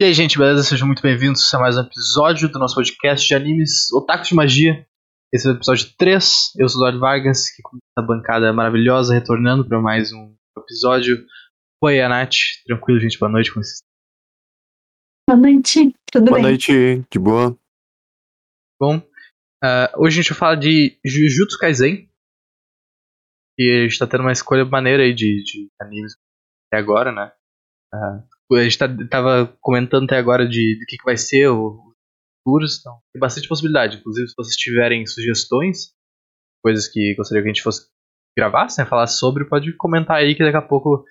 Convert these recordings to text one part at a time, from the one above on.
E aí, gente, beleza? Sejam muito bem-vindos a mais um episódio do nosso podcast de animes Otaku de Magia. Esse é o episódio 3. Eu sou o Eduardo Vargas, que com essa bancada maravilhosa, retornando para mais um episódio. Oi, a Nath. Tranquilo, gente? Boa noite com vocês. Boa noite, tudo Boa bem? noite, de boa. Bom, ah, hoje a gente vai falar de Jujutsu Kaisen. E a gente tá tendo uma escolha maneira aí de, de animes até agora, né? Ah, a gente tá, tava comentando até agora de do que, que vai ser o- os futuros, então tem bastante possibilidade. Inclusive, se vocês tiverem sugestões, coisas que gostaria que a gente fosse gravasse, né? Falar sobre, pode comentar aí que daqui a pouco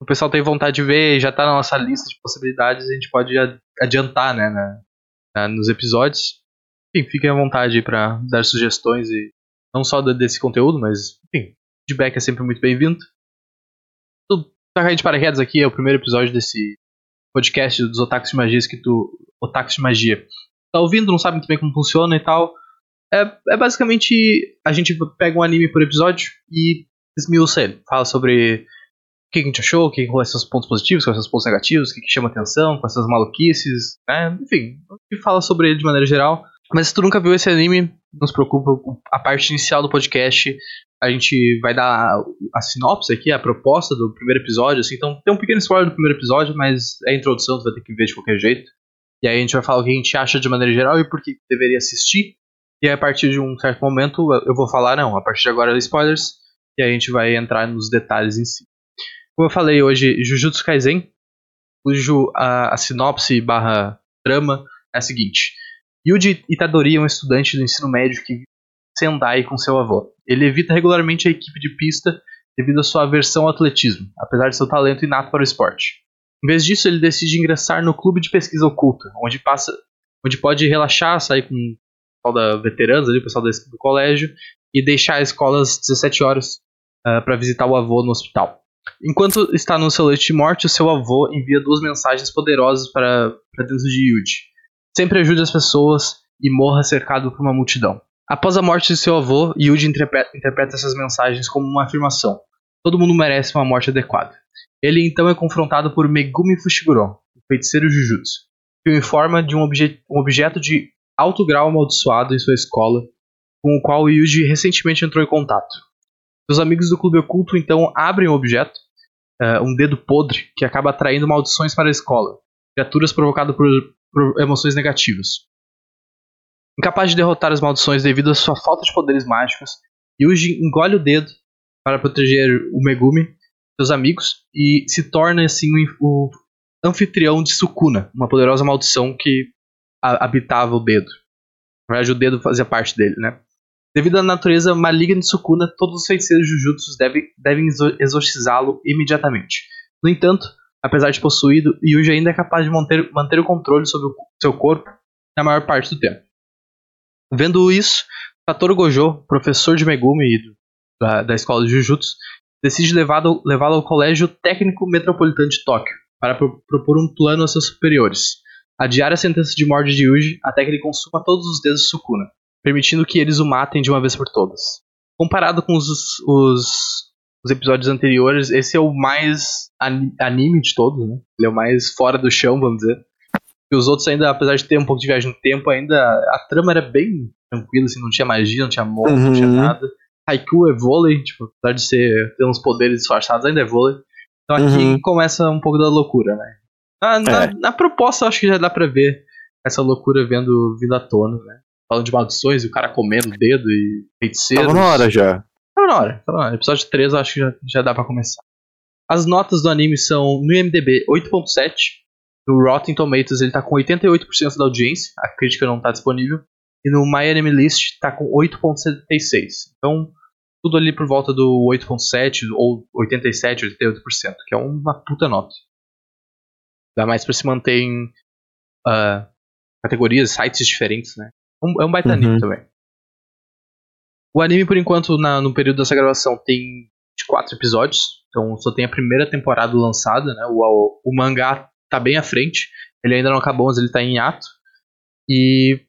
o pessoal tem vontade de ver, já tá na nossa lista de possibilidades, a gente pode adiantar, né? na- na- nos episódios. Enfim, fiquem à vontade para dar sugestões e não só desse conteúdo, mas enfim, feedback é sempre muito bem-vindo. Tu tá de paraquedas aqui, é o primeiro episódio desse podcast dos Otakus de Magia escrito Otakus de Magia. Tá ouvindo, não sabe muito bem como funciona e tal. É, é basicamente a gente pega um anime por episódio e esmiuça ele. Fala sobre o que a gente achou, que quais são os pontos positivos, quais são os pontos negativos, o que, que chama atenção, quais são as maluquices, né? Enfim, fala sobre ele de maneira geral. Mas se tu nunca viu esse anime, não se preocupa, a parte inicial do podcast a gente vai dar a sinopse aqui, a proposta do primeiro episódio, assim, então tem um pequeno spoiler do primeiro episódio, mas é a introdução, tu vai ter que ver de qualquer jeito. E aí a gente vai falar o que a gente acha de maneira geral e por que deveria assistir. E aí a partir de um certo momento eu vou falar, não, a partir de agora é spoilers, e aí a gente vai entrar nos detalhes em si. Como eu falei hoje, Jujutsu Kaisen, cujo a, a sinopse barra trama é a seguinte. Yuji Itadori é um estudante do ensino médio que Sendai com seu avô. Ele evita regularmente a equipe de pista devido à sua aversão ao atletismo, apesar de seu talento inato para o esporte. Em vez disso, ele decide ingressar no clube de pesquisa oculta, onde passa, onde pode relaxar, sair com o pessoal da veteranos o pessoal do colégio e deixar a escola às 17 horas para visitar o avô no hospital. Enquanto está no seu leito de morte, o seu avô envia duas mensagens poderosas para, para dentro de Yuji. Sempre ajude as pessoas e morra cercado por uma multidão. Após a morte de seu avô, Yuji interpreta, interpreta essas mensagens como uma afirmação. Todo mundo merece uma morte adequada. Ele então é confrontado por Megumi Fushiguro, o feiticeiro Jujutsu, que o informa de um, obje- um objeto de alto grau amaldiçoado em sua escola, com o qual Yuji recentemente entrou em contato. Seus amigos do clube oculto então abrem o objeto, eh, um dedo podre que acaba atraindo maldições para a escola, criaturas provocadas por, por emoções negativas. Incapaz de derrotar as maldições devido à sua falta de poderes mágicos, Yuji engole o dedo para proteger o Megumi, seus amigos, e se torna assim o, anfitrião de Sukuna, uma poderosa maldição que habitava o dedo. Na verdade, o dedo fazia parte dele, né? Devido à natureza maligna de Sukuna, todos os feiticeiros Jujutsus devem, devem exo- exorcizá-lo imediatamente. No entanto, apesar de possuído, Yuji ainda é capaz de manter, manter o controle sobre o seu corpo na maior parte do tempo. Vendo isso, Satoru Gojo, professor de Megumi da, da escola de Jujutsu, decide levá-lo levá-lo ao Colégio Técnico Metropolitano de Tóquio para pro- propor um plano a seus superiores. Adiar a sentença de morte de Yuji até que ele consuma todos os dedos de Sukuna, permitindo que eles o matem de uma vez por todas. Comparado com os, os, os episódios anteriores, esse é o mais ani- anime de todos, né? Ele é o mais fora do chão, vamos dizer. E os outros ainda, apesar de ter um pouco de viagem no tempo, ainda a trama era bem tranquila, assim, não tinha magia, não tinha monstro, não tinha Uhum. nada. Haiku é vôlei, tipo, apesar de ser, ter uns poderes disfarçados, ainda é vôlei. Então aqui Uhum. começa um pouco da loucura, né? Na, na, É. na proposta, eu acho que já dá pra ver essa loucura vendo, vindo à tona, né? Falando de maldições e o cara comendo o dedo e feiticeiros. Tava na hora já. Tava na hora, tava na hora. Episódio 3 eu acho que já, já dá pra começar. As notas do anime são no IMDB 8.7, no Rotten Tomatoes ele tá com 88% da audiência, a crítica não tá disponível, e no My Anime List tá com 8.76. Então, tudo ali por volta do 8.7 ou 87, 88%, que é uma puta nota. Dá mais pra se manter em ah, categorias, sites diferentes, né? Um- é um baita Uhum. anime também. O anime, por enquanto, na- no período dessa gravação, tem 24 episódios. Então só tem a primeira temporada lançada, né? O, o, o mangá tá bem à frente. Ele ainda não acabou, mas ele tá em ato. E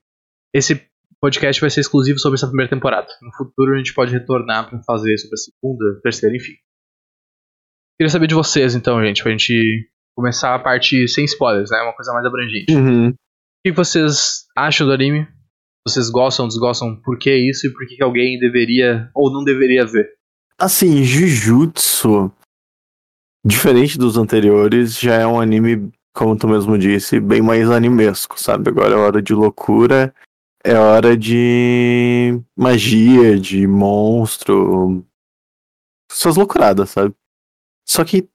esse podcast vai ser exclusivo sobre essa primeira temporada. No futuro a gente pode retornar pra fazer sobre a segunda, terceira, enfim. Queria saber de vocês, então, gente, pra gente começar a parte sem spoilers, né? Uma coisa mais abrangente. Uhum. O que vocês acham do anime? Vocês gostam, desgostam? Por que isso e por que que alguém deveria ou não deveria ver? Assim, Jujutsu, diferente dos anteriores, já é um anime, como tu mesmo disse, bem mais animesco, sabe? Agora é hora de loucura, é hora de magia, de monstro, essas loucuradas, sabe? Só que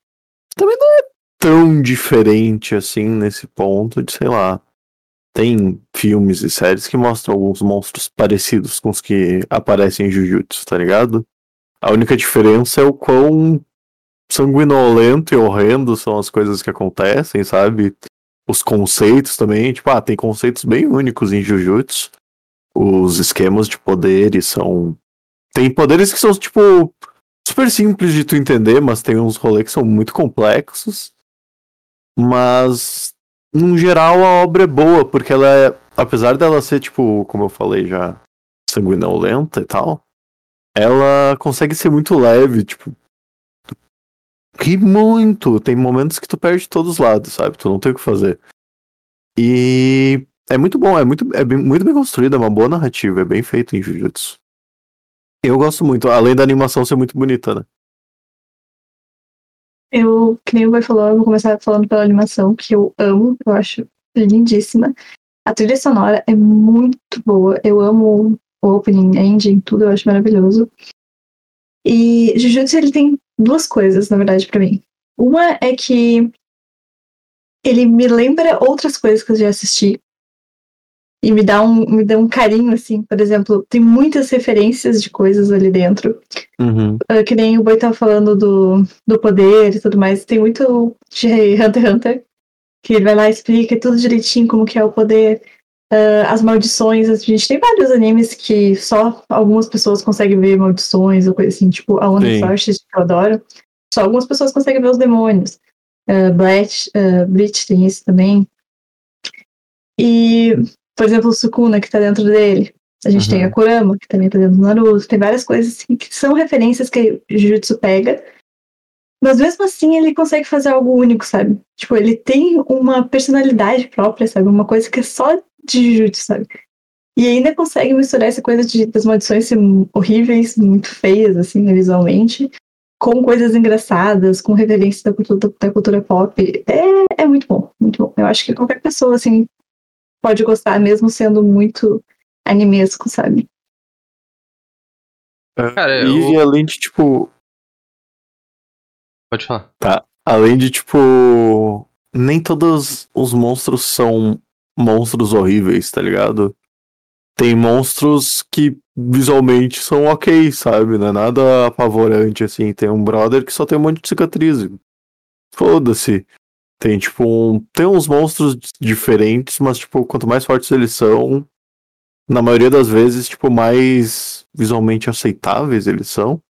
também não é tão diferente assim nesse ponto de, sei lá. Tem filmes e séries que mostram alguns monstros parecidos com os que aparecem em Jujutsu, tá ligado? A única diferença é o quão sanguinolento e horrendo são as coisas que acontecem, sabe? Os conceitos também, tipo, ah, tem conceitos bem únicos em Jujutsu. Os esquemas de poderes são. Tem poderes que são, tipo, super simples de tu entender, mas tem uns rolês que são muito complexos. Mas, no geral, a obra é boa, porque ela é. Apesar dela ser, tipo, como eu falei já, sanguinolenta e tal, ela consegue ser muito leve, tipo. Ri muito. Tem momentos que tu perde todos os lados, sabe? Tu não tem o que fazer. E é muito bom, é muito, é bem, muito bem construído, é uma boa narrativa, é bem feito em Jujutsu. Eu gosto muito, além da animação ser muito bonita, né? Eu, que nem o Boy falou, eu vou começar falando pela animação, que eu amo, eu acho lindíssima. A trilha sonora é muito boa, eu amo o opening engine, tudo, eu acho maravilhoso. E Jujutsu, ele tem duas coisas, na verdade, pra mim. Uma é que ele me lembra outras coisas que eu já assisti. E me dá um, me dá um carinho, assim. Por exemplo, tem muitas referências de coisas ali dentro. Uhum. Uh, que nem o Boi tava falando do, do poder e tudo mais. Tem muito de Hunter x Hunter. Que ele vai lá e explica tudo direitinho como que é o poder. Uh, as maldições. A gente tem vários animes que só algumas pessoas conseguem ver maldições ou coisa assim. Tipo, a Onda Sim. Forte, que eu adoro. Só algumas pessoas conseguem ver os demônios. Uh, Bleach, uh, Bleach tem isso também. E, por exemplo, o Sukuna, que tá dentro dele. A gente Uhum. tem a Kurama, que também tá dentro do Naruto. Tem várias coisas assim, que são referências que Jujutsu pega. Mas mesmo assim ele consegue fazer algo único, sabe? Tipo, ele tem uma personalidade própria, sabe? Uma coisa que é só de Jujutsu, sabe? E ainda consegue misturar essa coisa de, das maldições ser horríveis, muito feias, assim, né, visualmente, com coisas engraçadas, com referências da cultura, da cultura pop. É, é muito bom, muito bom. Eu acho que qualquer pessoa, assim, pode gostar, mesmo sendo muito animesco, sabe? Cara, e eu- além de, tipo, Pode falar. Tá. Além de, tipo. Nem todos os monstros são monstros horríveis, tá ligado? Tem monstros que visualmente são ok, sabe? Não é nada apavorante, assim. Tem um brother que só tem um monte de cicatriz. Foda-se. Tem, tipo, um... tem uns monstros diferentes, mas, tipo, quanto mais fortes eles são, na maioria das vezes, tipo, mais visualmente aceitáveis eles são.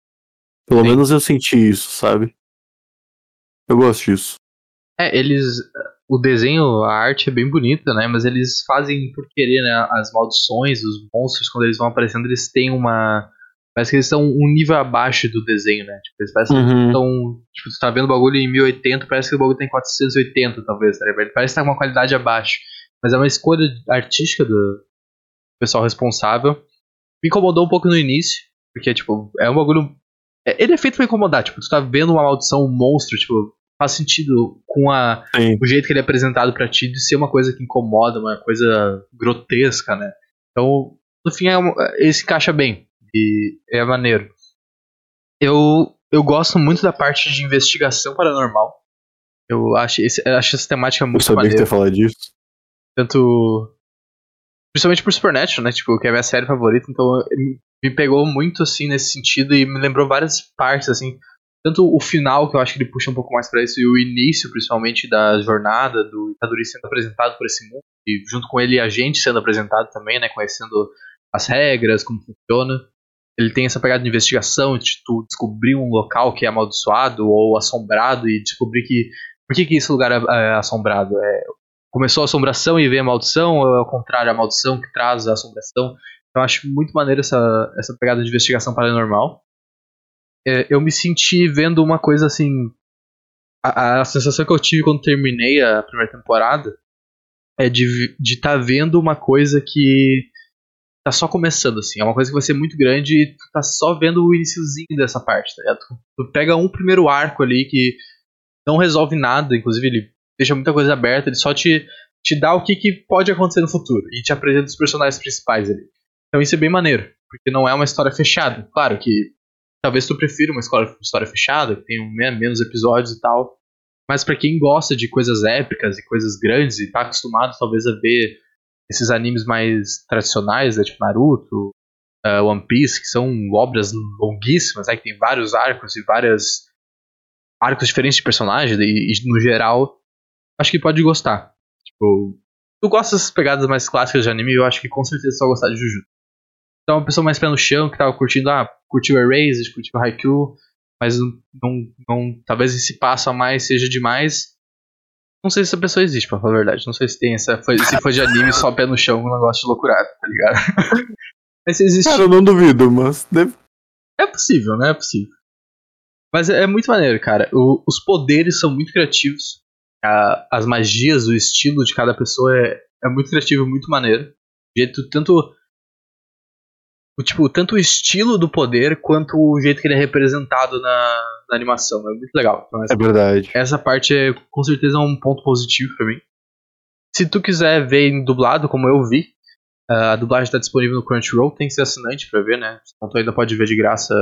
Pelo Sim. menos eu senti isso, sabe? Eu gosto disso. É, eles. O desenho, a arte é bem bonita, né? Mas eles fazem por querer, né? As maldições, os monstros, quando eles vão aparecendo, eles têm uma. Parece que eles estão um nível abaixo do desenho, né? Tipo, eles parecem que Uhum. estão. Tipo, tu tá vendo o bagulho em 1080, parece que o bagulho tem 480, talvez, tá ligado? Parece que tá com uma qualidade abaixo. Mas é uma escolha artística do pessoal responsável. Me incomodou um pouco no início, porque, tipo, é um bagulho. é- Ele é feito pra incomodar, tipo, tu tá vendo uma maldição, um monstro, tipo, faz sentido com a, Sim. o jeito que ele é apresentado pra ti de ser uma coisa que incomoda, uma coisa grotesca, né? Então, no fim, é um- ele se encaixa bem e é maneiro. Eu, eu gosto muito da parte de investigação paranormal. Eu acho, esse, eu acho essa temática Eu muito sabia que maneira. você ia falar disso. Tanto. Principalmente por Supernatural, né? Tipo, que é a minha série favorita, então me pegou muito assim nesse sentido e me lembrou várias partes, assim. Tanto o final, que eu acho que ele puxa um pouco mais pra isso, e o início, principalmente, da jornada do Itadori sendo apresentado por esse mundo, e junto com ele a gente sendo apresentado também, né? Conhecendo as regras, como funciona. Ele tem essa pegada de investigação, de tu descobrir um local que é amaldiçoado ou assombrado e descobrir que. Por que, que esse lugar é, é assombrado? É, começou a assombração e veio a maldição, ou é ao contrário, a maldição que traz a assombração. Eu acho muito maneiro essa, essa pegada de investigação paranormal. É, eu me senti vendo uma coisa assim. a, a sensação que eu tive quando terminei a primeira temporada é de estar tá vendo uma coisa que tá só começando, assim. É uma coisa que vai ser muito grande e tu tá só vendo o iníciozinho dessa parte, tá ligado? Tu, tu pega um primeiro arco ali que não resolve nada, inclusive ele deixa muita coisa aberta, ele só te, te dá o que, que pode acontecer no futuro e te apresenta os personagens principais ali. Então isso é bem maneiro, porque não é uma história fechada. Claro que talvez tu prefira uma história, fechada, que tenha menos episódios e tal, mas para quem gosta de coisas épicas e coisas grandes e tá acostumado talvez a ver esses animes mais tradicionais, né, tipo Naruto, uh, One Piece, que são obras longuíssimas, né, que tem vários arcos e várias arcos diferentes de personagens e, e, no geral acho que pode gostar. Tipo, tu gosta dessas pegadas mais clássicas de anime, eu acho que com certeza vai gostar de Jujutsu. Então, uma pessoa mais pé no chão que tava curtindo, ah, curtiu Erased, curtiu Haikyuu, mas não, não, talvez esse passo a mais seja demais. Não sei se essa pessoa existe, pra falar a verdade. Não sei se tem essa. Se foi de anime só pé no chão, um negócio de loucurado, tá ligado? mas se existe. Cara, eu não duvido, mas. Deve... É possível, né? É possível. Mas é, é muito maneiro, cara. O, os poderes são muito criativos. A, as magias, o estilo de cada pessoa é, é muito criativo, muito maneiro. O jeito, tanto o, tipo, tanto o estilo do poder quanto o jeito que ele é representado na, na animação. É muito legal. Então, essa, é verdade. Essa parte é com certeza um ponto positivo para mim. Se tu quiser ver em dublado, como eu vi, a dublagem está disponível no Crunchyroll, tem que ser assinante para ver, né? Então tu ainda pode ver de graça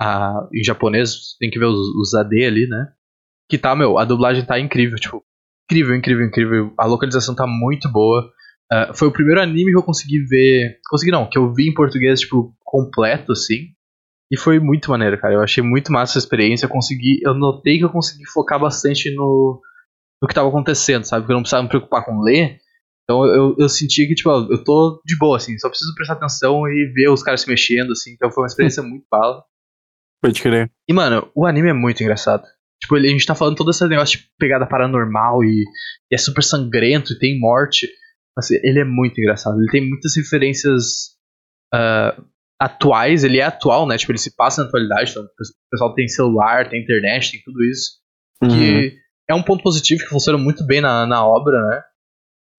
a, em japonês, tem que ver os, os AD ali, né? Que tá, meu, a dublagem tá incrível, tipo, incrível, incrível, incrível. A localização tá muito boa. Uh, foi o primeiro anime que eu consegui ver. Consegui não, que eu vi em português, tipo, completo, assim. E foi muito maneiro, cara. Eu achei muito massa essa experiência. Eu consegui. Eu notei que eu consegui focar bastante no, no que tava acontecendo, sabe? Que eu não precisava me preocupar com ler. Então eu, eu senti que, tipo, eu tô de boa, assim, só preciso prestar atenção e ver os caras se mexendo, assim. Então foi uma experiência muito bala. Pode crer. E, mano, o anime é muito engraçado. Tipo, a gente tá falando todo esse negócio de pegada paranormal e, e é super sangrento e tem morte. Assim, ele é muito engraçado. Ele tem muitas referências uh, atuais. Ele é atual, né? Tipo, ele se passa na atualidade. Então, o pessoal tem celular, tem internet, tem tudo isso. Uhum. Que é um ponto positivo que funciona muito bem na, na obra, né?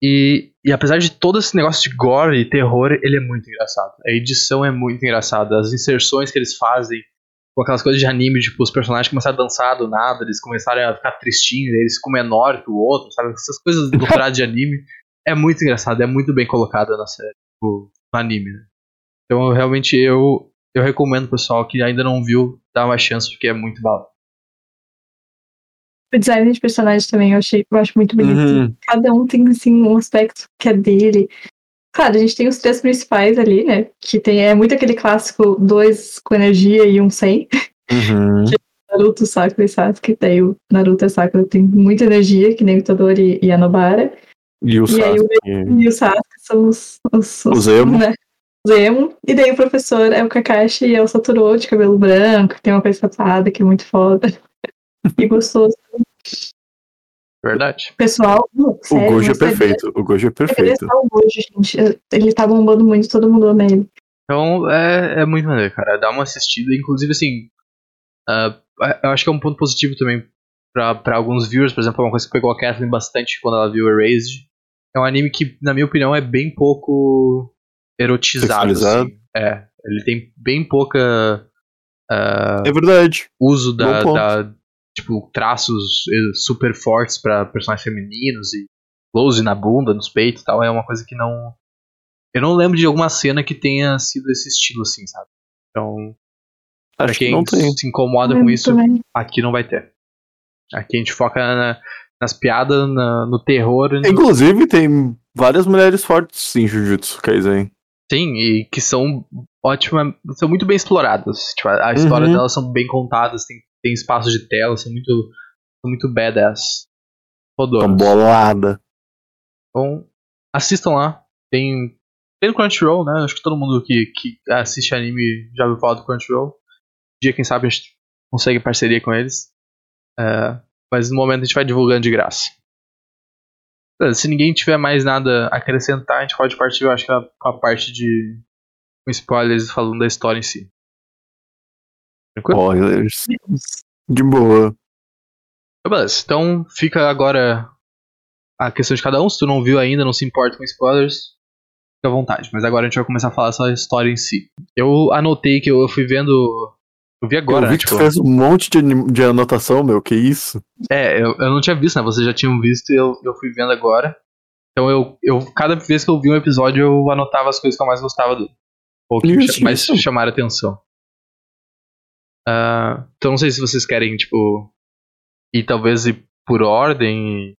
E, e apesar de todo esse negócio de gore e terror, ele é muito engraçado. A edição é muito engraçada. As inserções que eles fazem com aquelas coisas de anime, tipo, os personagens começaram a dançar do nada, eles começaram a ficar tristinhos, eles ficam menor que o outro, sabe? Essas coisas do de anime é muito engraçado, é muito bem colocada na série, tipo, no anime, né? Então, realmente, eu, eu recomendo pro pessoal que ainda não viu, dar uma chance, porque é muito bala. O design de personagens também eu, achei, eu acho muito bonito. Uhum. Cada um tem, assim, um aspecto que é dele. Claro, a gente tem os três principais ali, né? Que tem, é muito aquele clássico dois com energia e um sem. Uhum. que é Naruto, Sakura e Sasuke. Daí o Naruto e Sakura tem muita energia, que nem o Todori e a Nobara. E o Sasuke. E, o Sasuke são os, os, os emo. Né? Zemo. E daí o professor é o Kakashi e é o Satoru de cabelo branco, que tem uma coisa tapada, que é muito foda. e gostoso. Verdade. Pessoal, não, sério, o Gojo é perfeito. O Gojo é perfeito. O Gojo, gente. Ele tá bombando muito, todo mundo ama ele. Então é, é muito maneiro, cara. Dá uma assistida. Inclusive, assim. Uh, eu acho que é um ponto positivo também para alguns viewers. Por exemplo, uma coisa que pegou a Kathleen bastante quando ela viu Erased é um anime que, na minha opinião, é bem pouco erotizado. Assim. É, ele tem bem pouca. Uh, é verdade. Uso da, da, tipo traços eh, super fortes para personagens femininos e close na bunda, nos peitos e tal. É uma coisa que não. Eu não lembro de alguma cena que tenha sido esse estilo assim, sabe? Então, Acho pra quem se incomoda com isso, também. aqui não vai ter. Aqui a gente foca na, nas piadas, na, no terror. Inclusive, tem várias mulheres fortes em Jujutsu Kaisen. Sim, e que são ótimas, são muito bem exploradas. Tipo, a, a história uhum. delas são bem contadas, tem, tem espaços de tela, são muito, são muito badass. São bolada. Então, assistam lá. Tem, tem no Crunchyroll, né? Acho que todo mundo que, que assiste anime já ouviu falar do Crunchyroll. Um dia, quem sabe, a gente consegue parceria com eles. É, mas no momento a gente vai divulgando de graça. Se ninguém tiver mais nada a acrescentar, a gente pode partir, eu acho que a, a parte de com spoilers falando da história em si. Spoilers. De boa. Beleza, então fica agora a questão de cada um. Se tu não viu ainda, não se importa com spoilers, fica à vontade. Mas agora a gente vai começar a falar só a história em si. Eu anotei que eu fui vendo. Eu vi agora, eu vi né? que Tipo, tu fez um monte de, de anotação, meu, que isso? É, eu, eu não tinha visto, né? Vocês já tinham visto e eu, eu fui vendo agora. Então eu, eu, cada vez que eu vi um episódio, eu anotava as coisas que eu mais gostava do. Ou que Isso, mais isso. chamaram atenção. Ah, então não sei se vocês querem, tipo, ir talvez ir por ordem e,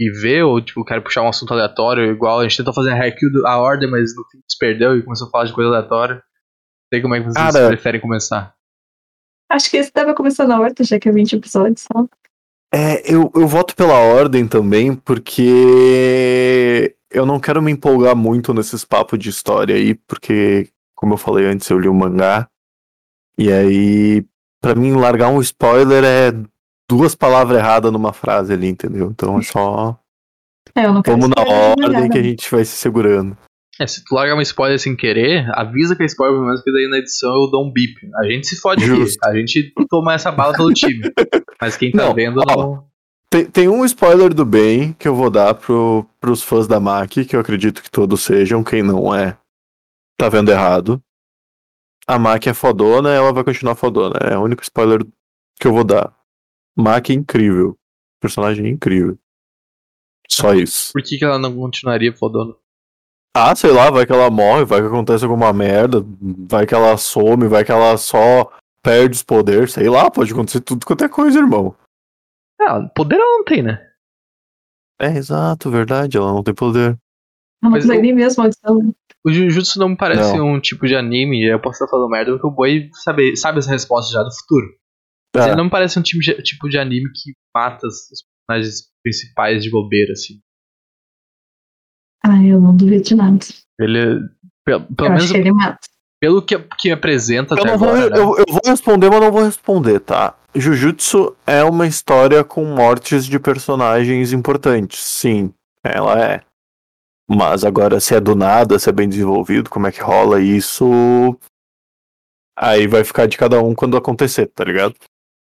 e ver, ou tipo, querem puxar um assunto aleatório, igual a gente tentou fazer a do- a ordem, mas no fim se perdeu e começou a falar de coisa aleatória. Não sei como é que vocês Cara. preferem começar. Acho que esse deve começar na horta, já que é 20 episódios só. É, eu, eu voto pela ordem também, porque eu não quero me empolgar muito nesses papos de história aí, porque, como eu falei antes, eu li o mangá. E aí, pra mim, largar um spoiler é duas palavras erradas numa frase ali, entendeu? Então é só. É, eu não quero Vamos na ordem nada. que a gente vai se segurando. É, se tu larga uma spoiler sem querer, avisa que é spoiler, pelo menos que daí na edição eu dou um bip. A gente se fode aqui, Justo. a gente toma essa bala pelo time. Mas quem tá Não, vendo ó, não. Tem, tem um spoiler do bem que eu vou dar pro, pros fãs da MAC, que eu acredito que todos sejam. Quem não é, tá vendo errado. A MAC é fodona, ela vai continuar fodona. É o único spoiler que eu vou dar. MAC é incrível. Personagem incrível. Só isso. Por que, que ela não continuaria fodona? Ah, sei lá, vai que ela morre, vai que acontece alguma merda, vai que ela some, vai que ela só perde os poderes, sei lá, pode acontecer tudo quanto é coisa, irmão. Ah, poder ela não tem, né? É, exato, verdade, ela não tem poder. Não Mas consegue eu- nem as maldições. O Jujutsu não me parece Não. um tipo de anime, eu posso estar falando merda, porque o Boi sabe, sabe essa resposta já do futuro. Mas É. ele não me parece um tipo de, tipo de anime que mata os os personagens principais de bobeira, assim. Ah, eu não duvido de nada. Ele. Pelo, pelo eu menos ele mata. pelo que, que apresenta Eu, até não vou, agora. né? eu, eu vou responder, mas não vou responder, tá? Jujutsu é uma história com mortes de personagens importantes, sim, ela é. Mas agora, se é do nada, se é bem desenvolvido, como é que rola isso? Aí vai ficar de cada um quando acontecer, tá ligado?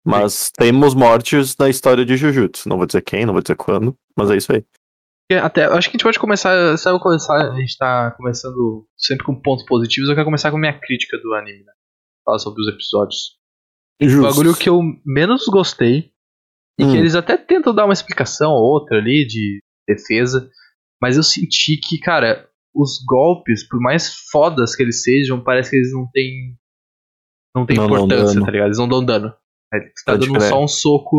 Mas temos mortes na história de Jujutsu. Não vou dizer quem, não vou dizer quando, mas é isso aí. Até, acho que a gente pode começar. Sabe começar? A gente tá começando sempre com pontos positivos. Eu quero começar com a minha crítica do anime, né? Falar sobre os episódios. O Justo. bagulho que eu menos gostei. E Hum. que eles até tentam dar uma explicação ou outra ali de defesa. Mas eu senti que, cara, os golpes, por mais fodas que eles sejam, parece que eles não têm. Não tem Não importância, tá ligado? Eles não dão dano. É, Você tá Pode dando crer. só um soco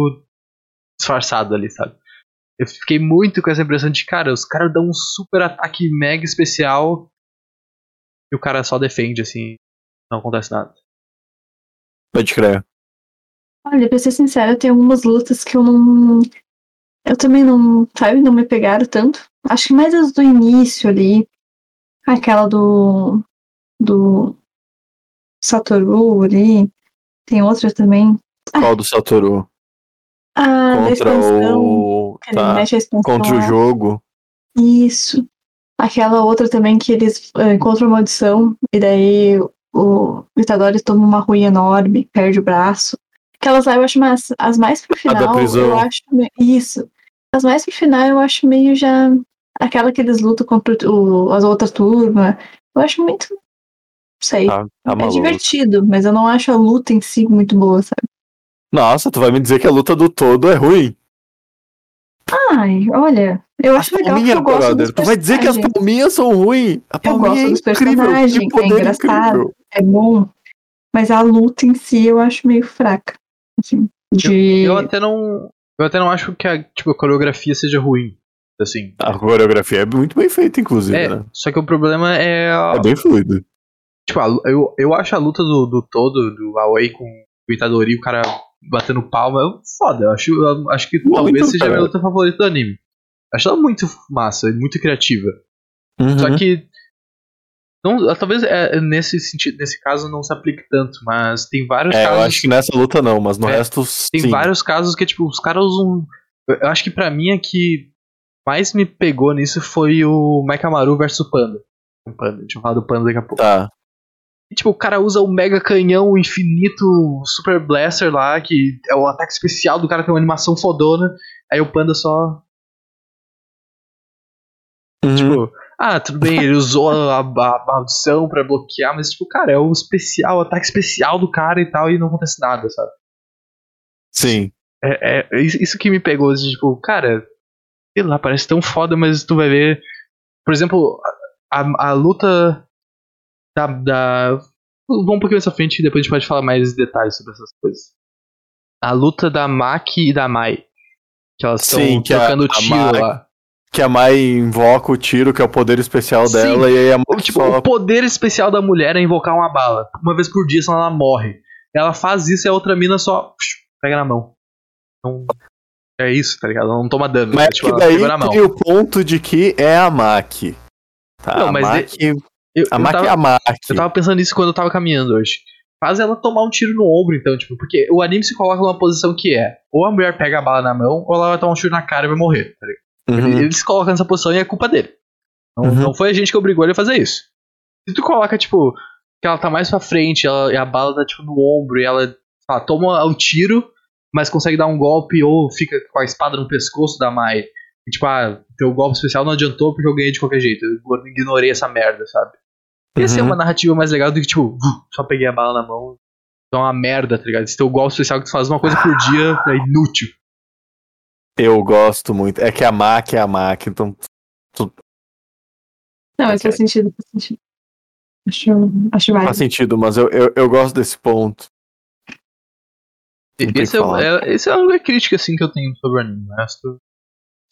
disfarçado ali, sabe? Eu fiquei muito com essa impressão de, cara, os caras dão um super ataque mega especial e o cara só defende, assim, não acontece nada. Pode crer. Olha, pra ser sincera, tem algumas lutas que eu não. Eu também não. Sabe, não me pegaram tanto. Acho que mais as do início ali. Aquela do. Do. Satoru ali. Tem outra também. Qual do Satoru? Ah, da Contra expansão. o. ele Tá. mexe a expansão Contra o jogo. Isso. Aquela outra também que eles eh, encontram a maldição e daí o Itadori toma uma ruim enorme, perde o braço. Aquelas lá eu acho mais, as mais pro final, eu acho. Isso. As mais pro final eu acho meio já. Aquela que eles lutam contra o, as outras turmas. Eu acho muito. Não sei. Tá, tá é divertido, mas eu não acho a luta em si muito boa, sabe? Nossa, tu vai me dizer que a luta do todo é ruim. Ai, olha, eu As acho legal palminhas, eu gosto brother. dos Tu vai dizer que as personagens. palminhas são ruins. A palminha gosto é dos incrível. personagens, Que é poder engraçado. incrível. é bom, mas a luta em si eu acho meio fraca. Assim, de... Eu até não. Eu até não acho que a, tipo, a coreografia seja ruim. Assim. A coreografia é muito bem feita, inclusive, É, né? só que o problema é. a- É bem fluido. Tipo, a eu, eu acho a luta do, do todo, do Aoi com o Itadori, o cara batendo palma, é foda. Eu acho, eu acho que Muito, talvez seja a minha luta favorita do anime. Acho ela muito massa, e muito criativa. Uhum. Só que. Não, talvez é, nesse sentido, nesse caso não se aplique tanto, mas tem vários É, eu casos. acho que nessa luta não, mas no É, resto Tem sim. vários casos que, tipo, os caras usam. Eu eu acho que pra mim é que mais me pegou nisso foi o Maikamaru versus o Panda. O Panda, a gente vai falar do Panda daqui a pouco. Tá. E, tipo, o cara usa o mega canhão infinito Super Blaster lá, que é o ataque especial do cara, tem uma animação fodona. Aí o panda só. Uhum. Tipo, ah, tudo bem, ele usou a, a maldição pra bloquear, mas, tipo, cara, é o especial, o ataque especial do cara e tal, e não acontece nada, sabe? Sim. É, é isso que me pegou, assim, tipo, cara, sei lá, parece tão foda, mas tu vai ver. Por exemplo, a, a luta da, da. Vamos um pouquinho mais pra frente e depois a gente pode falar mais detalhes sobre essas coisas. A luta da Maki e da Mai. Que elas estão que a- a tiro Mai- lá. Que a Mai invoca o tiro, que é o poder especial Sim. dela, e aí a O, Mai tipo, só... o poder especial da mulher é invocar uma bala. Uma vez por dia, senão ela morre. Ela faz isso e a outra mina só pega na mão. Não, é isso, tá ligado? Ela não toma dano. Mas tipo, que ela daí pegou na mão. tem o ponto de que é a Maki. Tá, Não, a mas Maki, Eu, a eu Maki tava- é a Maki. Eu tava pensando nisso quando eu tava caminhando hoje. Faz ela tomar um tiro no ombro, então, tipo, porque o anime se coloca numa posição que é: ou a mulher pega a bala na mão, ou ela vai tomar um tiro na cara e vai morrer. Tá? Uhum. Ele, ele se coloca nessa posição e é culpa dele. Não, Uhum. não foi a gente que obrigou ele a fazer isso. Se tu coloca, tipo, que ela tá mais pra frente ela, e a bala tá, tipo, no ombro e ela sei lá, toma um tiro, mas consegue dar um golpe ou fica com a espada no pescoço da Mai. E, tipo, ah, teu golpe especial não adiantou porque eu ganhei de qualquer jeito. Eu ignorei essa merda, sabe? Ia ser Uhum. uma narrativa mais legal do que, tipo, só peguei a bala na mão. É uma merda, tá ligado? Esse teu golpe especial que tu faz uma coisa por dia é inútil. Eu gosto muito. É que a Maki é a Maki, então Não, mas faz sentido, faz sentido. Acho, acho válido. faz sentido, mas eu, eu, eu gosto desse ponto. Esse é, é, esse é a única crítica, assim, que eu tenho sobre o anime. O resto.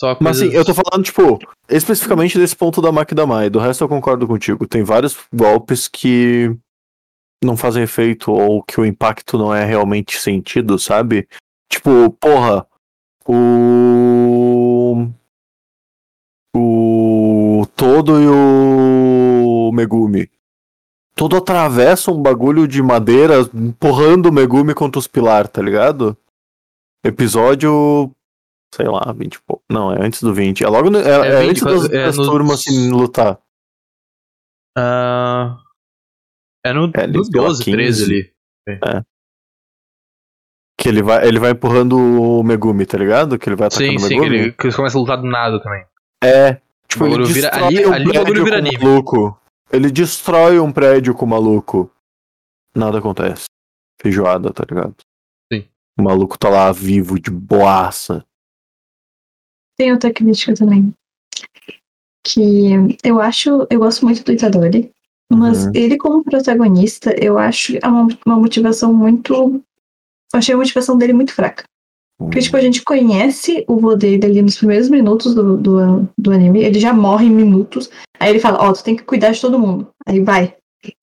Só Mas assim, eu tô falando, tipo, especificamente desse ponto da Maki da Mai. Do resto eu concordo contigo. Tem vários golpes que não fazem efeito ou que o impacto não é realmente sentido, sabe? Tipo, porra, o. O Todo e o Megumi. Todo atravessa um bagulho de madeira empurrando o Megumi contra os pilar, tá ligado? Episódio sei lá, 20 e pouco. Não, é antes do 20. É logo no, é, É é 20, antes das, é das no- turmas assim, lutar. Ah, é no, É, no pela 12, 15. 13 ali. Que ele vai, ele vai empurrando o Megumi, tá ligado? Que ele vai atacando Sim, o sim, que Megumi. ele, que eles começam a lutar do nada também. É. Tipo, O ele vira- ali- um ali o bagulho prédio vira anime. maluco. Ele destrói um prédio com o maluco. Nada acontece. Feijoada, tá ligado? Sim. O maluco tá lá vivo, de boaça. Tem outra crítica também. Que eu acho, eu gosto muito do Itadori, mas Uhum. ele como protagonista, eu acho é uma, uma motivação muito. Eu achei a motivação dele muito fraca. Porque, tipo, a gente conhece o vô dele ali nos primeiros minutos do, do, do anime, ele já morre em minutos. Aí ele fala, ó, tu tem que cuidar de todo mundo. Aí vai.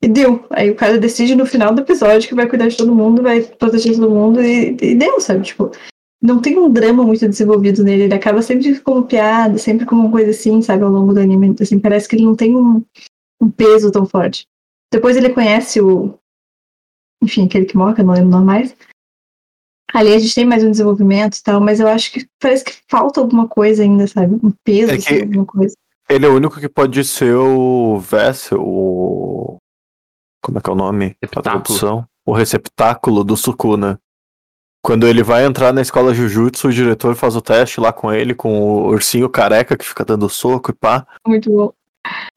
E deu. Aí o cara decide no final do episódio que vai cuidar de todo mundo, vai proteger todo mundo e, e deu, sabe? Tipo, não tem um drama muito desenvolvido nele. Ele acaba sempre como piada, sempre como uma coisa assim, sabe, ao longo do anime. Assim, parece que ele não tem um, um peso tão forte. Depois ele conhece o. Enfim, aquele que morre, eu não lembro mais. Ali a gente tem mais um desenvolvimento e tal, mas eu acho que parece que falta alguma coisa ainda, sabe? Um peso, É assim, alguma coisa. Ele é o único que pode ser o Vessel, o. Como é que é o nome? A Receptáculo. tradução? O receptáculo do Sukuna. Quando ele vai entrar na escola Jujutsu, o diretor faz o teste lá com ele, com o ursinho careca que fica dando soco e pá. Muito bom.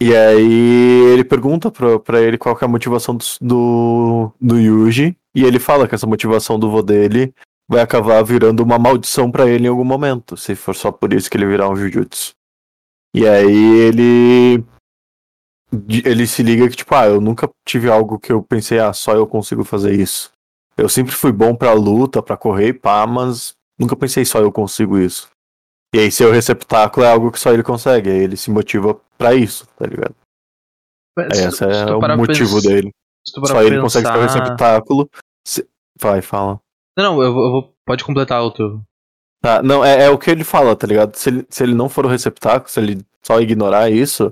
E aí ele pergunta pra, pra ele qual que é a motivação do, do, do Yuji. E ele fala que essa motivação do vô dele vai acabar virando uma maldição pra ele em algum momento. Se for só por isso que ele virar um Jujutsu. E aí ele. Ele se liga que, tipo, ah, eu nunca tive algo que eu pensei, ah, só eu consigo fazer isso. Eu sempre fui bom pra luta, pra correr e pá, mas nunca pensei só eu consigo isso. E aí ser o receptáculo é algo que só ele consegue, aí ele se motiva pra isso, tá ligado? Mas se- Esse se é o motivo pens- dele. Só ele consegue ser o receptáculo. Se- Vai, fala. Não, não, eu vou, eu vou- Pode completar o teu. Tá, não, é, é o que ele fala, tá ligado? Se ele, se ele não for o receptáculo, se ele só ignorar isso,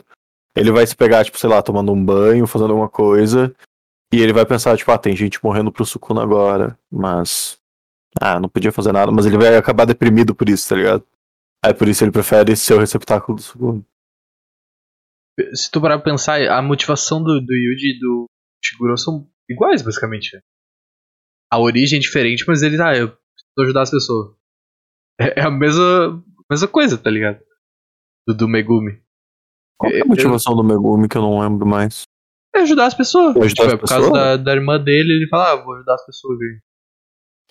ele vai se pegar, tipo, sei lá, tomando um banho, fazendo alguma coisa, e ele vai pensar, tipo, ah, tem gente morrendo pro Sukuna agora, mas. Ah, não podia fazer nada, mas ele vai acabar deprimido por isso, tá ligado? Aí por isso ele prefere ser o receptáculo do Sukuna. Se tu parar pra pensar, a motivação do, do Yuji e do Shiguro são iguais, basicamente. né? A origem é diferente, mas eles, ah, eu preciso ajudar as pessoas. É, é a mesma, mesma coisa, tá ligado? Do, do Megumi. Qual é a Eu- motivação do Megumi que eu não lembro mais? É ajudar as pessoas. Ajudar Tipo, as é por causa pessoas? da, da irmã dele, ele fala, ah, vou ajudar as pessoas. Aí.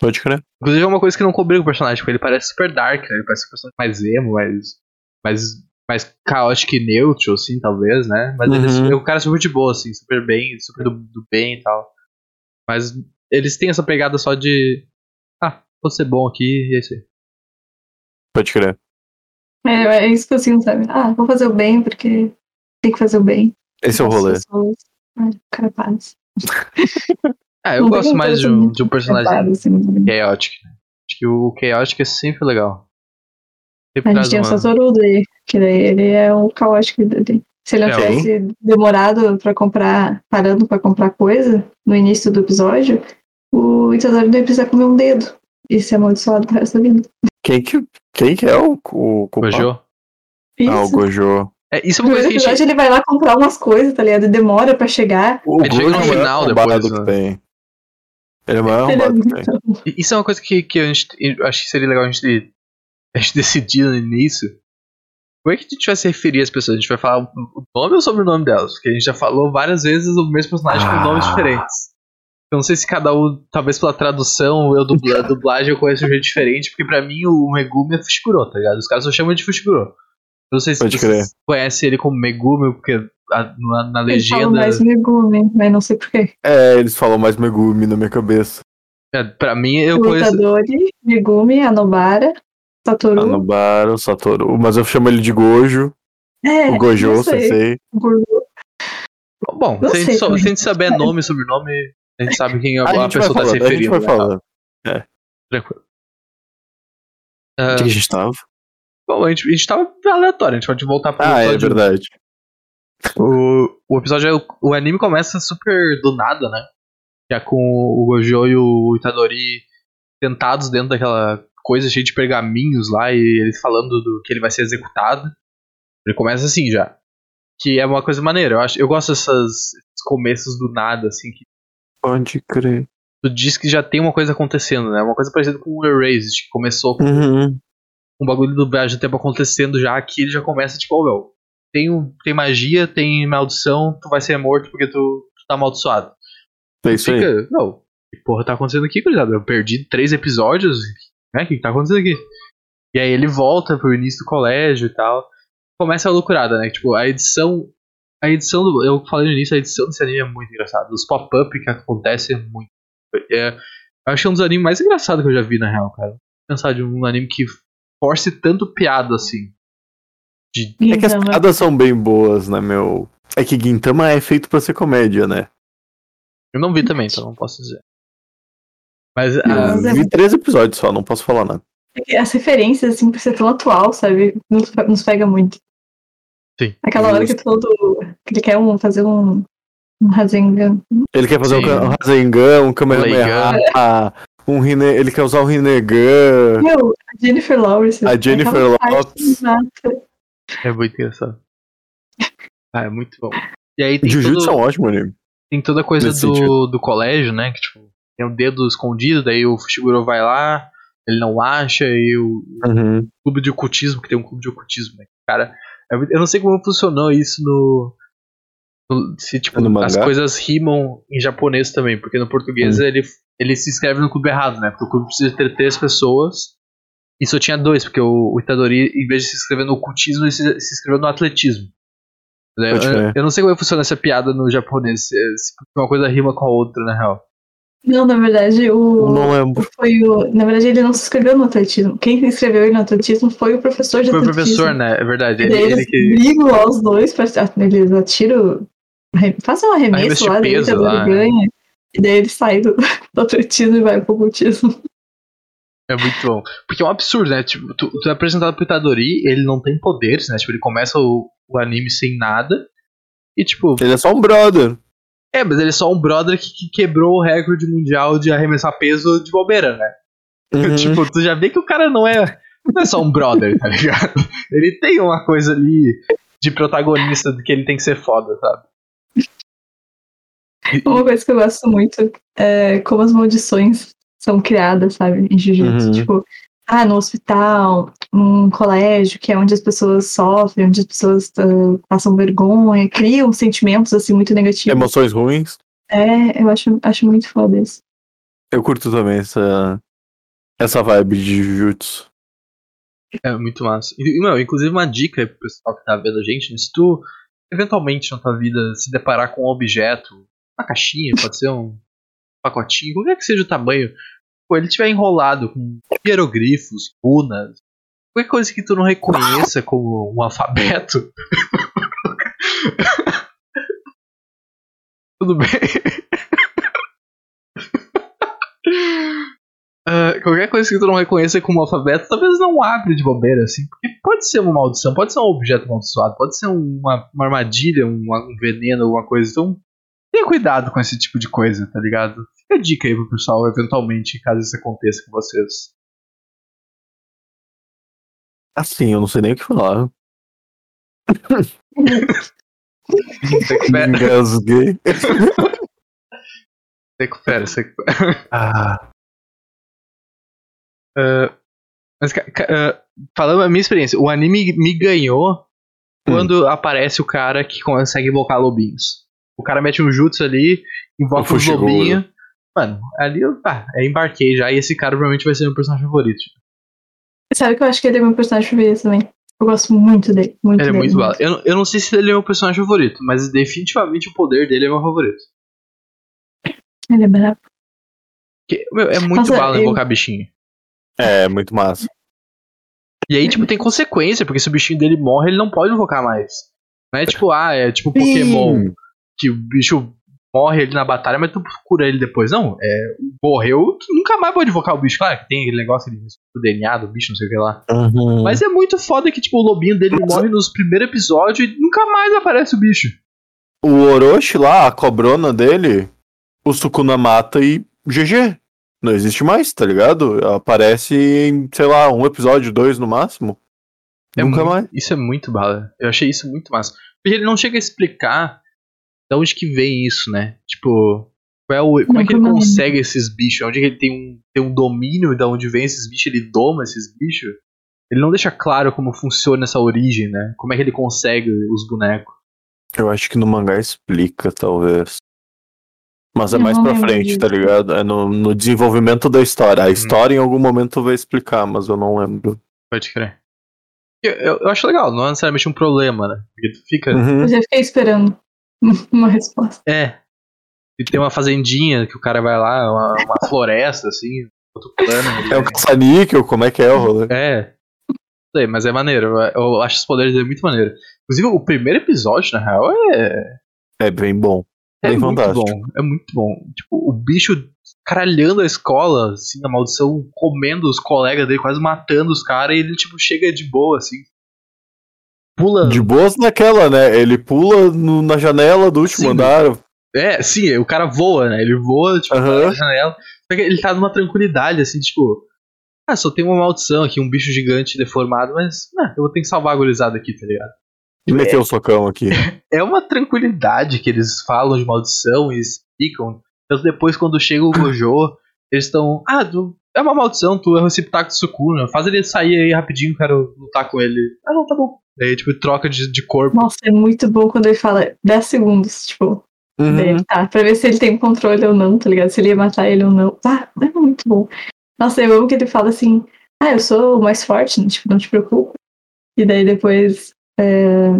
Pode crer. Inclusive é uma coisa que não cobriu com o personagem, porque ele parece super dark, né? Ele parece um personagem mais emo, mais, mais, mais caótico e neutro, assim, talvez, né? Mas ele Uhum. é um cara super de boa, assim, super bem, super do, do bem e tal. Mas eles têm essa pegada só de. Ah, vou ser bom aqui e é isso aí. Pode crer. É, é isso que eu sinto, sabe? Ah, vou fazer o bem porque tem que fazer o bem. Esse é o rolê. cara, paz. Ah, eu Não gosto mais de um, interessante de um personagem assim. chaotic. né? Acho que o chaotic é sempre legal. Sempre A gente tem o uma... Satoru daí, que daí ele é o caótico dele. Se ele não É, tivesse demorado pra comprar, parando pra comprar coisa no início do episódio, o Itadori não ia precisar comer um dedo e ser amaldiçoado pro resto da vida. Quem que, quem que é o, o culpado? Gojo. Ah, o Gojo. É, isso é No uma coisa que a gente. ele vai lá comprar umas coisas, tá ligado? E demora pra chegar. O Ele chega no é final arrombado depois, que né? tem. Ele é maior Ele é que tem. Isso é uma coisa que, que a gente, eu acho que seria legal a gente, a gente decidir no início. Como é que a gente vai se referir às pessoas? A gente vai falar o nome ou o sobrenome delas? Porque a gente já falou várias vezes o mesmo personagem com Ah. nomes diferentes. Eu não sei se cada um, talvez pela tradução, eu dubla, dublagem, eu conheço de um jeito diferente, porque pra mim o Megumi é Fushiguro, tá ligado? Os caras só chamam de Fushiguro. Eu não sei se Pode vocês conhecem ele como Megumi, porque a- na, na Ele fala legenda. mais Megumi, mas não sei porquê. É, eles falam mais Megumi na minha cabeça. é, Pra mim, eu o conheço. Itadori, Megumi, Anobara, Satoru. Anobara, Satoru. Mas eu chamo ele de Gojo. É, o Gojo, sei. Sensei. Gojo. Bom, Não se a, gente sei só- também. se a gente saber nome e sobrenome, a gente sabe quem a, A a vai pessoa tá se falando, a gente referindo. vai né? falando. Tranquilo. Ah, Onde que a gente tava? Bom, a gente, a gente tava aleatório, a gente pode voltar pro Ah, é verdade. O, o episódio, é o, o anime começa super do nada, né? Já com o Gojo e o Itadori sentados dentro daquela coisa cheia de pergaminhos lá e eles falando do que ele vai ser executado. Ele começa assim já. Que é uma coisa maneira. Eu, acho, eu gosto dessas esses começos do nada, assim, que Pode crer. tu diz que já tem uma coisa acontecendo, né? Uma coisa parecida com o Erased, que começou com Uhum. Um bagulho do viagem do tempo acontecendo já, aqui ele já começa tipo, ô meu, tem, um- tem magia, tem maldição, tu vai ser morto porque tu, tu tá amaldiçoado. É isso aí. Fica, não, que porra tá acontecendo aqui, cuidado? Eu perdi três episódios, né? O que, que tá acontecendo aqui? E aí ele volta pro início do colégio e tal. Começa a loucurada, né? Tipo, a edição. A edição do. Eu falei no início, a edição desse anime é muito engraçada. Os pop-up que acontecem é muito. É, eu acho que é um dos animes mais engraçados que eu já vi, na real, cara. Pensar de um anime que force tanto piada assim. De, É que as piadas são bem boas, né, meu? É que Gintama é feito pra ser comédia, né? eu não vi também, então não posso dizer. Mas Eu ah, Mas é vi três episódios só, não posso falar nada. As referências, assim, por ser tão atual, sabe? Nos, nos pega muito. Sim. Aquela hora que tu falou do. que ele quer um, fazer um. um Rasengan. Ele quer fazer um, Sim. um Rasengan, um Kamehameha. Um Rine... ele quer usar o Rinnegan. Meu, a Jennifer Lawrence. A Jennifer mata. é muito engraçado. Ah, é muito bom. E aí tem Jujutsu é todo- um ótimo anime. tem toda a coisa Nesse do, sentido. do colégio, né? Que tipo, tem o dedo escondido, daí o Fushiguro vai lá, ele não acha, e o Uhum. clube de ocultismo, que tem um clube de ocultismo, né? Cara, eu eu não sei como funcionou isso no. no- se tipo, as coisas rimam em japonês também, porque no português Hum. ele, ele se inscreve no clube errado, né? Porque o clube precisa ter três pessoas. E só tinha dois, porque o, o Itadori, em vez de se inscrever no ocultismo, ele se, se inscreveu no atletismo. Eu, eu, eu não sei como funciona essa piada no japonês, se, se uma coisa rima com a outra, na real. Não, na verdade, o. Não lembro. Foi o. Na verdade, ele não se inscreveu no atletismo. Quem se inscreveu ele no atletismo foi o professor de Foi o atletismo. professor, né? É verdade. Ele, ele eles que. brigam lá os dois, pra, eles atiram. Fazem um arremesso, Arremesso de lá, o peso Itadori lá, ganha. E daí ele sai do, do atletismo e vai pro ocultismo. É muito bom. Porque é um absurdo, né? Tipo, tu, tu é apresentado pro Itadori, ele não tem poderes, né? Tipo, ele começa o, o anime sem nada. E tipo, Ele é só um brother. é, mas ele é só um brother que, que quebrou o recorde mundial de arremessar peso de bobeira, né? Uhum. tipo, tu já vê que o cara não é. Não é só um brother, tá ligado? Ele tem uma coisa ali de protagonista de que ele tem que ser foda, sabe? Uma coisa que eu gosto muito é como as maldições são criadas, sabe, em Jujutsu. Uhum. Tipo, ah, no hospital, num colégio, que é onde as pessoas sofrem, onde as pessoas ah, passam vergonha, criam sentimentos, assim, muito negativos. Emoções ruins. É, eu acho, acho muito foda isso. Eu curto também essa, essa vibe de Jujutsu. É muito massa. E, meu, inclusive uma dica aí pro pessoal que tá vendo a gente, né? Se tu eventualmente na tua vida se deparar com um objeto, uma caixinha, pode ser um pacotinho, qualquer que seja o tamanho, pô, ele tiver enrolado com hieroglifos, runas, qualquer coisa que tu não reconheça como um alfabeto. Tudo bem. Ah, qualquer coisa que tu não reconheça como alfabeto, talvez não abre de bobeira, assim. Porque pode ser uma maldição, pode ser um objeto amaldiçoado, pode ser uma, uma armadilha, um, um veneno, alguma coisa. Então, tenha cuidado com esse tipo de coisa, tá ligado? Fica a dica aí pro pessoal, eventualmente, caso isso aconteça com vocês. Assim, eu não sei nem o que falar. Engasguei. recupera, recupera. Ah, Ah, mas, ah, falando a minha experiência, o anime me ganhou quando aparece o cara que consegue invocar lobinhos. O cara mete um jutsu ali, invoca O os Fushiguro. lobinhos. Mano, ali eu, ah, eu embarquei já, e esse cara provavelmente vai ser meu personagem favorito. Sabe que eu acho que ele é meu personagem favorito também. Eu gosto muito dele. Muito Ele é dele, muito bala. Eu, não- eu não sei se ele é meu personagem favorito, mas definitivamente o poder dele é meu favorito. Ele é brabo. Porque, meu, é muito Nossa, bala eu- invocar bichinho. é, muito massa. E aí, tipo, tem consequência, porque se o bichinho dele morre, ele não pode invocar mais. Não é tipo, ah, é tipo Pokémon, Sim. Que o bicho morre ali na batalha, mas tu cura ele depois. Não, é, morreu, tu nunca mais pode invocar o bicho. Claro que tem aquele negócio de o DNA do bicho, não sei o que lá. Uhum. Mas é muito foda que, tipo, o lobinho dele morre nos primeiros episódios e nunca mais aparece o bicho. O Orochi lá, a cobrona dele, o Sukuna mata e GG. Não existe mais, tá ligado? Aparece em, sei lá, um episódio, dois no máximo. É Nunca muito- mais. Isso é muito bala. Eu achei isso muito massa. Porque ele não chega a explicar de onde que vem isso, né? Tipo, qual é o- como é que ele consegue esses bichos? Onde que ele tem um, tem um domínio de onde vem esses bichos? Ele doma esses bichos? Ele não deixa claro como funciona essa origem, né? Como é que ele consegue os bonecos. Eu acho que no mangá explica, talvez. Mas é mais não pra frente, disso. tá ligado? É no, no desenvolvimento da história. A história em algum momento vai explicar, mas eu não lembro. Pode crer. Eu, eu, eu acho legal, não é necessariamente um problema, né? Porque tu fica. Uhum. Eu já fiquei esperando uma resposta. É. E tem uma fazendinha que o cara vai lá, uma, uma floresta, assim, outro plano. É o vai- caça-níquel, como é que é o rolê? É. Sei, mas é maneiro. Eu acho os poderes dele muito maneiro. Inclusive, o primeiro episódio, na real, é. É bem bom. É Bem muito fantástico. bom. É muito bom. Tipo, o bicho caralhando a escola, assim, a maldição comendo os colegas dele, quase matando os caras, e ele, tipo, chega de boa, assim. Pula. De boas naquela, né? Ele pula no- na janela do último Sim. andar. É, sim, o cara voa, né? Ele voa, tipo, na janela. Só que ele tá numa tranquilidade, assim, tipo. Ah, só tem uma maldição aqui, um bicho gigante deformado, mas. Ah, eu vou ter que salvar a gorizada aqui, tá ligado? E meteu o socão aqui. é uma tranquilidade que eles falam de maldição e explicam. Então depois, quando chega o Gojo, eles estão. Ah, tu, é uma maldição, tu é o Ciptaco de Sukuna. Faz ele sair aí rapidinho, quero lutar com ele. Ah, não, tá bom. Aí, tipo, troca de, de corpo. Nossa, é muito bom quando ele fala 10 segundos, tipo, Uhum. dele, tá? Pra ver se ele tem controle ou não, tá ligado? Se ele ia matar ele ou não. Ah, é muito bom. Nossa, eu amo que ele fala assim, ah, eu sou o mais forte, né? tipo, não te preocupa. E daí depois é,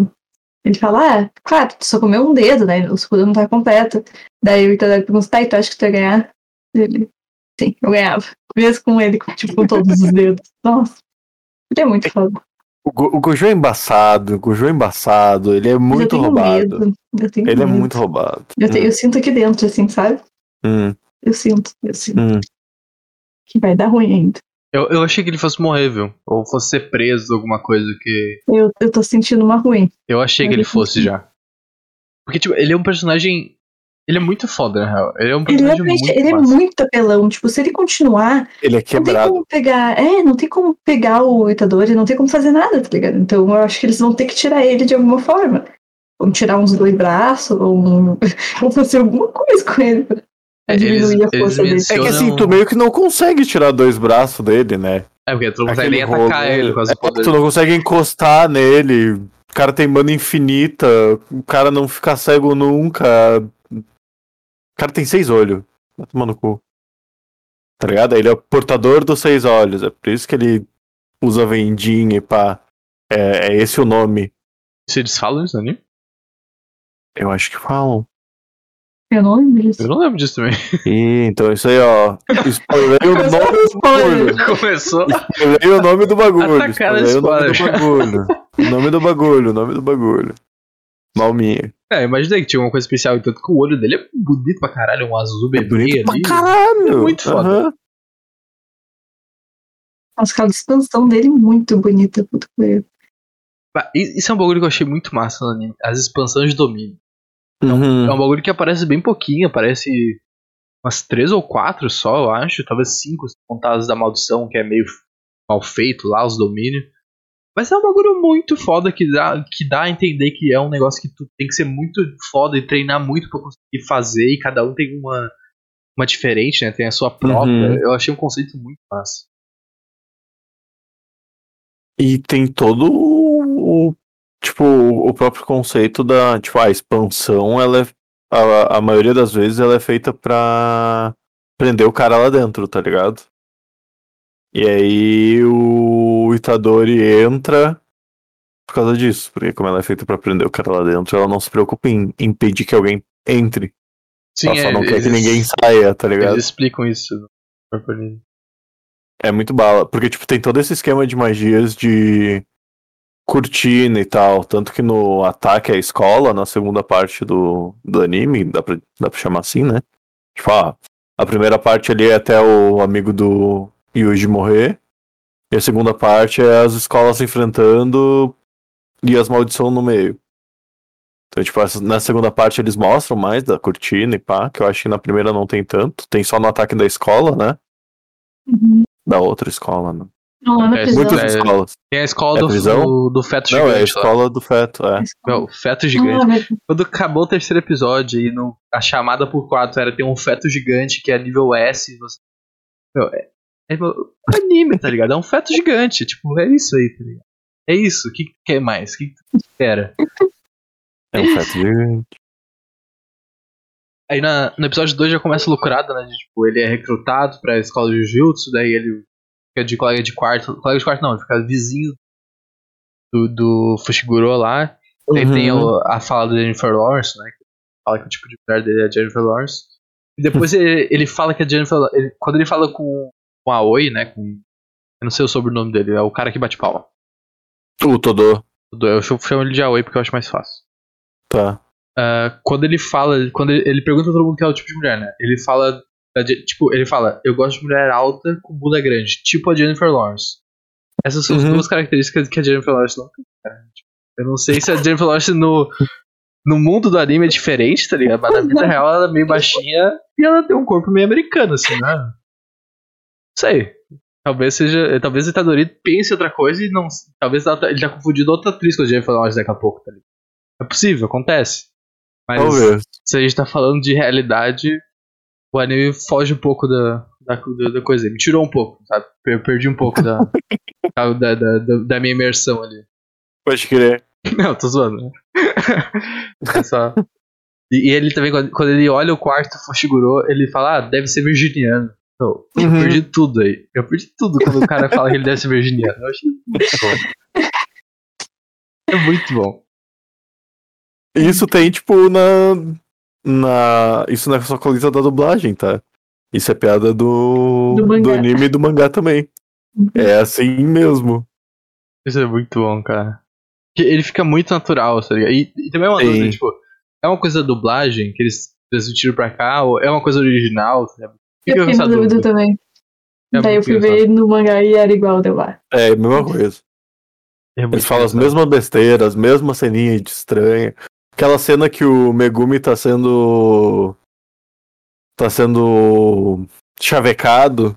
ele fala, ah, claro, tu só comeu um dedo, né? O escudo não tá completo. Daí o Itadori pergunta, tá, e tu acha que tu ia ganhar? Ele, sim, eu ganhava. Mesmo com ele, com, tipo, com todos os dedos. Nossa, ele é muito foda. O, Go- o Gojo é embaçado, o Gojo é embaçado, ele é muito eu tenho roubado. medo. Eu tenho Ele é medo. muito roubado. Eu, te- eu sinto aqui dentro, assim, sabe? Hum, Eu sinto, eu sinto hum. que vai dar ruim ainda. Eu, eu achei que ele fosse morrer, viu? Ou fosse ser preso, alguma coisa que. Eu, eu tô sentindo uma ruim. Eu achei que Ele fosse. já. Porque, tipo, ele é um personagem. Ele é muito foda, na real. Ele é um Ele, personagem realmente- muito ele é massa. muito apelão. Tipo, se ele continuar, Ele é não tem quebrado. como pegar. É, não tem como pegar o Itadori, não tem como fazer nada, tá ligado? Então eu acho que eles vão ter que tirar ele de alguma forma. ou tirar uns dois braços, ou, um... ou fazer alguma coisa com ele. Pra É, diminuir eles- a força eles dele. É que assim, Mencionam- tu meio que não consegue tirar dois braços dele, né? É, porque tu não consegue Aquele nem atacar rolo, ele com as é, poderes. Tu não consegue encostar nele. O cara tem mana infinita. O cara não fica cego nunca. O cara tem seis olhos. Vai tomar no cu. Tá ligado? Ele é o portador dos seis olhos. É por isso que ele usa vendinha e pá. É, é esse o nome. Se eles falam isso no anime? Eu acho que falam. Eu não lembro disso. Eu não lembro disso também. Ih, então isso aí, ó. Spoilerei o Começou nome do spoiler. bagulho. Começou. Spoilerei o nome do bagulho. O nome do bagulho. O nome do bagulho, o nome do bagulho. Malminha. É, imaginei que tinha uma coisa especial, e tanto que o olho dele é bonito pra caralho, um azul É bebê bonito pra ali. caralho. É muito foda. Aham. Nossa, aquela expansão dele é muito bonita. Puta que Isso é um bagulho que eu achei muito massa no anime. As expansões de domínio. Uhum. É um bagulho que aparece bem pouquinho, aparece umas três ou quatro só, eu acho. Talvez cinco, se contar as da maldição, que é meio mal feito lá, os domínios. Mas é um bagulho muito foda que dá, que dá a entender que é um negócio que tu tem que ser muito foda e treinar muito pra conseguir fazer, e cada um tem uma, uma diferente, né? Tem a sua própria. Uhum. Eu achei um conceito muito massa. E tem todo o, tipo, o próprio conceito da, tipo, a expansão, ela é, a, a maioria das vezes ela é feita pra prender o cara lá dentro, tá ligado? E aí o Itadori entra por causa disso, porque como ela é feita pra prender o cara lá dentro, ela não se preocupa em impedir que alguém entre. Sim, ela só não quer eles- que ninguém saia, tá ligado? Eles explicam isso. É muito bala, porque tipo, tem todo esse esquema de magias de cortina e tal, tanto que no ataque à escola, na segunda parte do, do anime, dá pra, dá pra chamar assim, né? Tipo, ah, a primeira parte ali é até o amigo do Yuji morrer, e a segunda parte é as escolas se enfrentando e as maldições no meio. Então, tipo, na segunda parte eles mostram mais da cortina e pá, que eu acho que na primeira não tem tanto, tem só no ataque da escola, né? Uhum. Da outra escola, né? Não, lá É. Muitas É, escolas. Tem a escola É do, do, do feto Não, gigante. é a lá. escola do feto, é. Meu, feto gigante. Ah, mas- Quando acabou o terceiro episódio e no, a chamada por quatro era ter um feto gigante que é nível S. Você, meu, é, é, anime, tá ligado? É um feto gigante. Tipo, é isso aí, tá ligado? É isso. O que que tu quer mais? O que, que tu espera? É um feto gigante. Aí na, no episódio 2 já começa lucrado, né? De, tipo, ele é recrutado pra escola de Jiu-Jitsu, daí ele fica de colega de quarto. Colega de quarto não, ele fica vizinho do, do Fushiguro lá. Aí tem Uhum. o- a fala da Jennifer Lawrence, né? Que fala que o tipo de mulher dele é Jennifer Lawrence. E depois ele, ele fala que a Jennifer. ele- quando ele fala com, com a Oi, né? Com, eu não sei o sobrenome dele, é o cara que bate palma. O Todô. Eu chamo ele de Aoi porque eu acho mais fácil. Tá. Ah, quando ele fala, quando ele, ele pergunta pra todo mundo que é o tipo de mulher, né? Ele fala, tipo, ele fala, eu gosto de mulher alta com bunda grande, tipo a Jennifer Lawrence. Essas são as Uhum. duas características que a Jennifer Lawrence não tem, cara. Tipo, Eu não sei se a Jennifer Lawrence no, no mundo do anime é diferente, tá ligado? Mas na vida real ela é meio baixinha e ela tem um corpo meio americano, assim, né? Não sei. Talvez seja. Talvez o Itadori pense outra coisa e não. Talvez tá- ele tá confundindo outra atriz com a Jennifer Lawrence daqui a pouco, tá ligado? É possível, acontece. Mas Talvez. se a gente tá falando de realidade, o anime foge um pouco da, da, da- coisa. Me tirou um pouco, sabe? Per- Perdi um pouco da, da, da, da- da minha imersão ali. Pode crer. Não, tô zoando. né? É só... E, e ele também, quando, quando ele olha o quarto Fushiguro, ele fala, ah, deve ser virginiano. Eu, eu Uhum. perdi tudo aí. Eu perdi tudo quando o cara fala que ele deve ser virginiano. Eu achei muito bom. É muito bom. Isso tem, tipo, na. na... Isso não é só coisa da dublagem, tá? Isso é piada do. Do mangá. anime e do mangá também. É assim mesmo. Isso é muito bom, cara. Ele fica muito natural, tá ligado? E, e também é uma Sim. dúvida, tipo, é uma coisa da dublagem que eles transmitiram pra cá, ou é uma coisa original? Sabe? Eu fiquei essa na dúvida dúvida. também. É Daí eu fui ver no mangá e era igual deu lá. É a mesma coisa. É Eles falam as mesmas besteiras, mesma ceninha de estranha. Aquela cena que o Megumi tá sendo. tá sendo chavecado,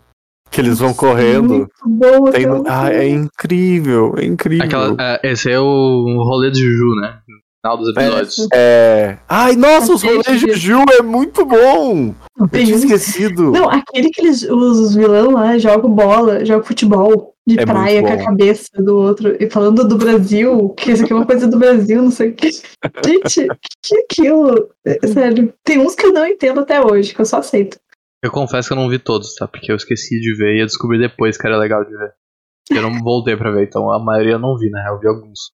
que eles vão correndo. Muito boa. Tem- Ah, é incrível, é incrível. Aquela, é, esse é o rolê de Juju, né? Final dos episódios. É. Ai, nossa, os rolês de Ju é muito bom! Eu tinha esquecido. Não, aquele que eles, os vilão lá jogam bola, jogam futebol de É praia com a cabeça do outro. E falando do Brasil, que isso aqui é uma coisa do Brasil, não sei o que. Gente, que é aquilo? É, Sério, tem uns que eu não entendo até hoje, que eu só aceito. Eu confesso que eu não vi todos, tá? Porque eu esqueci de ver e eu descobri depois que era legal de ver. Eu não voltei pra ver, então a maioria eu não vi, né? Eu vi alguns.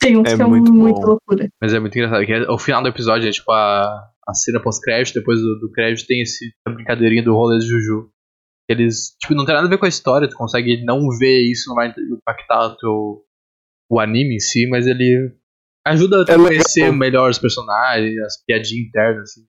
Tem uns É que é muito muito, loucura. Mas é muito engraçado. Que é- o final do episódio é tipo a, a cena pós-crédito, depois do, do crédito tem esse a brincadeirinha do rolê de Juju. Eles, tipo, não tem nada a ver com a história, tu consegue não ver isso, não vai impactar o teu, o anime em si, mas ele ajuda a É legal. conhecer melhor os personagens, as piadinhas internas, assim.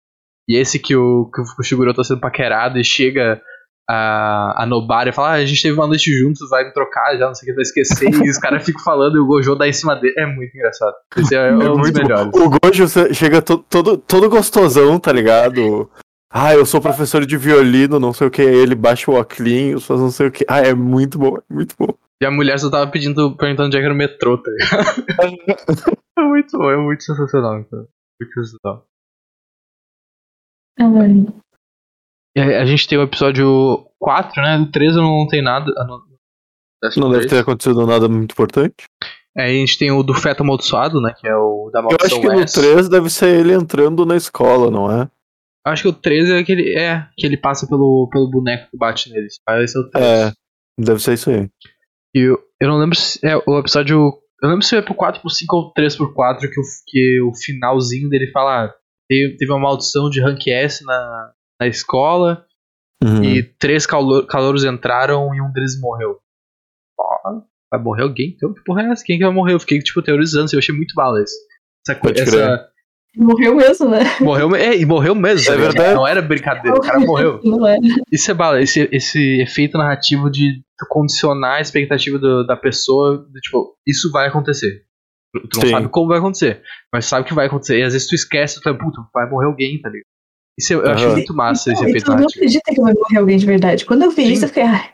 E esse que o, que o Shiguro tá sendo paquerado e chega a, a Nobara e fala, ah, a gente teve uma noite juntos, vai me trocar já, não sei o que, vai esquecer, e os caras ficam falando e o Gojo dá em cima dele. É muito engraçado. Esse é, É um dos muito bom. melhores. O Gojo chega to- todo, todo gostosão, tá ligado? Ah, eu sou professor de violino, não sei o que. Ele baixa o óculos, faz não sei o que. Ah, é muito bom, é muito bom. E a mulher só tava pedindo, perguntando onde é que era o metrô, tá ligado? é muito bom, é muito sensacional, cara. Muito sensacional. Aí, a gente tem o episódio 4, né? Do 3 não tem nada. ah, Não, Não deve ter acontecido nada muito importante. Aí a gente tem o do feto amaldiçoado, né? Que é o da Eu maldição acho que no Wes. 3 deve ser ele entrando na escola, não é? Eu Acho que o 13 é aquele. É, que ele passa pelo, pelo boneco que bate neles. Aí esse é o 3. É. Deve ser isso aí. E eu, eu não lembro se. É, o episódio. Eu lembro se é pro 4 pro 5 ou 3 por 4 que o, que o finalzinho dele fala. ah, teve, teve uma maldição de rank S na, na escola. Uhum. E três calor, calouros entraram e um deles morreu. Ó, vai morrer alguém? Então, que porra é essa? Quem que vai morrer? Eu fiquei, tipo, teorizando, assim, eu achei muito bala esse. Essa coisa. Essa, morreu mesmo, né? morreu, é, e morreu mesmo. É ligado? verdade. Não era brincadeira, o cara morreu. Não é. Isso é bala, esse, esse efeito narrativo de tu condicionar a expectativa do- da pessoa, de, tipo, isso vai acontecer. Tu não Sim. sabe como vai acontecer, mas sabe que vai acontecer. E às vezes tu esquece, tu puta, vai morrer alguém, tá ligado? Isso eu, eu acho Aham. muito massa esse efeito tu não acredita que vai morrer alguém de verdade. Quando eu vi Sim. isso, eu fiquei, ai,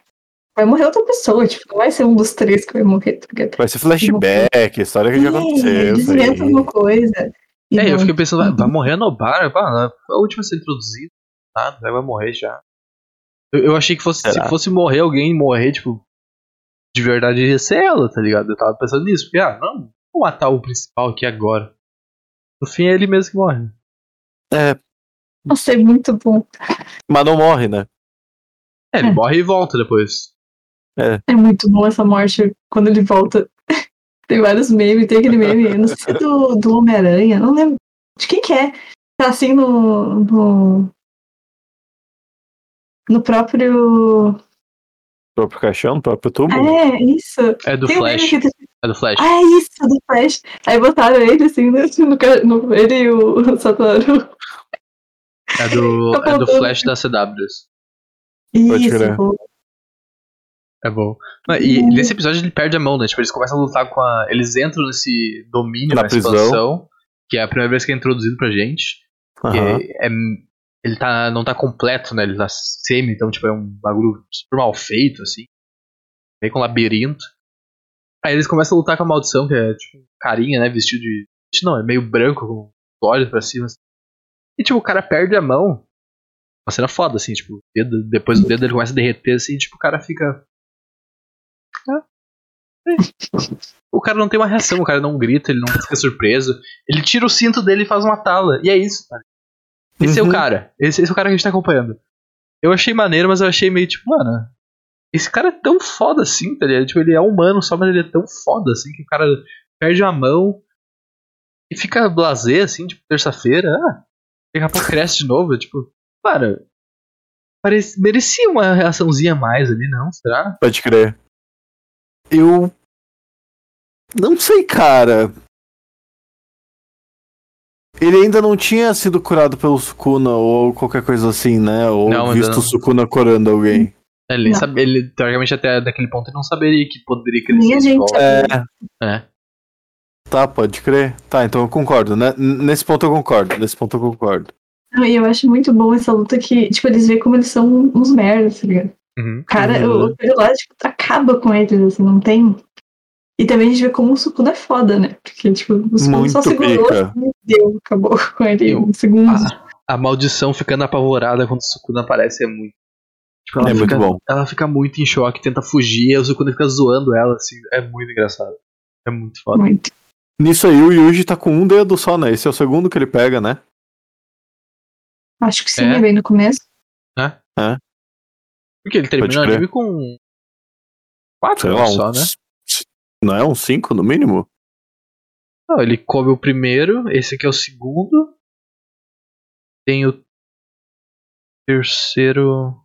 vai morrer outra pessoa, tipo, não vai ser um dos três que vai morrer, tá? Vai ser flashback, história que já aconteceu. Aí. alguma coisa. E É, eu não. fiquei pensando, vai, vai morrer? Pá, ela foi a última a ser introduzida. Nada, vai vai morrer já. Eu, eu achei que fosse, Será? se fosse morrer alguém, morrer, tipo, de verdade ia ser ela, tá ligado? Eu tava pensando nisso, porque, ah, não, vou matar o principal aqui agora. No fim é ele mesmo que morre. É, Nossa, é muito bom. mas não morre, né? É, ele É. morre e volta depois. É muito bom essa morte quando ele volta. tem vários memes, tem aquele meme, não sei se é do, do Homem-Aranha, não lembro de quem que é. Tá assim no. no, no próprio. Próprio caixão, próprio tubo. É, isso. É do tem um meme Flash. que tá- É do Flash. Ah, é isso, do Flash. Aí botaram ele assim, no, no, no- ele e o Satoru. É do, Tá é do. Flash da CWs. Pode Isso. É bom. E Hum. nesse episódio ele perde a mão, né? Tipo, eles começam a lutar com a. Eles entram nesse domínio, Na na, prisão. expansão, que é a primeira vez que é introduzido pra gente. Aham. é, é- ele tá, não tá completo, né? Ele tá semi, então, tipo, é um bagulho super mal feito, assim. Meio com labirinto. Aí eles começam a lutar com a maldição, que é, tipo, um carinha, né? Vestido de. Não, é meio branco, com os olhos pra cima. assim. E, tipo, o cara perde a mão. Uma cena foda, assim, tipo, dedo, depois o dedo dele começa a derreter, assim, e, tipo, o cara fica. Ah, é. O cara não tem uma reação, o cara não grita, ele não fica surpreso. Ele tira o cinto dele e faz uma tala. E é isso, cara. Esse é Uhum. o cara. Esse, esse é o cara que a gente tá acompanhando. Eu achei maneiro, mas eu achei meio tipo, mano. Esse cara é tão foda assim, tá ligado? Tipo, ele é humano só, mas ele é tão foda assim que o cara perde a mão e fica blasé assim, tipo, terça-feira. Ah, daqui a pouco cresce de novo. Tipo, cara. Parece, merecia uma reaçãozinha a mais ali, não? Será? Pode crer. Eu. Não sei, cara. Ele ainda não tinha sido curado pelo Sukuna ou qualquer coisa assim, né? Ou Não, visto o Sukuna curando alguém. Ele, sabe, ele, teoricamente, até daquele ponto, ele não saberia que poderia crescer. Nem a de gente. É, É. tá, pode crer. Tá, então eu concordo, né? Nesse ponto eu concordo, nesse ponto eu concordo. Não, E eu acho muito bom essa luta que, tipo, eles veem como eles são uns merdas, tá ligado? Uhum. O cara, Uhum. o, o lá, tipo, acaba com eles, assim, não tem. E também a gente vê como o Sukuna é foda, né? Porque, tipo, o Sukuna Muito só segurou pica. e deu, acabou com ele em um segundo. Ah, A maldição ficando apavorada quando o Sukuna aparece é muito. Tipo, ela É fica, muito bom. Ela fica muito em choque, tenta fugir, e o Sukuna fica zoando ela, assim. É muito engraçado. É muito foda. Muito. Nisso aí, o Yuji tá com um dedo só, né? Esse é o segundo que ele pega, né? Acho que sim, É? é bem no começo. Porque ele termina o anime com. Quatro Sei lá, só, uns... né? Não é um cinco, no mínimo? Não, ele come o primeiro, esse aqui é o segundo. Tem o terceiro.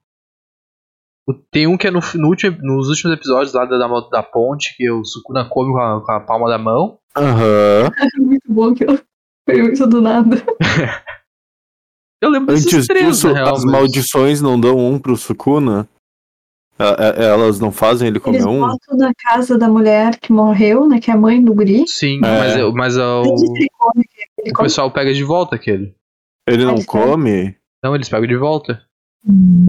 O- Tem um que é no, no último, nos últimos episódios lá da, da, da ponte, que o Sukuna come com a, com a palma da mão. Aham. É muito bom que eu isso do nada. Eu lembro desses Antes três, disso, na real, as mas- maldições não dão um pro Sukuna? É- é- Elas não fazem ele comer Eles um? botam na casa da mulher que morreu, né? Que é a mãe do guri. Sim, É. mas, eu- mas Ele come, ele o come. pessoal pega de volta aquele. Ele não come? Não, eles pegam de volta. Hum.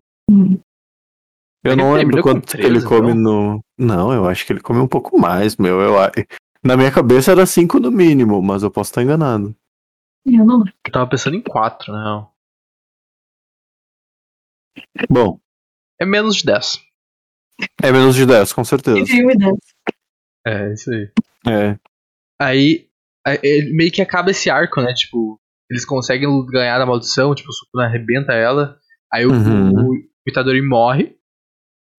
Eu Ele não lembro quanto que ele 13, come no. Não, eu acho que ele come um pouco mais, meu. Eu... a- Na minha cabeça era cinco no mínimo, mas eu posso estar enganado. Eu não lembro. Eu tava pensando em quatro, na real. Bom, É menos de 10. é menos de 10, com certeza. Entre um e dez. É, isso aí. É. Aí, aí ele meio que acaba esse arco, né? Tipo, eles conseguem ganhar da maldição, tipo, o Sukuna arrebenta ela. Aí o, Uhum. o Itadori morre.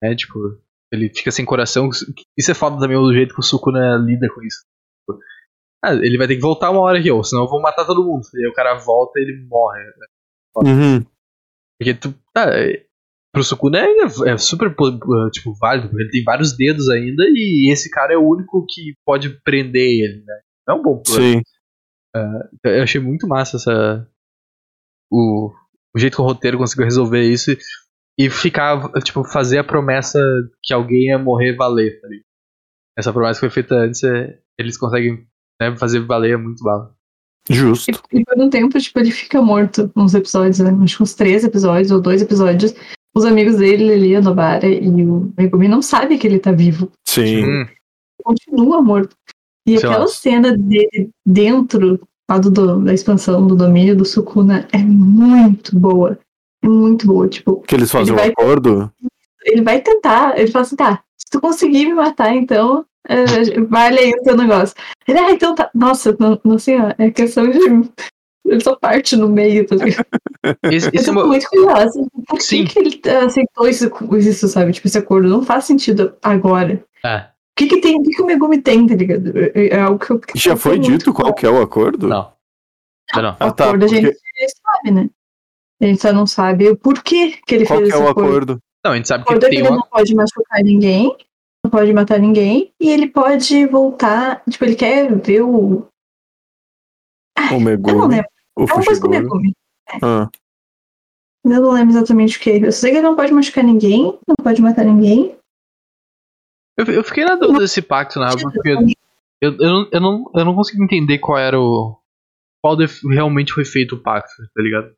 Né? Tipo, ele fica sem coração. Isso é foda também o jeito que o Sukuna lida com isso. Tipo, ah, ele vai ter que voltar uma hora aqui, ou senão eu vou matar todo mundo. E aí o cara volta e ele morre. né? Uhum. Porque tu. Ah, é- pro Sukuna é, é super po- tipo, válido, porque ele tem vários dedos ainda e esse cara é o único que pode prender ele, né? É um bom plano. Sim. Eu achei muito massa essa. O, o jeito que o roteiro conseguiu resolver isso e, ficar, tipo, fazer a promessa que alguém ia morrer valer, tá ligado? Essa promessa foi feita antes, é- eles conseguem né, fazer valer é muito bala. Justo. E, e por um tempo, tipo, ele fica morto nos episódios, né? Acho que uns três episódios ou dois episódios. Os amigos dele ali, a Nobara e o Megumi, não sabem que ele tá vivo. Sim. Hum, Continua morto. E Sei aquela lá. cena dele dentro do- da expansão do domínio do Sukuna é muito boa. É muito boa. Tipo, Que eles fazem Ele um vai- acordo? ele vai tentar, ele fala assim, tá, se tu conseguir me matar, então é, vale aí o teu negócio. Ele, ah, então tá. Nossa, não, não sei, ó, é questão de. Ele só parte no meio, tá ligado? esse, Eu esse é tô uma- muito curiosa. Por Sim. que, ele aceitou isso, isso, sabe? Tipo, esse acordo não faz sentido agora. É, O que, que tem? O que, que o Megumi tem, tá ligado? É é algo que eu. que Já foi dito qual que é o acordo? não. Não, não. O Ah, tá, acordo a gente porque- sabe, né? A gente só não sabe o porquê que ele Qual fez que é esse o acordo. acordo? Não, a gente sabe O que acordo é que tem ele uma. não pode machucar ninguém, não pode matar ninguém, e ele pode voltar. Tipo, ele quer ver o. O Eu não Megumi? lembro. O É uma coisa com o? Megumi. Ah, Eu não lembro exatamente o que. Eu sei que ele não pode machucar ninguém, não pode matar ninguém. Eu, eu fiquei na dúvida desse pacto, na real, porque eu, eu, eu, não, eu, não, eu não consigo entender qual era o. Qual def- realmente foi feito o pacto, tá ligado?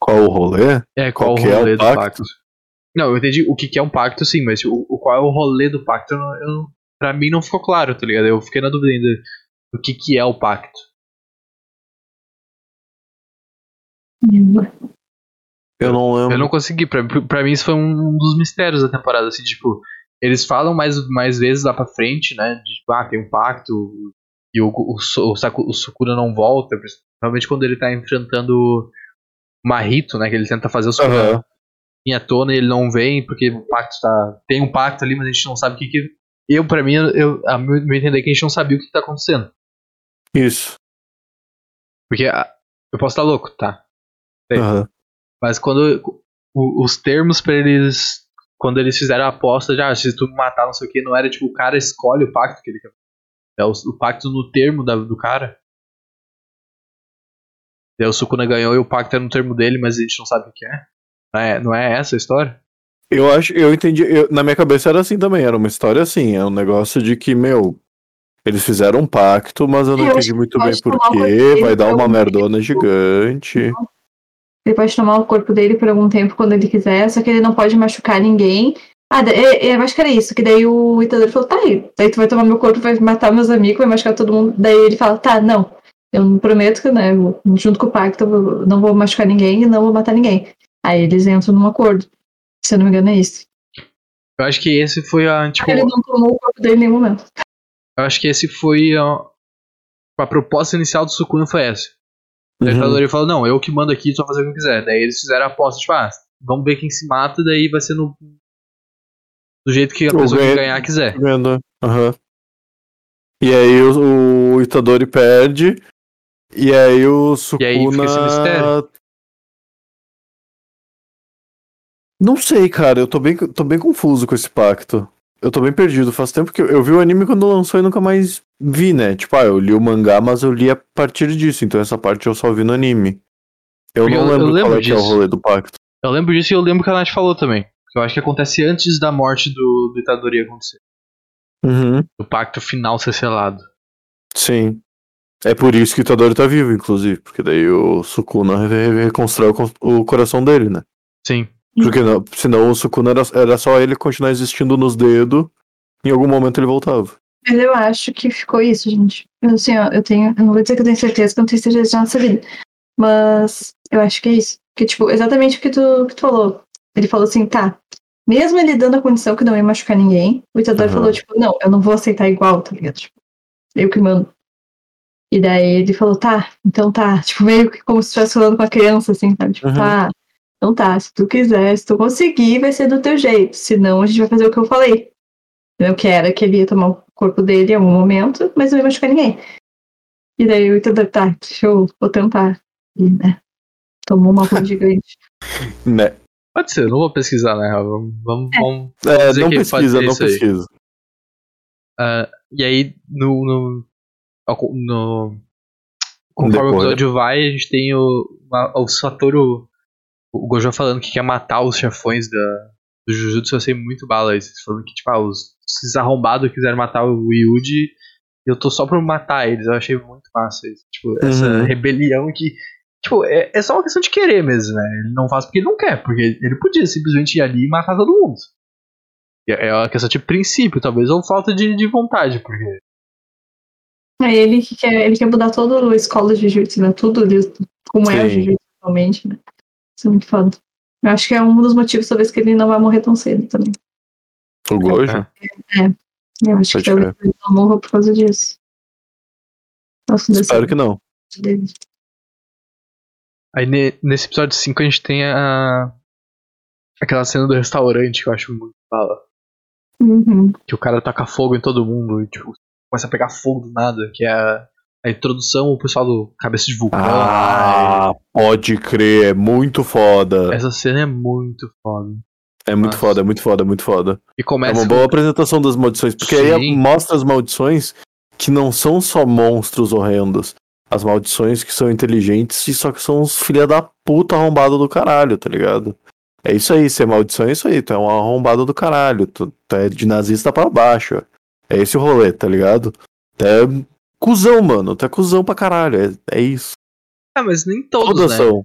Qual o rolê? É, qual, Qual o é o rolê do pacto? pacto? Não, eu entendi o que, que é um pacto, sim, mas o, o- qual é o rolê do pacto, eu, eu, pra mim não ficou claro, tá ligado? Eu fiquei na dúvida ainda do que, que é o pacto. Eu não lembro. Eu não consegui, pra, pra mim isso foi um dos mistérios da temporada, assim, tipo, eles falam mais, mais vezes lá pra frente, né, de tipo, ah, tem um pacto, e o, o, o, o Sukuna não volta, principalmente quando ele tá enfrentando o Marito, né, que ele tenta fazer o Sukuna Aham. vir à tona e ele não vem, porque o pacto tá, tem um pacto ali, mas a gente não sabe o que que... Eu, pra mim, eu, a meu, entender é que a gente não sabia o que, tá acontecendo. Isso. Porque ah, eu posso estar louco, tá? Aham. Mas quando os termos pra eles. Quando eles fizeram a aposta, já, se tu matar não sei o que, não era tipo o cara escolhe o pacto que ele quer. É o, o pacto no termo da- do cara. E aí o Sukuna ganhou e o pacto é no termo dele, mas a gente não sabe o que é. Não é, não é essa a história? Eu acho, eu entendi. eu- na minha cabeça era assim também, era uma história assim, é um negócio de que, meu, eles fizeram um pacto, mas eu não Eu entendi muito bem porquê, vai dar uma merdona gigante. Ele pode tomar o corpo dele por algum tempo quando ele quiser, só que ele não pode machucar ninguém. Ah, é- é, eu acho que era isso, que daí o Itadori falou, tá aí, daí tu vai tomar meu corpo, vai matar meus amigos, vai machucar todo mundo. Daí ele fala, tá, não, eu não prometo que, né, junto com o pacto, eu não vou machucar ninguém e não vou matar ninguém. Aí eles entram num acordo. Se eu não me engano, é isso. Eu acho que esse foi a. Tipo, Ele não tomou o corpo dele em nenhum momento. eu acho que esse foi a. A proposta inicial do Sukuna foi essa. O Uhum. ditador falou, não, eu que mando aqui, só fazer o que eu quiser. Daí eles fizeram a aposta, tipo, ah, vamos ver quem se mata, daí vai ser no. Do jeito que a pessoa que ganha- ganhar quiser. Vendo. Aham. E aí o, o Itadori perde. E aí o Sukuna. E aí fica esse mistério. Não sei, cara. Eu tô bem, tô bem confuso com esse pacto. Eu tô bem perdido. Faz tempo que eu, eu vi o anime quando lançou e nunca mais vi, né? Tipo, ah, eu li o mangá, mas eu li a partir disso. Então essa parte eu só vi no anime. Eu Eu- não eu lembro, lembro qual é, que é o disso. rolê do pacto. Eu lembro disso e eu lembro que a Nath falou também. Que eu acho que acontece antes da morte do, do Itadori acontecer. Uhum. Do pacto final ser selado. Sim. É por isso que o Itadori tá vivo, inclusive. Porque daí o Sukuna re- re- reconstrói o coração dele, né? Sim. Porque não, senão o Sukuna era, era só ele continuar existindo nos dedos. Em algum momento ele voltava. Mas eu acho que ficou isso, gente. Eu, assim, ó, eu tenho. Eu não vou dizer que eu tenho certeza, que eu não tenho certeza da nossa vida. Mas eu acho que é isso. Que, tipo, exatamente o que tu, que tu falou. Ele falou assim, tá. Mesmo ele dando a condição que não ia machucar ninguém, o Itadori Aham. falou, tipo, não, eu não vou aceitar igual, tá ligado? Tipo, eu que mando. E daí ele falou, tá, então tá. Tipo, meio que como se estivesse falando com a criança, assim, sabe? Tipo, Uhum. tá. Então tá, se tu quiser, se tu conseguir, vai ser do teu jeito. Senão a gente vai fazer o que eu falei. Eu que era que ele ia tomar o corpo dele em algum momento, mas não ia machucar ninguém. E daí o Itadori, tá, deixa eu vou tentar. E, né, tomou uma rua gigante. Né? Pode ser, eu não vou pesquisar, né? Vamos, vamos, vamos É, dizer não que pode pesquisa, ser não isso aí. pesquisa. Ah, e aí, no, no, no- conforme o Decorrer. episódio vai, a gente tem o, o Satoru, o Gojo falando que quer matar os chefões da, do Jujutsu. Eu achei muito bala isso. Falando que, tipo, ah, os, esses arrombados quiseram matar o Yuji eu tô só pra matar eles. Eu achei muito massa isso. Tipo, essa Uhum. rebelião que. Tipo, é, é só uma questão de querer mesmo, né? Ele não faz porque ele não quer, porque ele podia simplesmente ir ali e matar todo mundo. É é uma questão de princípio, talvez, ou falta de, de vontade, porque. É ele que quer, ele quer mudar toda a escola de Jiu-Jitsu, né? Tudo ali, como é o Sim. Jiu-Jitsu atualmente, né? Isso é muito foda. Eu acho que é um dos motivos, talvez, que ele não vai morrer tão cedo também. O Gojo? Eu acho Pode que talvez ele não morra por causa disso. Nossa, desse Espero que não. dele. Aí ne- nesse episódio 5 a gente tem a. Aquela cena do restaurante que eu acho muito bala. Uhum. Que o cara taca fogo em todo mundo e tipo, começa a pegar fogo do nada, que é a, a introdução, o pessoal do cabeça de vulcão. Ah, pode crer, é muito foda. Essa cena é muito foda. É muito Nossa. foda, é muito foda, é muito foda. E É começa. uma com- boa apresentação das maldições, porque aí Sim. mostra as maldições que não são só monstros horrendos. As maldições que são inteligentes e só que são uns filha da puta arrombado do caralho, tá ligado? É isso aí, ser maldição é isso aí, tu é um arrombado do caralho, tu, tu é de nazista pra baixo. É esse o rolê, tá ligado? Tu é cuzão, mano, tu é cuzão pra caralho, é, é isso. Ah, mas nem todos, Todas né? são.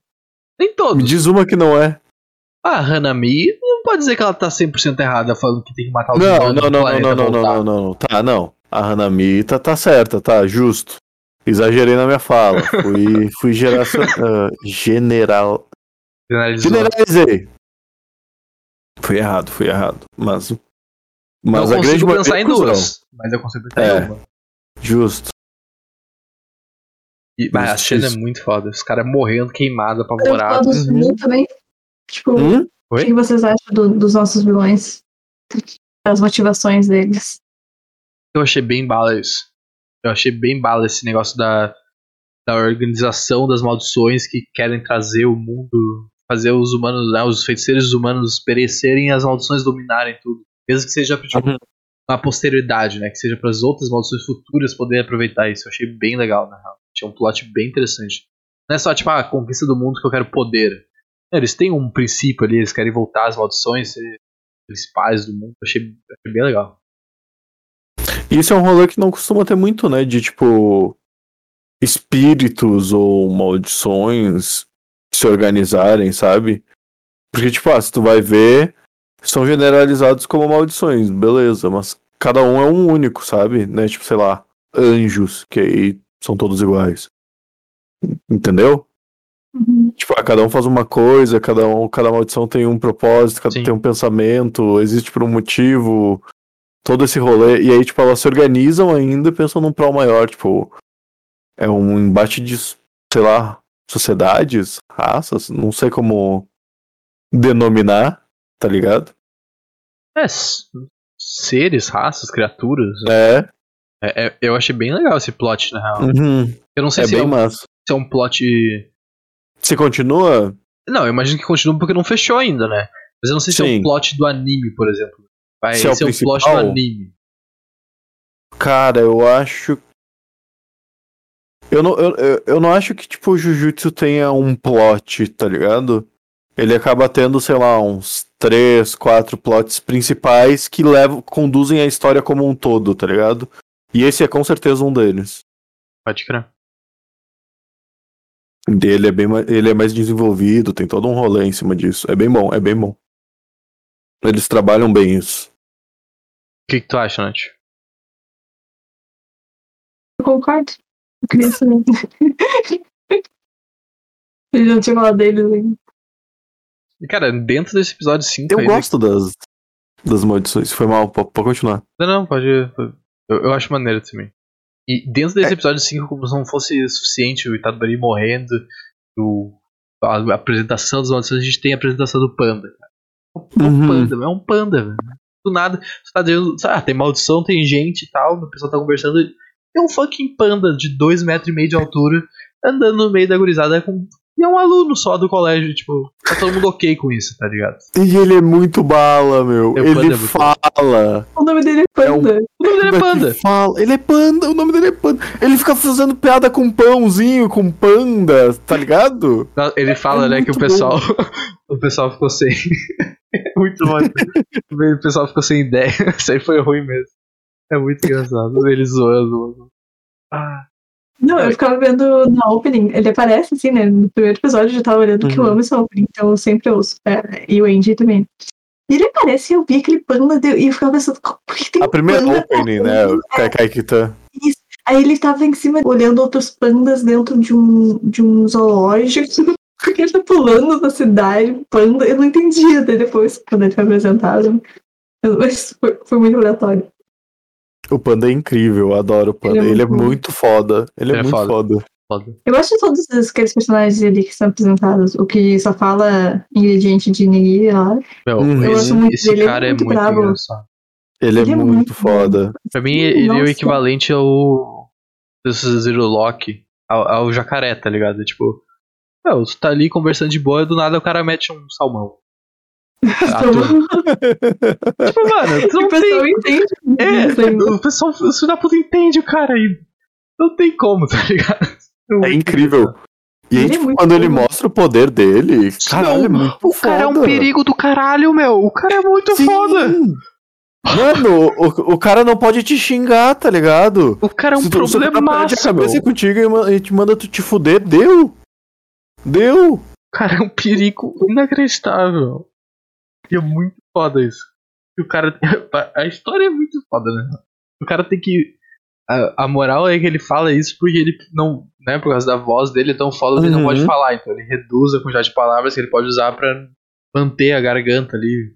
Nem Me todos. diz uma que não é. Ah, a Hanami não pode dizer que ela tá 100% errada falando que tem que matar os Não, não, não, não, não, não, não, não, não, não. Tá, não. A Hanami tá, tá certa, tá, justo. Exagerei na minha fala. Fui, fui geração, ah, general. Generalizou. Generalizei. Fui errado, fui errado. Mas. Mas não a grande consigo maioria pensar é em duas, mas eu consigo pensar É. em uma. Justo. E, mas a Isso, cena isso. é muito foda. Os caras morrendo, queimado, Eu falo apavorado. do Sumu também. Tipo, o Hum? Oi? que vocês acham do- dos nossos vilões? As motivações deles. Eu achei bem bala isso. Eu achei bem bala esse negócio da, da organização das maldições que querem trazer o mundo, fazer os humanos, né, os feiticeiros humanos perecerem e as maldições dominarem tudo. Mesmo que seja pra, tipo, Uhum. uma posterioridade, né? Que seja para as outras maldições futuras poderem aproveitar isso. Eu achei bem legal, na real. Achei um plot bem interessante. Não é só, tipo, ah, a conquista do mundo que eu quero poder. Eles têm um princípio ali, eles querem voltar às maldições, principais do mundo. Eu achei, achei bem legal. Isso é um rolê que não costuma ter muito, né? De tipo. Espíritos ou maldições se organizarem, sabe? Porque, tipo, ah, se tu vai ver. São generalizados como maldições, beleza, mas cada um é um único, sabe? Né? Tipo, sei lá, anjos, que aí são todos iguais. Entendeu? Uhum. Tipo, ah, cada um faz uma coisa, cada um, cada maldição tem um propósito, cada Sim. tem um pensamento, existe por um motivo, todo esse rolê. E aí, tipo, elas se organizam ainda pensando num prol maior, tipo, é um embate de, sei lá, sociedades, raças, não sei como denominar, tá ligado? É, seres, raças, criaturas. É, É, é- eu achei bem legal esse plot, na real. uhum, Eu não sei é se, é bem um, massa. se é um plot. Se continua, Não, eu imagino que continua porque não fechou ainda, né? Mas eu não sei se é Sim. um plot do anime, por exemplo. Vai Se é o ser um plot do anime. Cara, eu acho. Eu não, eu- eu não acho que, tipo, o Jujutsu tenha um plot, tá ligado? Ele acaba tendo, sei lá, uns três, quatro plots principais que levam, conduzem a história como um todo, tá ligado? E esse é com certeza um deles. Pode crer. Ele é, bem, ele é mais desenvolvido, tem todo um rolê em cima disso. É bem bom, é bem bom. Eles trabalham bem isso. O que, que tu acha, Nath? Eu concordo. Eu queria saber. Ele não tinha falado deles ainda. Cara, dentro desse episódio 5 Eu gosto das, das maldições. Foi mal, pode pode continuar. Não, não, pode. Eu, eu acho maneiro também. E dentro desse É. episódio 5, como se não fosse suficiente o Itadori morrendo, o, a, a apresentação das maldições, a gente tem a apresentação do panda. cara. É um Uhum. panda, é um panda, velho. Do nada, você tá dizendo, ah, tem maldição, tem gente e tal, o pessoal tá conversando. Tem um fucking panda de 2 metros e meio de altura andando no meio da gurizada com. E é um aluno só do colégio, tipo, tá todo mundo ok com isso, tá ligado? E ele é muito bala, meu. É, ele Panda é fala. O nome dele é É um- Panda. O nome dele é Ele panda. fala. Ele é panda, o nome dele é panda. Ele fica fazendo piada com pãozinho, com panda, tá ligado? Ele fala, É né, que o pessoal. o pessoal ficou sem. muito bom. o pessoal ficou sem ideia. Isso aí foi ruim mesmo. É muito engraçado. Ele zoando. Ah, Não, eu ficava vendo na opening. Ele aparece assim, né? No primeiro episódio eu já tava olhando que eu Uhum. amo essa opening, então eu sempre ouço. É, e o Andy também. E ele aparece e eu vi aquele panda de- e eu ficava pensando, por que tem A primeira panda opening, né? O Kaikai Kita. Aí ele tava em cima olhando outros pandas dentro de um, de um zoológico. Porque ele tá pulando na cidade, panda. Eu não entendia até depois, quando ele foi apresentado. Mas foi, foi muito aleatório. O panda é incrível, eu adoro o panda. Ele é Ele é muito muito foda. Ele é Ele é muito foda. foda. Eu gosto de todos aqueles personagens ali que são apresentados. O que só fala ingrediente de nigiri lá. Meu, Uhum. Eu esse, gosto muito esse dele, ele é cara é muito muito brabo. engraçado. Ele, Ele é é muito, muito foda. Pra mim, ele é o Nossa. equivalente ao. Zero Lock. Ao, ao jacaré, tá ligado? Tipo. Meu, tu tá ali conversando de boa e do nada o cara mete um salmão. Tipo, mano, tu não o pessoal tem. entende. É, isso aí. o pessoal, o filho da puta entende o cara aí. Não tem como, tá ligado? É incrível. E aí, é tipo, muito quando ele mostra o poder dele, caralho, é muito O cara é um foda. perigo do caralho, meu. O cara é muito Sim. foda. Mano, o, o cara não pode te xingar, tá ligado? O cara é um Se tu- se cabeça meu. contigo e e te manda tu te fuder, deu. Deu. O cara é um perigo inacreditável. E é muito foda isso. E o cara. A história é muito foda, né? O cara tem que. A, a moral é que ele fala isso porque ele não. Né, por causa da voz dele é tão foda que ele não Uhum. pode falar. Então ele reduz a quantidade de palavras que ele pode usar pra manter a garganta ali.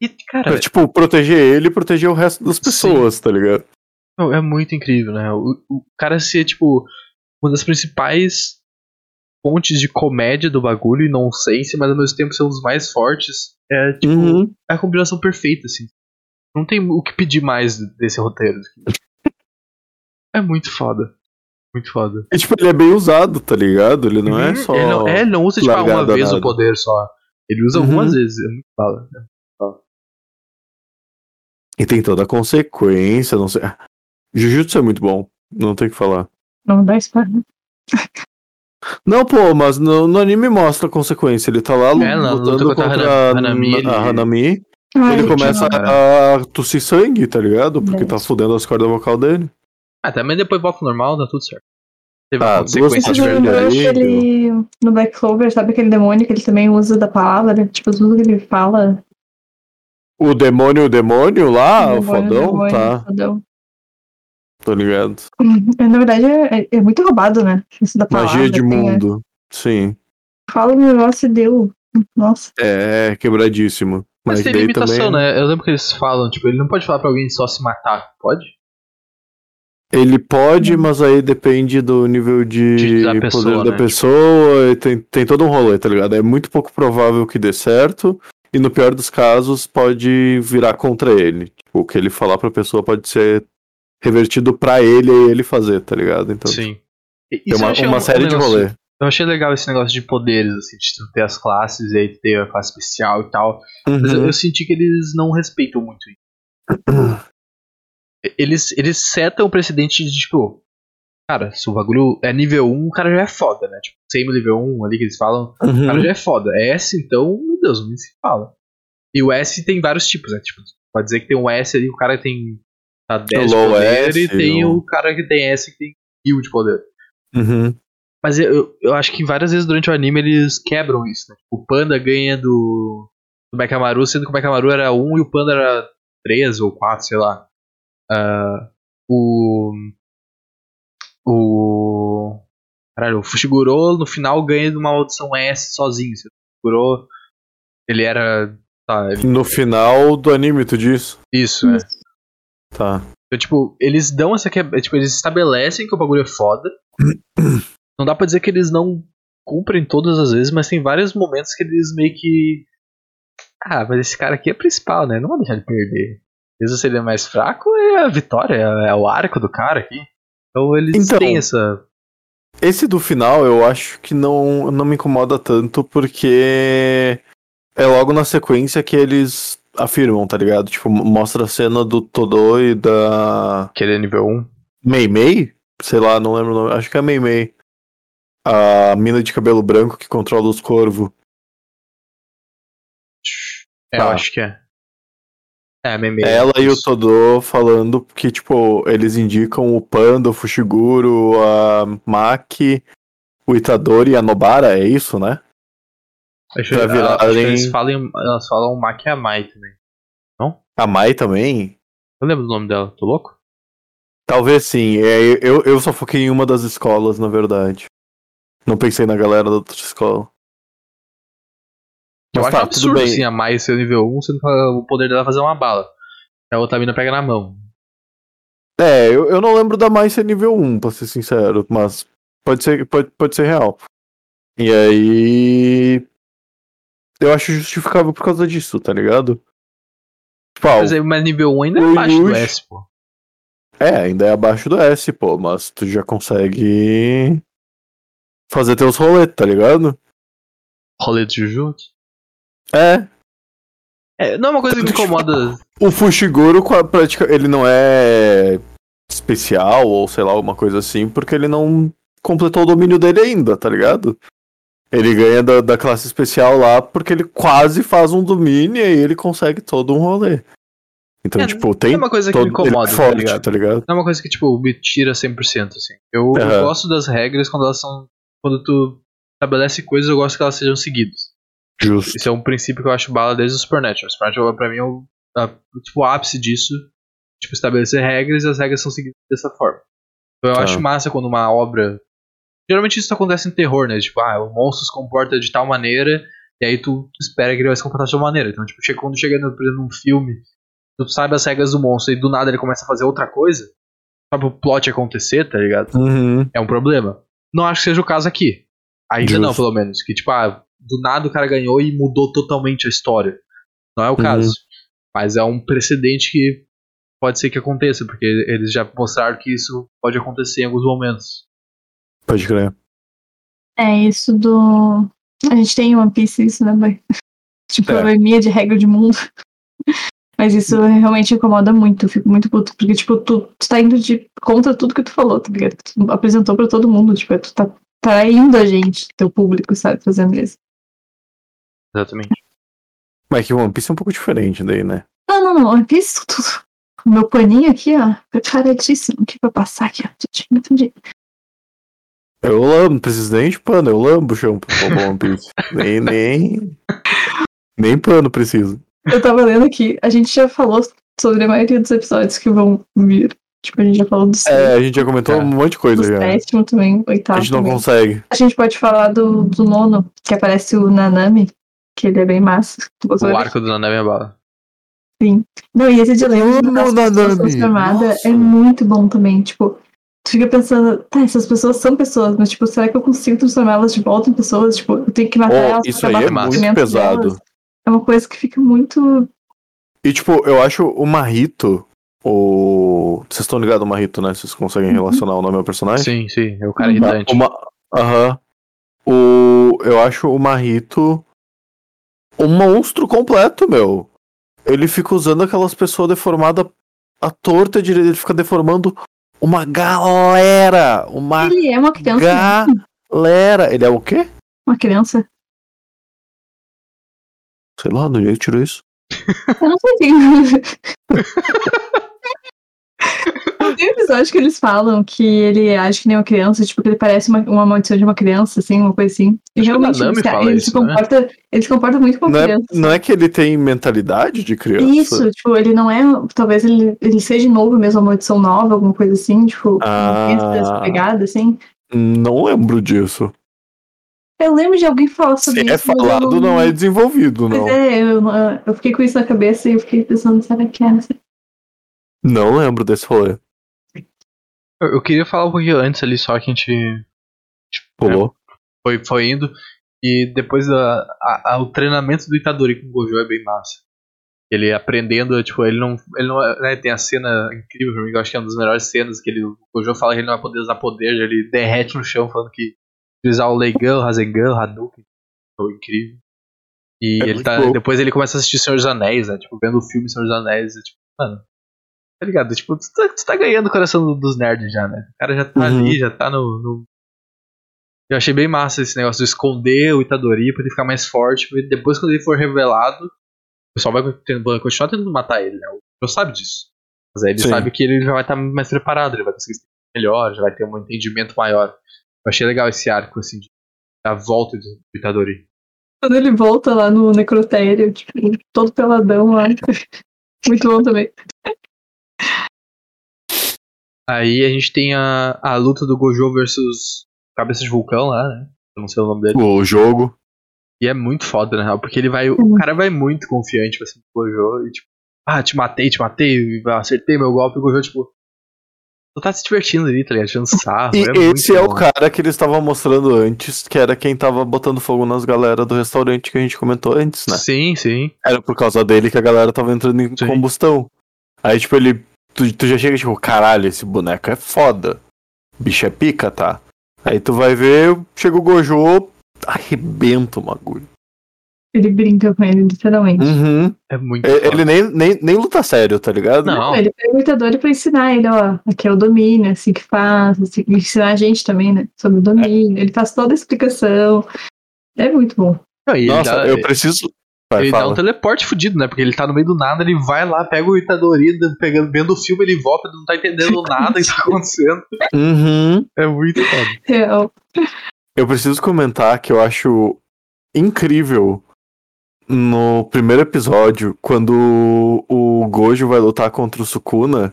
E, cara, Pra, tipo, proteger ele e proteger o resto das pessoas, tá ligado? Não, é muito incrível, né? O, o cara ser, tipo, uma das principais fontes de comédia do bagulho e nonsense, mas ao mesmo tempo ser um dos mais fortes. É, tipo, Uhum. é a combinação perfeita, assim. Não tem o que pedir mais desse roteiro. É muito foda. Muito foda. E, tipo, ele é bem usado, tá ligado? Ele não é Uhum, só. Ele não, é, ele não usa, tipo, ah, uma vez o nada. poder só. Ele usa Uhum. algumas vezes. É muito foda. E tem toda a consequência, não sei. Jujutsu é muito bom, não tem o que falar. Não dá spoiler. Não, pô, mas no, no anime mostra a consequência. Ele tá lá É, luta lutando contra a contra Hana- Hanami, a ele- Hanami. Ai, ele começa cara. a tossir sangue, tá ligado? Porque tá Nossa. fudendo as cordas vocal dele. Ah, também depois volta ao normal, dá tudo certo. Teve Ah, uma consequência duas Isso de me verdade. lembrou verdade. aquele. No Black Clover, sabe aquele demônio que ele também usa da palavra? Tipo, tudo que ele fala O demônio, o demônio lá, o, demônio, fodão, demônio, tá. fodão. Tô ligado. É, Na verdade, é, é muito roubado, né? Isso da palavra. Magia de é, mundo. Sim. Fala um negócio e deu. Nossa. É quebradíssimo. Mas, Mas, tem limitação, também. né? Eu lembro que eles falam, tipo, ele não pode falar pra alguém só se matar, pode? Ele pode, mas aí depende do nível de, De- da poder pessoa, da né? pessoa. e Tem, tem todo um rolê, tá ligado? É muito pouco provável que dê certo. E no pior dos casos, pode virar contra ele. Tipo, o que ele falar pra pessoa pode ser revertido pra ele e ele fazer, tá ligado? Então Sim. E- tem uma, achei uma um- série um de negócio- rolê. Eu achei legal esse negócio de poderes, assim, de tu ter as classes e aí tu ter a classe especial e tal. Mas eu, Uhum. eu senti que eles não respeitam muito isso. Eles, eles setam o precedente de, tipo, cara, se o bagulho é nível 1, o cara já é foda, né? Tipo, same nível 1 ali que eles falam, o Uhum. cara já é foda. S, então, meu Deus, nem se fala. E o S tem vários tipos, né? Tipo, pode dizer que tem um S ali, o cara tem tá 10 de low poder S, e tem o- o cara que tem S que tem 1000 de poder. Uhum. Mas eu, eu, acho que várias vezes durante o anime eles quebram isso, né? O Panda ganha do, do Mekamaru, sendo que o Mekamaru era 1 e o Panda era 3 ou 4, sei lá. Ah, o. O. Caralho, o Fushiguro no final ganha de uma maldição S sozinho. O Fushiguro, ele era. Tá, ele- No final do anime, tu diz? isso, é. Tá. Então, tipo, eles dão essa quebra. Tipo, eles estabelecem que o bagulho é foda. Não dá pra dizer que eles não cumprem todas as vezes, mas tem vários momentos que eles meio que. Ah, mas esse cara aqui é principal, né? Não vou deixar ele perder. Mesmo se ele é mais fraco, é a vitória, é, é o arco do cara aqui. Então eles Então, têm essa. Esse do final eu acho que não, não me incomoda tanto porque é logo na sequência que eles afirmam, tá ligado? Tipo, mostra a cena do Todô e da Que ele é nível 1. Mei Mei? Sei lá, não lembro o nome. Acho que é Mei Mei. A mina de cabelo branco que controla os corvos. É, Tá. eu acho que é. É, meme. Ela e o Todô falando que, tipo, eles indicam o Panda, o Fushiguro, a Maki, o Itadori e a Nobara, é isso, né? Acho, pra virar acho que eles falam, elas falam Maki e a Mai também. A Mai também? Eu lembro do nome dela, tô louco? Talvez sim. É, eu, eu só foquei em uma das escolas, na verdade. Não pensei na galera da outra escola. Eu Mas acho tá, absurdo assim, a Mai ser nível 1, sendo que o poder dela é fazer uma bala. A outra mina pega na mão. É, eu, eu não lembro da Mai ser nível 1, pra ser sincero, mas pode ser, pode, pode ser real. E aí. Eu acho justificável por causa disso, tá ligado? Tipo, ah, Mas, mas nível 1 ainda é abaixo do S, pô. É, ainda é abaixo do S, pô, mas tu já consegue fazer teus rolês, tá ligado? Rolê de Jujutsu. É. É, não é uma coisa que me incomoda. O Fushiguro, com a prática, ele não é especial ou sei lá, alguma coisa assim, porque ele não completou o domínio dele ainda, tá ligado? Ele ganha da, da classe especial lá porque ele quase faz um domínio e aí ele consegue todo um rolê. Então, É, tipo, tem é uma coisa que todo me incomoda, é tá forte, ligado? tá ligado? Não é uma coisa que, tipo, me tira 100%, assim. Eu, eu Aham. gosto das regras quando elas são. Quando tu estabelece coisas, eu gosto que elas sejam seguidas. Justo. Isso é um princípio que eu acho bala desde o Supernatural. O Supernatural, pra mim, é o, a- tipo, o ápice disso. Tipo, estabelecer regras e as regras são seguidas dessa forma. Então eu Tá. acho massa quando uma obra. Geralmente isso acontece em terror, né? Tipo, ah, o monstro se comporta de tal maneira, e aí tu espera que ele vai se comportar de tal maneira. Então, tipo, quando chega, no- por exemplo, num filme, tu sabe as regras do monstro e do nada ele começa a fazer outra coisa, sabe o plot acontecer, tá ligado? Uhum. é um problema. Não acho que seja o caso aqui. Ainda Justo. não, pelo menos. Que, tipo, ah, do nada o cara ganhou e mudou totalmente a história. Não é o Uhum. caso. Mas é um precedente que pode ser que aconteça, porque eles já mostraram que isso pode acontecer em alguns momentos. Pode crer. É isso do. A gente tem em One Piece isso, né, boy? Tipo, É. probleminha de regra de mundo. Mas isso realmente incomoda muito, eu fico muito puto. Porque, tipo, tu, tu tá indo de contra tudo que tu falou, tá ligado? Que Tu apresentou pra todo mundo, tipo, tu tá traindo a gente, teu público, sabe, fazendo isso. Exatamente. Mas que One Piece é um pouco diferente daí, né? Não, não, não, One Piece, tudo. O meu paninho aqui, ó, preparadíssimo aqui pra passar aqui, ó. Tudinho, tudinho. Eu lambo, presidente pano, eu lambo o chão pro One Piece. nem, nem. Nem pano preciso. Eu tava lendo aqui, a gente já falou sobre a maioria dos episódios que vão vir. Tipo, a gente já falou do É, a gente já comentou É. um monte de coisa do já. sétimo também, A oitavo gente não também. consegue. A gente pode falar do, do nono, que aparece o Nanami, que ele é bem massa. O arco do Nanami é bala. Não, e esse dilema Nanami. transformadas Nossa. é muito bom também. Tipo, fica pensando, tá, essas pessoas são pessoas, mas tipo, será que eu consigo transformá-las de volta em pessoas? Tipo, eu tenho que matar Oh, elas isso aí é muito pesado. delas. É uma coisa que fica muito. E tipo, eu acho o Marrito, o. Vocês estão ligados ao Marrito, né? Vocês conseguem Uhum. relacionar o nome ao personagem? Sim, sim. É o cara Uhum. irritante. Uma... Aham. O... Eu acho o Marrito um monstro completo, meu. Ele fica usando aquelas pessoas deformadas à torta direita. Ele fica deformando uma galera. Uma Ele é uma criança. galera. Ele é o quê? Uma criança. Sei lá, do jeito que tirou isso. Eu não sei. Tem um episódio que eles falam que ele age que nem uma criança, tipo, que ele parece uma, uma maldição de uma criança, assim, uma coisa assim. E Acho realmente ele, ele isso, se né? comporta, ele se comporta muito como Não é, criança. não é que ele tem mentalidade de criança? Isso, tipo, ele não é. Talvez ele, ele seja novo mesmo, uma maldição nova, alguma coisa assim, tipo, Ah. dessa pegada, assim. Não lembro disso. Eu lembro de alguém falar sobre Se é isso. eu falado, não é desenvolvido, Pois não. é, eu, eu fiquei com isso na cabeça e eu fiquei pensando, será que é? Não lembro desse rolê. Eu, eu queria falar um pouquinho antes ali, só que a gente Rolou. foi, foi indo. E depois da, a- a- o treinamento do Itadori com o Gojo é bem massa. Ele aprendendo, tipo, ele não. Ele não é- né, tem a cena incrível pra mim, que eu acho que é uma das melhores cenas, que ele, o Gojo fala que ele não vai poder usar poder, ele derrete no chão falando que usar o Leigan, o Rasengan, o Hadouken. Foi incrível. E É ele tá. bom. Depois ele começa a assistir Senhor dos Anéis, né? Tipo, vendo o filme Senhor dos Anéis. E, tipo, mano. Tá ligado? Tipo, tu tá, tu tá ganhando o coração do- dos nerds já, né? O cara já tá Uhum. ali, já tá no, no- Eu achei bem massa esse negócio de esconder o Itadori pra ele ficar mais forte. porque Depois, quando ele for revelado, o pessoal vai vai continuar tentando matar ele, né? O Joe sabe disso. Mas aí ele Sim. sabe que ele já vai estar mais preparado, ele vai conseguir ser melhor, já vai ter um entendimento maior. Eu achei legal esse arco, assim, de, da volta do Itadori. Quando ele volta lá no necrotério, tipo, todo peladão lá. Muito bom também. Aí a gente tem a, a luta do Gojo versus Cabeça de Vulcão lá, né? Eu não sei o nome dele. O jogo. E é muito foda, na real, porque ele vai. O cara vai muito confiante pra cima do Gojo e tipo, ah, te matei, te matei, acertei meu golpe, e o Gojo, tipo. Tu tá se divertindo ali, tá ligado? Tirando sarro. E é esse é o bom. cara que eles estavam mostrando antes, que era quem tava botando fogo nas galera do restaurante que a gente comentou antes, né? Sim, sim. Era por causa dele que a galera tava entrando em Sim. combustão. Aí, tipo, ele. Tu, tu já chega, tipo, caralho, esse boneco é foda. Bicho é pica, tá? Aí tu vai ver, chega o Gojo, arrebenta o bagulho. Ele brinca com ele, literalmente. Uhum. É muito E- foda. Ele nem, nem, nem luta sério, tá ligado? Não. Ele pega o Itadori pra ensinar ele, ó, aqui é o domínio, assim que faz, assim, ensinar a gente também, né, sobre o domínio. Ele faz toda a explicação. É muito bom. Ele Nossa, dá- eu preciso. Vai, Ele dá fala. um teleporte fudido, né? Porque ele tá no meio do nada, ele vai lá, pega o Itadori, pegando, vendo o filme, ele volta, ele não tá entendendo nada que tá acontecendo. Uhum. É muito foda. Real. Eu preciso comentar que eu acho incrível no primeiro episódio, quando o Gojo vai lutar contra o Sukuna,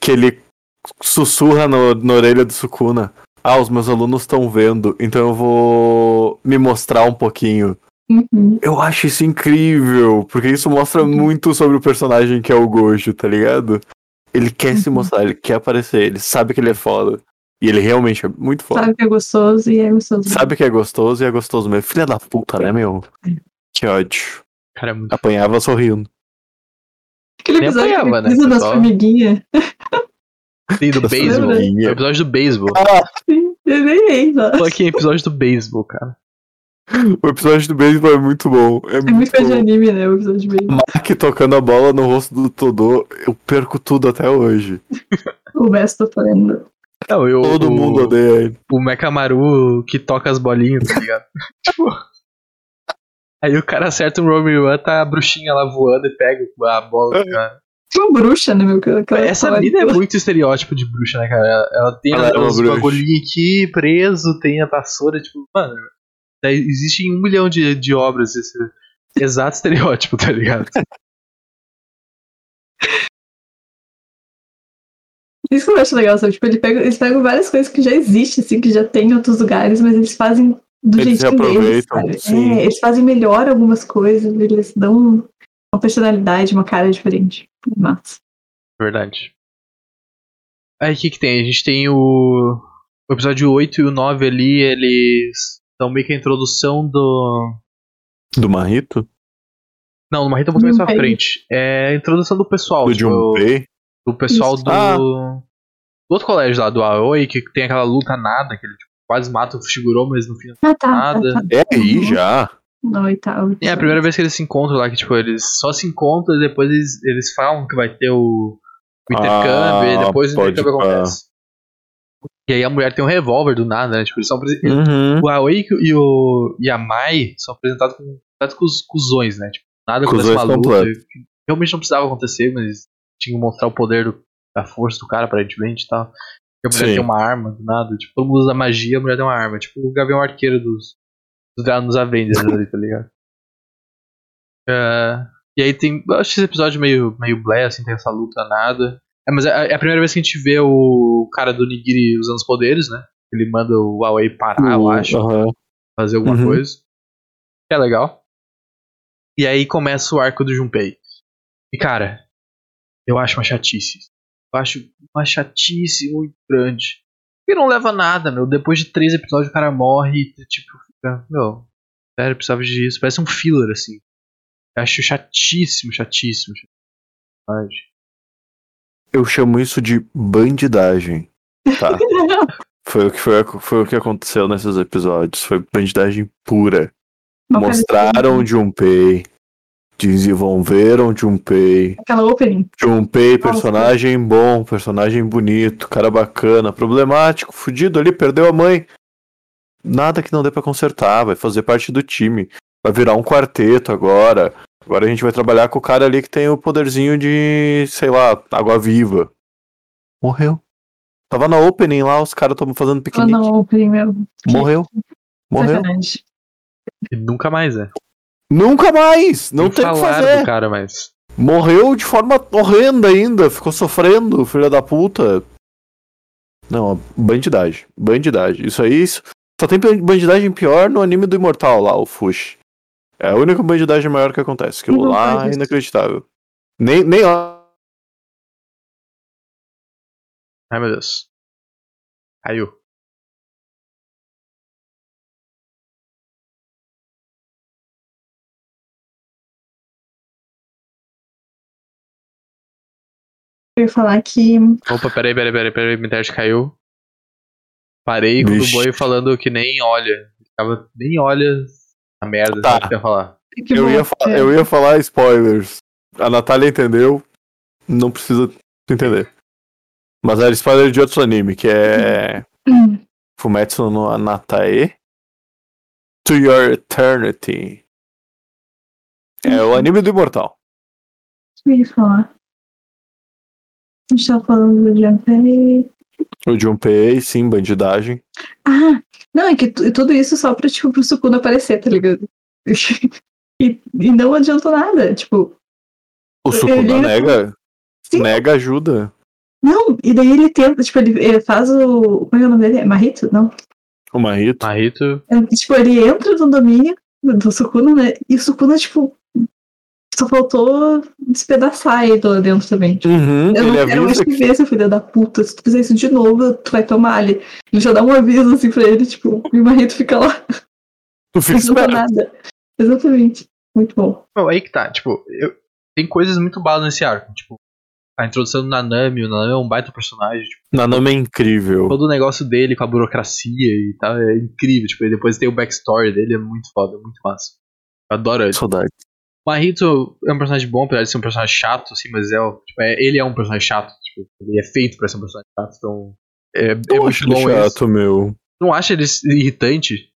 que ele sussurra no, na orelha do Sukuna. Ah, os meus alunos estão vendo, então eu vou me mostrar um pouquinho. Uhum. Eu acho isso incrível, porque isso mostra Uhum. muito sobre o personagem que é o Gojo, tá ligado? Ele quer se Uhum. mostrar, ele quer aparecer, ele sabe que ele é foda. E ele realmente é muito foda. Sabe que é gostoso e é gostoso. Sabe que é gostoso e é gostoso mesmo. Filha da puta, né, meu? Que ódio. Cara, é muito Apanhava sorrindo. Aquele Nem episódio apanhava, né, das formiguinhas. Tem do beisebol. É episódio do beisebol. Sim, eu nem lembro. Tô aqui em episódio do beisebol, cara. O episódio do beisebol é muito bom. É, É muito de anime, né? O episódio de beijo. Mark tocando a bola no rosto do Todô, eu perco tudo até hoje. O Best tô falando. Não, eu, Todo o, mundo odeia ele. O Mekamaru que toca as bolinhas, tá ligado? tipo. Aí o cara acerta um Romy Run, tá a bruxinha lá voando e pega a bola do cara. Uma bruxa, né, meu? Aquela Essa mina é muito estereótipo de bruxa, né, cara? Ela, ela tem Ela é uma os bruxa. bagulhinhos aqui preso, tem a vassoura, tipo, mano. Existe um milhão de, de obras esse, exato estereótipo, tá ligado? Isso que eu acho legal, sabe? Tipo, ele pega, eles pegam várias coisas que já existem, assim, que já tem em outros lugares, mas eles fazem do Eles jeitinho deles, reaproveitam, sabe? sim. É, eles fazem melhor algumas coisas, eles dão uma personalidade, uma cara diferente. Massa. Verdade. Aí o que, que tem? A gente tem o. O episódio 8 e o 9 ali, eles são meio que a introdução do. Do Marrito? Não, no Marrita um pouquinho mais pra frente. É a introdução do pessoal. Do tipo, Junpei? do pessoal Isso. do. Ah. Do outro colégio lá, do Aoi, que tem aquela luta nada, que ele tipo, quase mata o Shiguro, mas no fim. Ah, tá. Nada. tá, tá. É aí já. No oitavo. É a primeira vez que eles se encontram lá, que tipo, eles só se encontram e depois eles, eles falam que vai ter o, o intercâmbio e Ah, depois o intercâmbio acontece. E aí a mulher tem um revólver do nada, né? Tipo, eles são Uhum. O Aoi e o e a Mai são apresentados como completos cuzões, né? Tipo, nada acontece Cuzões uma luta. Realmente não precisava acontecer, mas tinha que mostrar o poder do- da força do cara, aparentemente e tal. E a mulher Sim. tem uma arma do nada. Tipo, todo mundo usa magia, a mulher tem uma arma. Tipo o Gavião Arqueiro dos, dos, dos Avengers ali, tá ligado? É, e aí tem. Eu acho esse episódio meio, meio blé, assim, tem essa luta nada. É, mas é, é a primeira vez que a gente vê o cara do Nigiri usando os poderes, né? Ele manda o Huawei parar, eu acho Aham. fazer alguma Uhum. coisa. Que é legal. E aí começa o arco do Junpei. E cara, eu acho uma chatice. Eu acho uma chatice muito grande. E não leva nada, meu. Depois de três episódios o cara morre e tipo, fica, meu, sério, precisava disso. Parece um filler, assim. Eu acho chatíssimo, chatíssimo. chatíssimo. Eu chamo isso de bandidagem. Tá. foi, o que foi, foi o que aconteceu nesses episódios. Foi bandidagem pura. Mostraram Junpei. Desenvolveram Junpei. Aquela opening. Junpei, personagem bom, personagem bonito, cara bacana, problemático, fudido ali, perdeu a mãe. Nada que não dê pra consertar, vai fazer parte do time. Vai virar um quarteto agora. Agora a gente vai trabalhar com o cara ali que tem o poderzinho de, sei lá, água viva. Morreu. Tava na opening lá, os caras estavam fazendo piquenique. não opening mesmo. Morreu. Morreu. E nunca mais, né? Nunca mais! Não Nem tem o que fazer. do cara, mas. Morreu de forma horrenda ainda, ficou sofrendo, filha da puta. Não, bandidagem. Bandidagem. Isso aí isso- só tem bandidagem pior no anime do Imortal lá, o Fush. É a única bandidagem maior que acontece. Aquilo Não lá faz é inacreditável. Nem, nem ó. Ai meu Deus. Caiu. Eu ia falar que. Opa, peraí, peraí, peraí, peraí, minha internet caiu. Parei com o boi falando que nem olha. Tava, nem olha a merda, Tá. que eu ia falar. Eu ia, fa- eu ia falar spoilers. A Natália entendeu. Não precisa entender. Mas era spoiler de outro anime, que é. Hum. Fumetsu no Anatae To Your Eternity. É o anime do Imortal. O que eu ia falar? A gente tava falando do Junpei. O Junpei, sim, bandidagem. Ah, não, é que tu- tudo isso só pra, tipo, pro Sukuna aparecer, tá ligado? e, e não adiantou nada, tipo, O Sukuna Ele- nega, Sim. nega ajuda. não, e daí ele tenta, tipo, ele, ele faz o. Como é o nome dele? É Marito? Não. O Marito. Marito, É, tipo, ele entra no domínio do Sukuna, né? E o Sukuna, tipo, só faltou despedaçar ele lá dentro também. Tipo, Uhum, eu ele não quero mais te ver, seu filho da puta. Se tu fizer isso de novo, tu vai tomar ali. Ele já dá um aviso assim pra ele, tipo, e o Marito fica lá, Tu fica nada. Exatamente. Muito bom. Bom, aí que tá, tipo, eu- tem coisas muito balas nesse arco. Tipo, a introdução do Nanami, o Nanami é um baita personagem. Tipo, Nanami é incrível. todo o negócio dele com a burocracia e tal é incrível. Tipo, e depois tem o backstory dele, é muito foda, muito massa. Eu adoro ele. Saudade. O Marito é um personagem bom, apesar de ser um personagem chato, assim, mas é, o- tipo, é- ele é um personagem chato. Tipo, ele é feito pra ser um personagem chato, então. É, é Eu acho muito ele bom chato, isso. meu. Não acha ele irritante?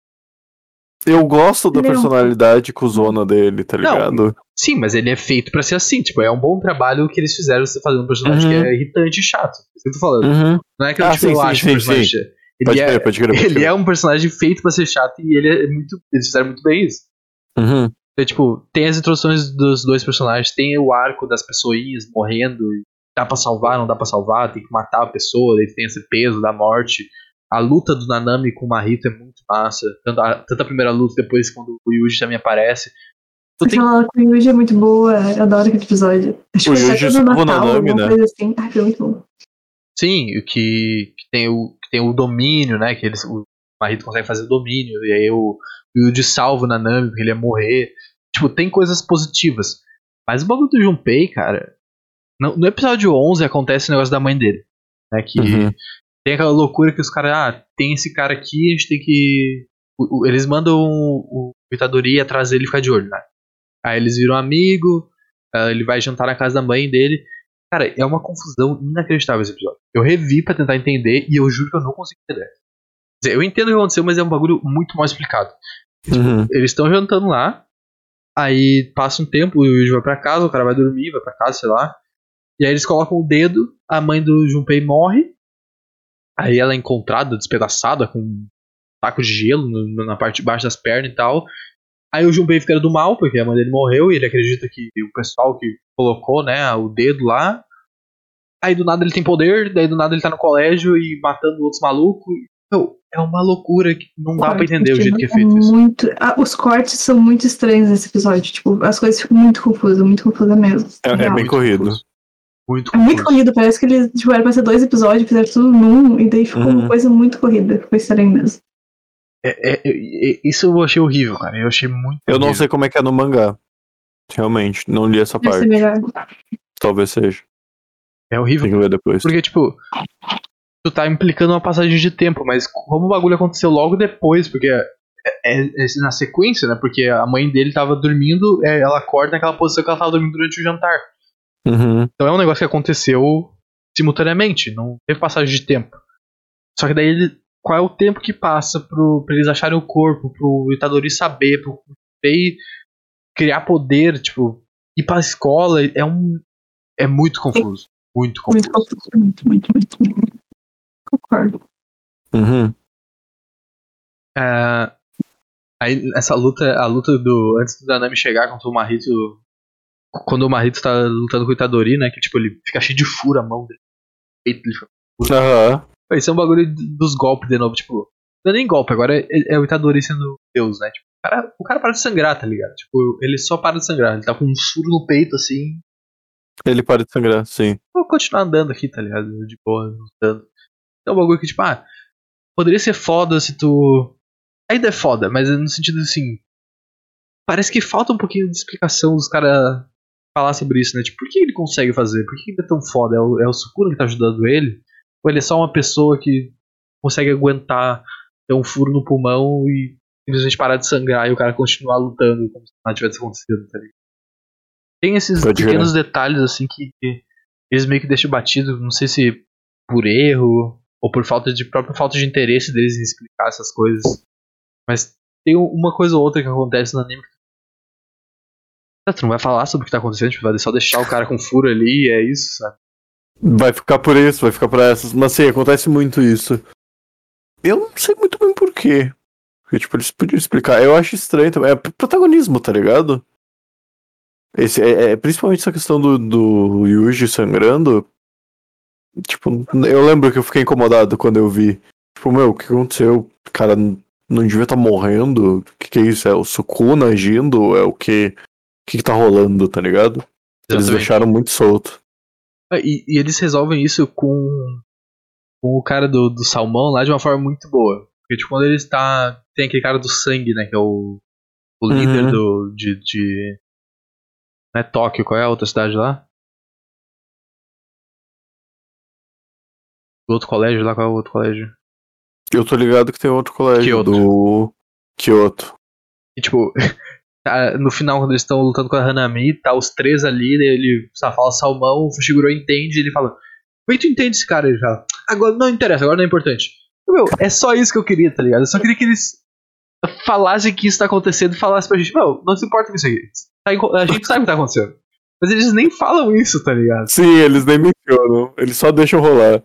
Eu gosto da Ele é um- personalidade cuzona dele, tá Não, ligado? Sim, mas ele é feito pra ser assim. Tipo, é um bom trabalho que eles fizeram você fazendo um personagem Uhum. que é irritante e chato. É isso que eu tô falando. Uhum. Não é que eu, Ah, tipo, sim, eu sim, acho sim, um personagem. sim. Ele, Pode é, crer, pode crer. Pode ele crer. é um personagem feito pra ser chato e ele é muito. Eles fizeram muito bem isso. Uhum. É, tipo, tem as introduções dos dois personagens, tem o arco das pessoinhas morrendo, dá pra salvar, não dá pra salvar, tem que matar a pessoa, daí tem esse peso da morte. A luta do Nanami com o Mahito é muito massa. Tanto a, tanto a primeira luta, depois quando o Yuji também aparece. Tu tem- Aquela com o Yuji é muito boa, eu adoro aquele episódio. Acho O que Yuji salva o Nanami, né? coisa assim. Ai, foi muito bom. Sim, o que, que tem o que tem o domínio, né? Que eles, o Mahito consegue fazer o domínio, e aí o, o Yuji salva o Nanami porque ele ia morrer. Tipo, tem coisas positivas. Mas o bagulho do Junpei, cara. No, no episódio 11 acontece o negócio da mãe dele. Né, que Uhum. tem aquela loucura que os caras, ah, tem esse cara aqui, a gente tem que. o- o- eles mandam o, o Itadori ir atrás dele e ficar de olho, né? Aí eles viram amigo, ah, ele vai jantar na casa da mãe dele. Cara, é uma confusão inacreditável esse episódio. Eu revi pra tentar entender e eu juro que eu não consigo entender. Quer dizer, eu entendo o que aconteceu, mas é um bagulho muito mal explicado. Uhum. Eles estão jantando lá, aí passa um tempo, o Yuji vai pra casa, o cara vai dormir, vai pra casa, sei lá. E aí eles colocam o dedo, a mãe do Junpei morre. Aí ela é encontrada, despedaçada, com um taco de gelo na parte de baixo das pernas e tal. Aí o Junpei fica do mal, porque a mãe dele morreu e ele acredita que o pessoal que colocou, né, o dedo lá. Aí do nada ele tem poder, daí do nada ele tá no colégio e matando outros malucos. Meu, é uma loucura que não dá pra entender o jeito que é feito isso. Muito... Ah, os cortes são muito estranhos nesse episódio. Tipo, as coisas ficam muito confusas, muito confusas mesmo. É, é bem corrido. Muito É muito corrido, parece que eles tipo, era pra ser dois episódios, fizeram tudo num, e daí ficou Uhum. uma coisa muito corrida. Ficou estranho mesmo. É, é, é, isso eu achei horrível, cara. Eu achei muito. Eu não sei como é que é no mangá. Realmente, não li essa Deve parte. Talvez seja. É horrível. Tem que ver depois. Porque, tipo, tu tá implicando uma passagem de tempo, mas como o bagulho aconteceu logo depois, porque é, é- é na sequência, né? Porque a mãe dele tava dormindo, é, ela acorda naquela posição que ela tava dormindo durante o jantar. Uhum. Então é um negócio que aconteceu simultaneamente, não teve passagem de tempo. Só que daí ele. Qual é o tempo que passa pro, pra eles acharem o corpo, pro Itadori saber, pro Fei criar poder, tipo, ir pra escola, é um. É muito confuso. Muito confuso. Muito confuso. Muito, muito, muito, muito. Concordo. Uhum. É, aí essa luta, a luta do. Antes do Nanami chegar contra o Marito. Quando o Marito tá lutando com o Itadori, né? Que tipo, ele fica cheio de furo a mão dele. Peito dele fica- Aham. Isso é um bagulho dos golpes de novo, tipo. Não é nem golpe, agora é, é o Itadori sendo Deus, né? Tipo, o, cara, o cara para de sangrar, tá ligado? Tipo, ele só para de sangrar. Ele tá com um furo no peito assim. Ele para de sangrar, sim. Vou continuar andando aqui, tá ligado? De boa, lutando. É um bagulho que, tipo, ah, poderia ser foda se tu. Ainda é foda, mas no sentido assim. Parece que falta um pouquinho de explicação dos caras falar sobre isso, né? Tipo, por que ele consegue fazer? Por que ele é tão foda? É o, é o Sukuna que tá ajudando ele? Ou ele é só uma pessoa que consegue aguentar ter um furo no pulmão e simplesmente parar de sangrar e o cara continuar lutando como se nada tivesse acontecido, tá ligado? Tem esses Pode pequenos detalhes assim que, que eles meio que deixam batido, não sei se por erro ou por falta de própria falta de interesse deles em explicar essas coisas. Mas tem uma coisa ou outra que acontece no anime. Ah, Tu não vai falar sobre o que tá acontecendo, tipo, vai só deixar o cara com furo ali, e é isso, sabe? Vai ficar por isso, vai ficar por essas. Mas sim, acontece muito isso. Eu não sei muito bem por quê. Porque, tipo, eles podiam explicar. Eu acho estranho também. É protagonismo, tá ligado? Esse, é, é- principalmente essa questão do, do Yuji sangrando. Tipo, eu lembro que eu fiquei incomodado quando eu vi. Tipo, meu, o que aconteceu? O cara não devia estar morrendo. O que, que é isso? É o Sukuna agindo? É o que. O que, que tá rolando, tá ligado? Eles Exatamente. deixaram muito solto. Ah, E, e eles resolvem isso com, com o cara do, do salmão lá de uma forma muito boa. Porque tipo, quando ele está. Tem aquele cara do sangue, né? Que é o, o Uhum. líder do. de. de não é Tóquio, qual é a outra cidade lá? Do outro colégio lá, qual é o outro colégio? Eu tô ligado que tem outro colégio Kyoto. do Kyoto. E tipo, no final, quando eles estão lutando com a Hanami, tá os três ali, ele só fala salmão, o Fushiguro entende, ele fala, como é que tu entende esse cara? Ele fala, agora não interessa, agora não é importante. Meu, é só isso que eu queria, tá ligado? Eu só queria que eles falassem que isso tá acontecendo e falassem pra gente, meu, não se importa com isso aqui. Tá A gente sabe o que tá acontecendo. Mas eles nem falam isso, tá ligado? Sim, eles nem mencionam, eles só deixam rolar.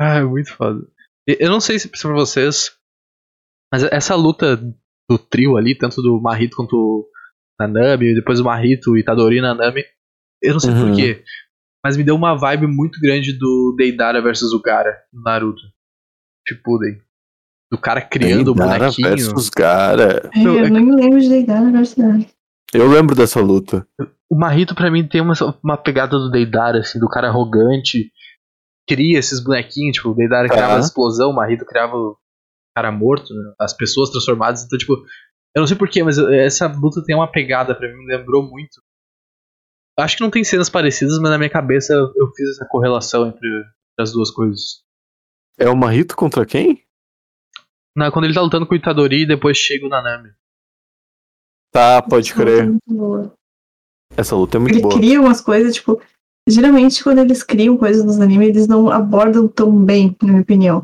Ah, é muito foda. E- Eu não sei se pra vocês, mas essa luta do trio ali, tanto do Marito quanto Nanami, depois o Mahito, o Itadori Nanami. Eu não sei Uhum. porquê, mas me deu uma vibe muito grande do Deidara versus o Gara no Naruto. Shippuden. Do cara criando o Deidara bonequinho. versus Gara. É, Eu- eu nem me lembro de Deidara na verdade. Eu lembro dessa luta. O Mahito, pra mim, tem uma, uma pegada do Deidara, assim, do cara arrogante. Cria esses bonequinhos, tipo, o Deidara Tá. criava a explosão, o Mahito criava o cara morto, né? as pessoas transformadas. Então, tipo, eu não sei porquê, mas eu- essa luta tem uma pegada pra mim, me lembrou muito. Acho que não tem cenas parecidas, mas na minha cabeça eu, fiz essa correlação entre as duas coisas. É o Mahito contra quem? Na, quando ele tá lutando com o Itadori e depois chega o Nanami. Tá, pode crer. Muito boa. Essa luta é muito Ele boa. cria umas coisas, tipo. Geralmente, quando eles criam coisas nos animes, eles não abordam tão bem, na minha opinião.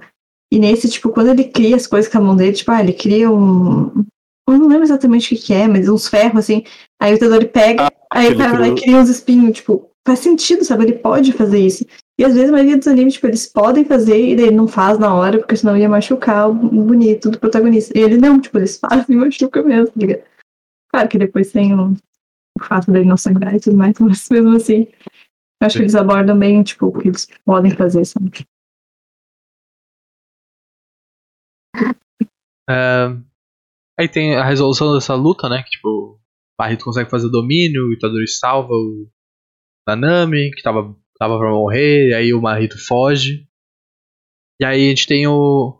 E nesse, tipo, quando ele cria as coisas com a mão dele, tipo, ah, ele cria um. Eu não lembro exatamente o que, que é, mas uns ferros, assim. Aí o Tadori pega, aí o cara vai lá e criou- cria uns espinhos, tipo, faz sentido, sabe? Ele pode fazer isso. E às vezes a maioria dos animes, tipo, eles podem fazer e daí ele não faz na hora, porque senão ia machucar o bonito do protagonista. E ele não, tipo, eles fazem e machuca mesmo, tá ligado? Claro que depois tem o, o fato dele não sangrar e tudo mais, mas mesmo assim, eu acho Sim. que eles abordam bem, tipo, o que eles podem fazer, sabe? É, aí tem a resolução dessa luta, né? Que tipo, o Barrito consegue fazer o domínio, o Itadori salva o Nanami, que tava, tava pra morrer, aí o Marito foge. E aí a gente tem o.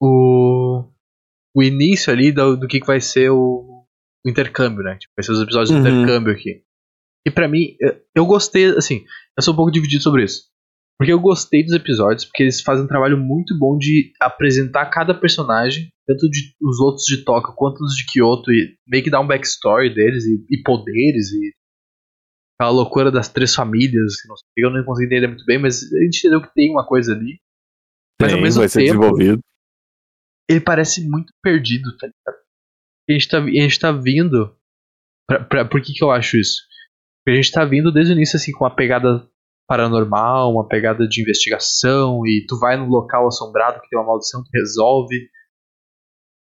O. O início ali do, do que, que vai ser o, o intercâmbio, né? Tipo, vai ser os episódios Uhum. do intercâmbio aqui. E pra mim, eu- gostei, assim, eu sou um pouco dividido sobre isso. Porque eu gostei dos episódios, porque eles fazem um trabalho muito bom de apresentar cada personagem, tanto de, os outros de Tóquio quanto os de Kyoto, e meio que dar um backstory deles, e, e poderes, e aquela loucura das três famílias, que não sei, eu não consegui entender muito bem, mas a gente entendeu que tem uma coisa ali. Mas ao mesmo vai ser tempo, desenvolvido. ele parece muito perdido, tá ligado? E a gente tá, a gente tá vindo. Pra, pra, por que, que eu acho isso? Porque a gente tá vindo desde o início assim com uma pegada paranormal, uma pegada de investigação, e tu vai num local assombrado que tem uma maldição, tu resolve.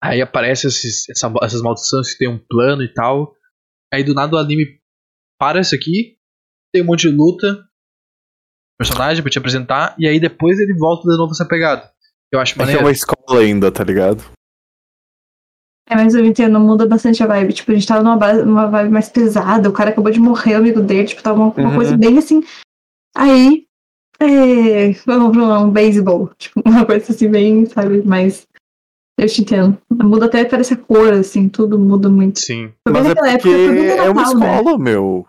Aí aparece esses, essa- essas maldições que tem um plano e tal. Aí do nada o anime para isso aqui, tem um monte de luta, personagem pra te apresentar, e aí depois ele volta de novo essa pegada. Eu acho É é maneiro. uma escola ainda, tá ligado? É, mas eu entendo, muda bastante a vibe. Tipo, a gente tava numa, base, numa vibe mais pesada, o cara acabou de morrer, o amigo dele, tipo, tava uma, uma Uhum. coisa bem assim. Aí, é, vamos pra um beisebol, tipo, uma coisa assim, bem, sabe, mais. Eu te entendo. Muda até, parece a cor, assim, tudo muda muito. Sim. Mas é naquela porque época, é uma Natal, né? escola, meu.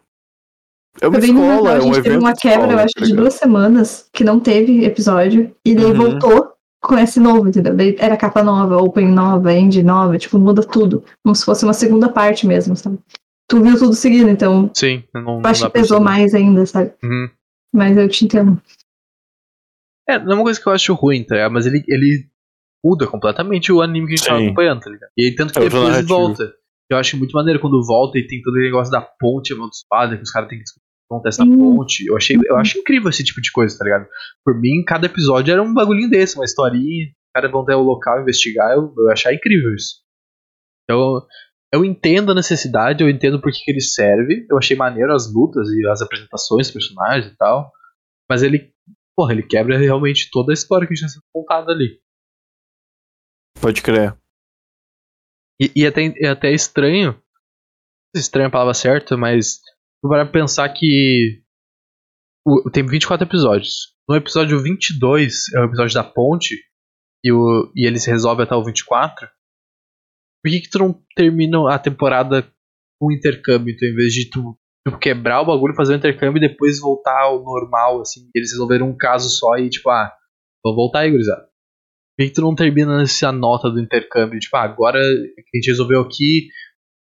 É uma escola, Natal, é a um gente evento teve uma quebra, escola, eu acho, tá de duas semanas que não teve episódio, e daí Uhum. voltou com esse novo, entendeu? Daí era capa nova, open nova, end nova, tipo, muda tudo. Como se fosse uma segunda parte mesmo, sabe? Tu viu tudo seguido, então Sim, não, não eu acho que pesou mais ainda, sabe? Uhum. Mas eu te entendo. É, não é uma coisa que eu acho ruim, tá ligado? Mas ele, ele muda completamente o anime que a gente tava Sim. acompanhando, tá ligado? E aí, tanto que É depois volta. Eu acho muito maneiro quando volta e tem todo aquele negócio da ponte amaldiçoada, que os caras têm que acontece na Sim. ponte. Eu achei, eu acho incrível esse tipo de coisa, tá ligado? Por mim, cada episódio era um bagulhinho desse, uma historinha, os caras vão até o local investigar, eu, eu achar incrível isso. Então, eu entendo a necessidade, eu entendo por que, que ele serve, eu achei maneiro as lutas e as apresentações dos personagens e tal, mas ele, porra, ele quebra realmente toda a história que tinha sido contada ali. Pode crer. E, e até, é até estranho, não sei se estranho é a palavra certa, mas vai pensar que o, tem 24 episódios. No episódio 22 é o episódio da ponte e, o, e eles resolvem até o 24. Por que, que tu não termina a temporada com intercâmbio, então, em vez de tu, tu quebrar o bagulho, fazer o intercâmbio e depois voltar ao normal, assim? Eles resolveram um caso só e, tipo, ah, vou voltar aí, gurizada. Por que, que tu não termina nessa nota do intercâmbio? Tipo, ah, agora que a gente resolveu aqui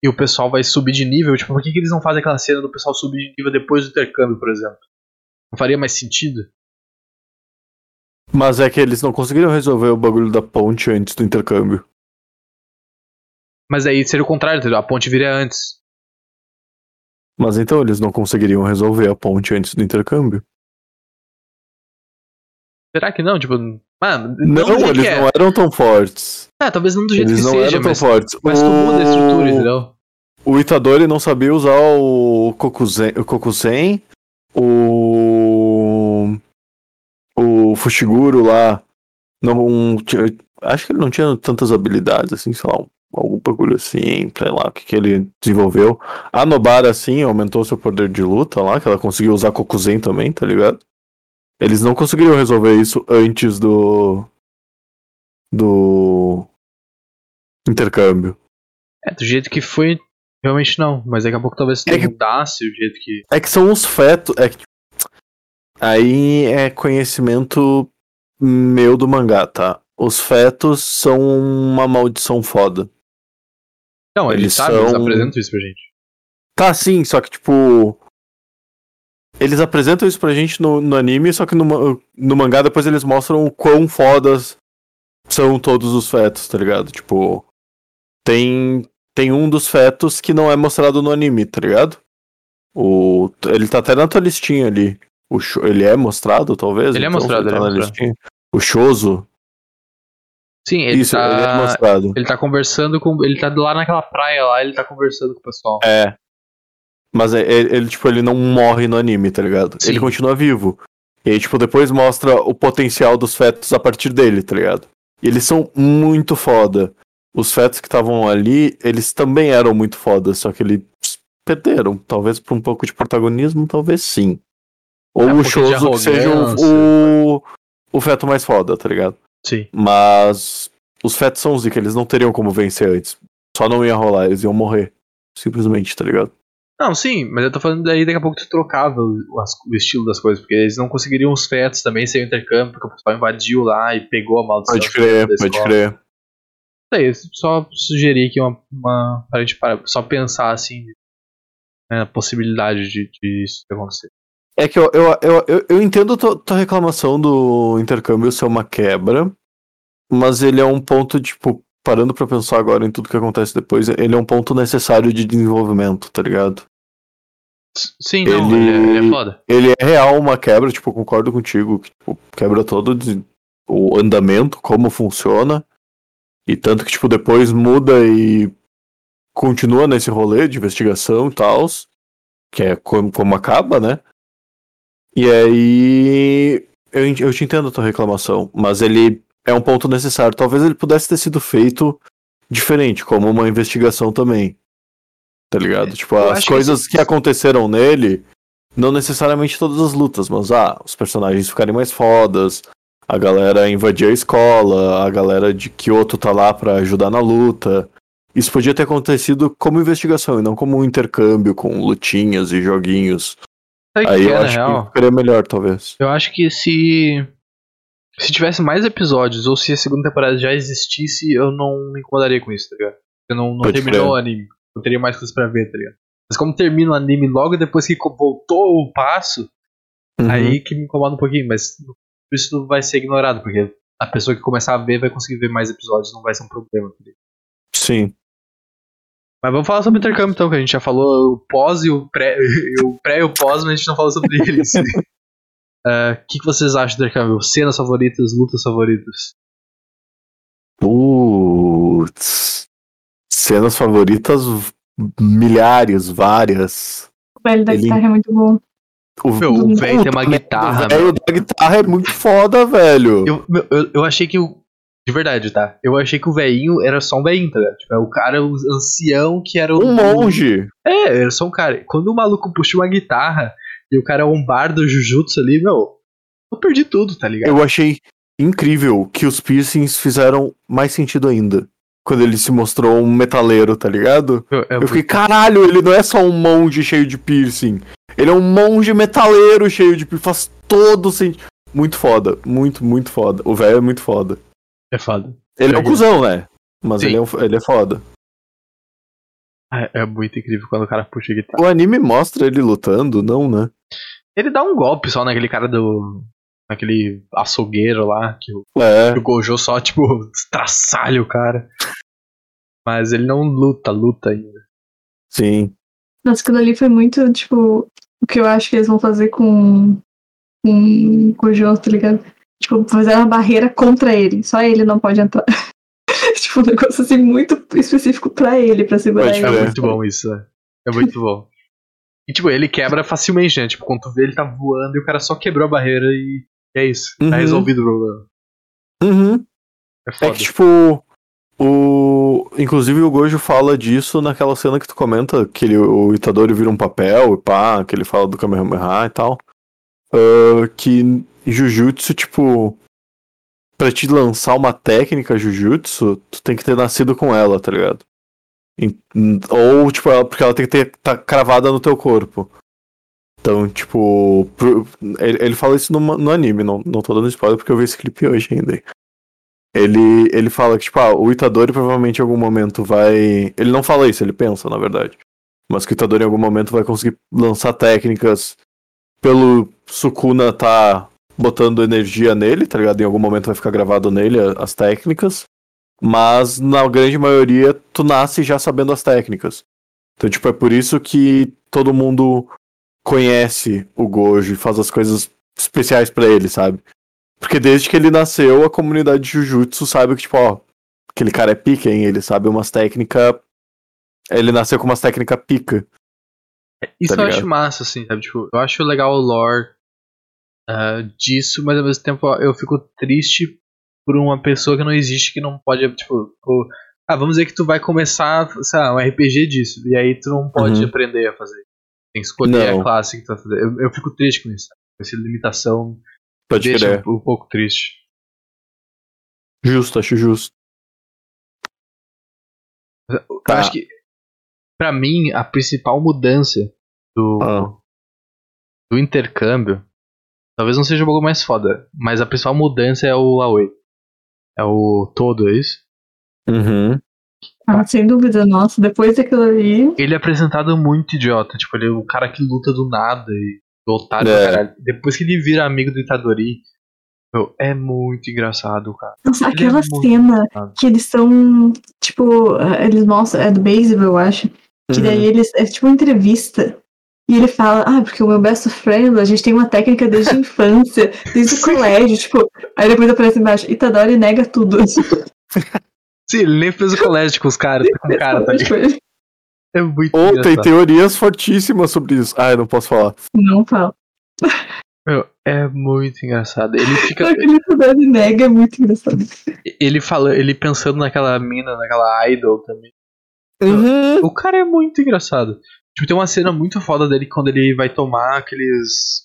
e o pessoal vai subir de nível, tipo, por que, que eles não fazem aquela cena do pessoal subir de nível depois do intercâmbio, por exemplo? Não faria mais sentido? Mas é que eles não conseguiram resolver o bagulho da ponte antes do intercâmbio. Mas aí seria o contrário, entendeu? A ponte viria antes. Mas então eles não conseguiriam resolver a ponte antes do intercâmbio. Será que não? Tipo, mano, Não, jeito eles é. não eram tão fortes. Ah, talvez não do jeito Eles que não seja, eram tão mas, fortes. mas tu muda a estrutura, O- entendeu? O Itadori não sabia usar o Kokuzen, o Kokusen, o o Fushiguro lá não tinha, acho que ele não tinha tantas habilidades assim, sei lá, algum bagulho assim, sei lá, o que, que ele desenvolveu. A Nobara, assim, aumentou seu poder de luta lá, que ela conseguiu usar Kokuzen também, tá ligado? Eles não conseguiriam resolver isso antes do. do. intercâmbio. É, do jeito que foi, realmente não. Mas daqui a pouco talvez É que- mudasse o jeito que. É que são os fetos. É que, aí é conhecimento meu do mangá, tá? Os fetos são uma maldição foda. Não, eles, Eles sabem, eles são- apresentam isso pra gente. Tá, sim, só que tipo. Eles apresentam isso pra gente no, no anime, só que no, no mangá depois eles mostram o quão fodas são todos os fetos, tá ligado? Tipo. Tem. Tem um dos fetos que não é mostrado no anime, tá ligado? O, ele tá até na tua listinha ali. O, ele é mostrado, talvez? Ele é Então, mostrado, tá ele é na mostrado. listinha. O Shoso. Sim, ele Isso, ele é tá. mostrado. Ele tá conversando com. Ele tá lá naquela praia lá, ele tá conversando com o pessoal. É. Mas é- ele, ele, tipo, ele não morre no anime, tá ligado? Sim. Ele continua vivo. E aí, tipo, depois mostra o potencial dos fetos a partir dele, tá ligado? E eles são muito foda. Os fetos que estavam ali, eles também eram muito foda, só que eles perderam. Talvez por um pouco de protagonismo, talvez sim. Ou É, um o Shoso que seja o, o, o feto mais foda, tá ligado? Sim. Mas os fetos são zica, eles não teriam como vencer antes. Só não ia rolar, eles iam morrer. Simplesmente, tá ligado? Não, sim, mas eu tô falando daí daqui a pouco tu trocava o, o estilo das coisas, porque eles não conseguiriam os fetos também sem o intercâmbio, porque o pessoal invadiu lá e pegou a maldição. Pode crer, pode crer. Isso aí, só sugerir aqui uma, uma pra gente parar, só pensar assim né, na possibilidade de, de isso acontecer. É que eu, eu, eu, eu, eu entendo a tua, tua reclamação do intercâmbio ser uma quebra, mas ele é um ponto, tipo, parando pra pensar agora em tudo que acontece depois, ele é um ponto necessário de desenvolvimento, tá ligado? Sim, não, Ele- ele, é, ele é foda. Ele é real uma quebra, tipo, concordo contigo, que tipo, quebra todo o andamento, como funciona, e tanto que, tipo, depois muda e continua nesse rolê de investigação e tal, que é como, como acaba, né? E aí, eu, eu te entendo a tua reclamação, mas ele é um ponto necessário. Talvez ele pudesse ter sido feito diferente, como uma investigação também. Tá ligado? tipo, eu as que coisas esse- que aconteceram nele, não necessariamente todas as lutas, mas ah, os personagens ficarem mais fodas, a galera invadir a escola, a galera de Kyoto tá lá pra ajudar na luta. Isso podia ter acontecido como investigação e não como um intercâmbio com lutinhas e joguinhos. Sabe Aí que eu é, acho real? que ficaria melhor, talvez. Eu acho que se. Se tivesse mais episódios, ou se a segunda temporada já existisse, eu não me incomodaria com isso, tá ligado? Eu não, não terminou o anime. Eu teria mais coisas pra ver, tá ligado? Mas como termina o anime logo depois que voltou o passo, Uhum. aí que me incomoda um pouquinho, mas isso vai ser ignorado, porque a pessoa que começar a ver vai conseguir ver mais episódios, não vai ser um problema. Sim. Mas vamos falar sobre o intercâmbio então, que a gente já falou o pós e o pré, e o pré e o pós, mas a gente não falou sobre eles. Ah, O que, que vocês acham do intercâmbio? Cenas favoritas, lutas favoritas? Putz. Cenas favoritas, milhares, várias. O velho da Ele- guitarra é muito bom. O, Meu, o velho tem uma guitarra, O velho da guitarra é muito foda, velho. Eu, eu, eu achei que o. De verdade, tá? Eu achei que o velhinho era só um velhinho, tá ligado? Tipo, é o cara, o ancião que era o. Um monge. É, era só um cara. Quando o maluco puxa uma guitarra e o cara é um bar do Jujutsu ali, meu. Eu perdi tudo, tá ligado? Eu achei incrível que os piercings fizeram mais sentido ainda. Quando ele se mostrou um metaleiro, tá ligado? Eu, eu- Eu fiquei, caralho, ele não é só um monge cheio de piercing. Ele é um monge metaleiro cheio de. Faz todo sentido. Muito foda. Muito, muito foda. O velho é muito foda. É foda. Ele é um cuzão, né? Mas Sim. ele é, um- ele é foda. É, é muito incrível quando o cara puxa a guitarra. O anime mostra ele lutando, não, né? Ele dá um golpe só naquele cara do. naquele açougueiro lá, que o, É. que o Gojo só, tipo, estraçalha o cara. Mas ele não luta, luta ainda. Sim. Nossa, aquilo ali foi muito, tipo, o que eu acho que eles vão fazer com, com, com o João, tá ligado? Tipo, fazer uma barreira contra ele. Só ele não pode entrar. tipo, um negócio assim muito específico pra ele, pra segurar Pode ele. É muito bom isso, né? É muito bom. E tipo, ele quebra facilmente, né? Tipo, quando tu vê ele tá voando e o cara só quebrou a barreira e é isso. Uhum. Tá resolvido o problema. Uhum. É É foda. que, tipo, o. Inclusive o Gojo fala disso naquela cena que tu comenta, que ele, o Itadori vira um papel e pá, que ele fala do Kamehameha e tal. Ah, que Jujutsu, tipo. Pra te lançar uma técnica Jujutsu, tu tem que ter nascido com ela, tá ligado? Ou, tipo, ela, porque ela tem que ter tá cravada no teu corpo. Então, tipo. pro- ele, ele fala isso no, no anime, não, não tô dando spoiler porque eu vi esse clipe hoje ainda. Ele, ele fala que, tipo, ah, o Itadori provavelmente em algum momento vai. Ele não fala isso, ele pensa, na verdade. Mas que o Itadori em algum momento vai conseguir lançar técnicas pelo Sukuna tá botando energia nele, tá ligado? Em algum momento vai ficar gravado nele as técnicas. Mas na grande maioria tu nasce já sabendo as técnicas. Então, tipo, é por isso que todo mundo conhece o Gojo e faz as coisas especiais pra ele, sabe? Porque desde que ele nasceu, a comunidade de Jujutsu sabe que, tipo, ó, aquele cara é pica, hein? Ele sabe umas técnicas. Ele nasceu com umas técnicas pica. Isso tá eu acho massa, assim, sabe? Tipo, eu acho legal o lore ah, disso, mas ao mesmo tempo eu fico triste por uma pessoa que não existe, que não pode, tipo, o- ah, vamos dizer que tu vai começar, sei lá, um RPG disso, e aí tu não pode Uhum. aprender a fazer. Tem que escolher Não. a classe que tu vai fazer. Eu, eu fico triste com isso, sabe? Essa limitação Pode deixa crer. um, um pouco triste. Justo, acho justo. Eu Tá. acho que, pra mim, a principal mudança do, Ah. do intercâmbio, talvez não seja o bagulho mais foda, mas a principal mudança é o Aoi. É o todo, é isso? Uhum. Ah, sem dúvida, nossa, depois daquilo ali. Ele é apresentado muito idiota, tipo, ele é o cara que luta do nada e otário É. caralho. Depois que ele vira amigo do Itadori, meu, é muito engraçado, cara. Nossa, Ele é aquela muito cena engraçado. que eles são. Tipo, eh, eles mostram. É do baseball, eu acho. Que daí Uhum. eles. É tipo uma entrevista. E ele fala, ah, porque o meu best friend, a gente tem uma técnica desde a infância, desde o colégio, tipo. Aí depois aparece embaixo, Itadori nega tudo. Sim, ele nem fez o colégio com os caras, com o cara, tá ligado? É muito Ou tem engraçado. teorias fortíssimas sobre isso. Ah, eu não posso falar. Não fala. Meu, é muito engraçado. Ele fica. Só que ele Itadori nega é muito engraçado. ele fala, ele pensando naquela mina, naquela idol também. Uhum. O cara é muito engraçado. Tipo, tem uma cena muito foda dele quando ele vai tomar aqueles.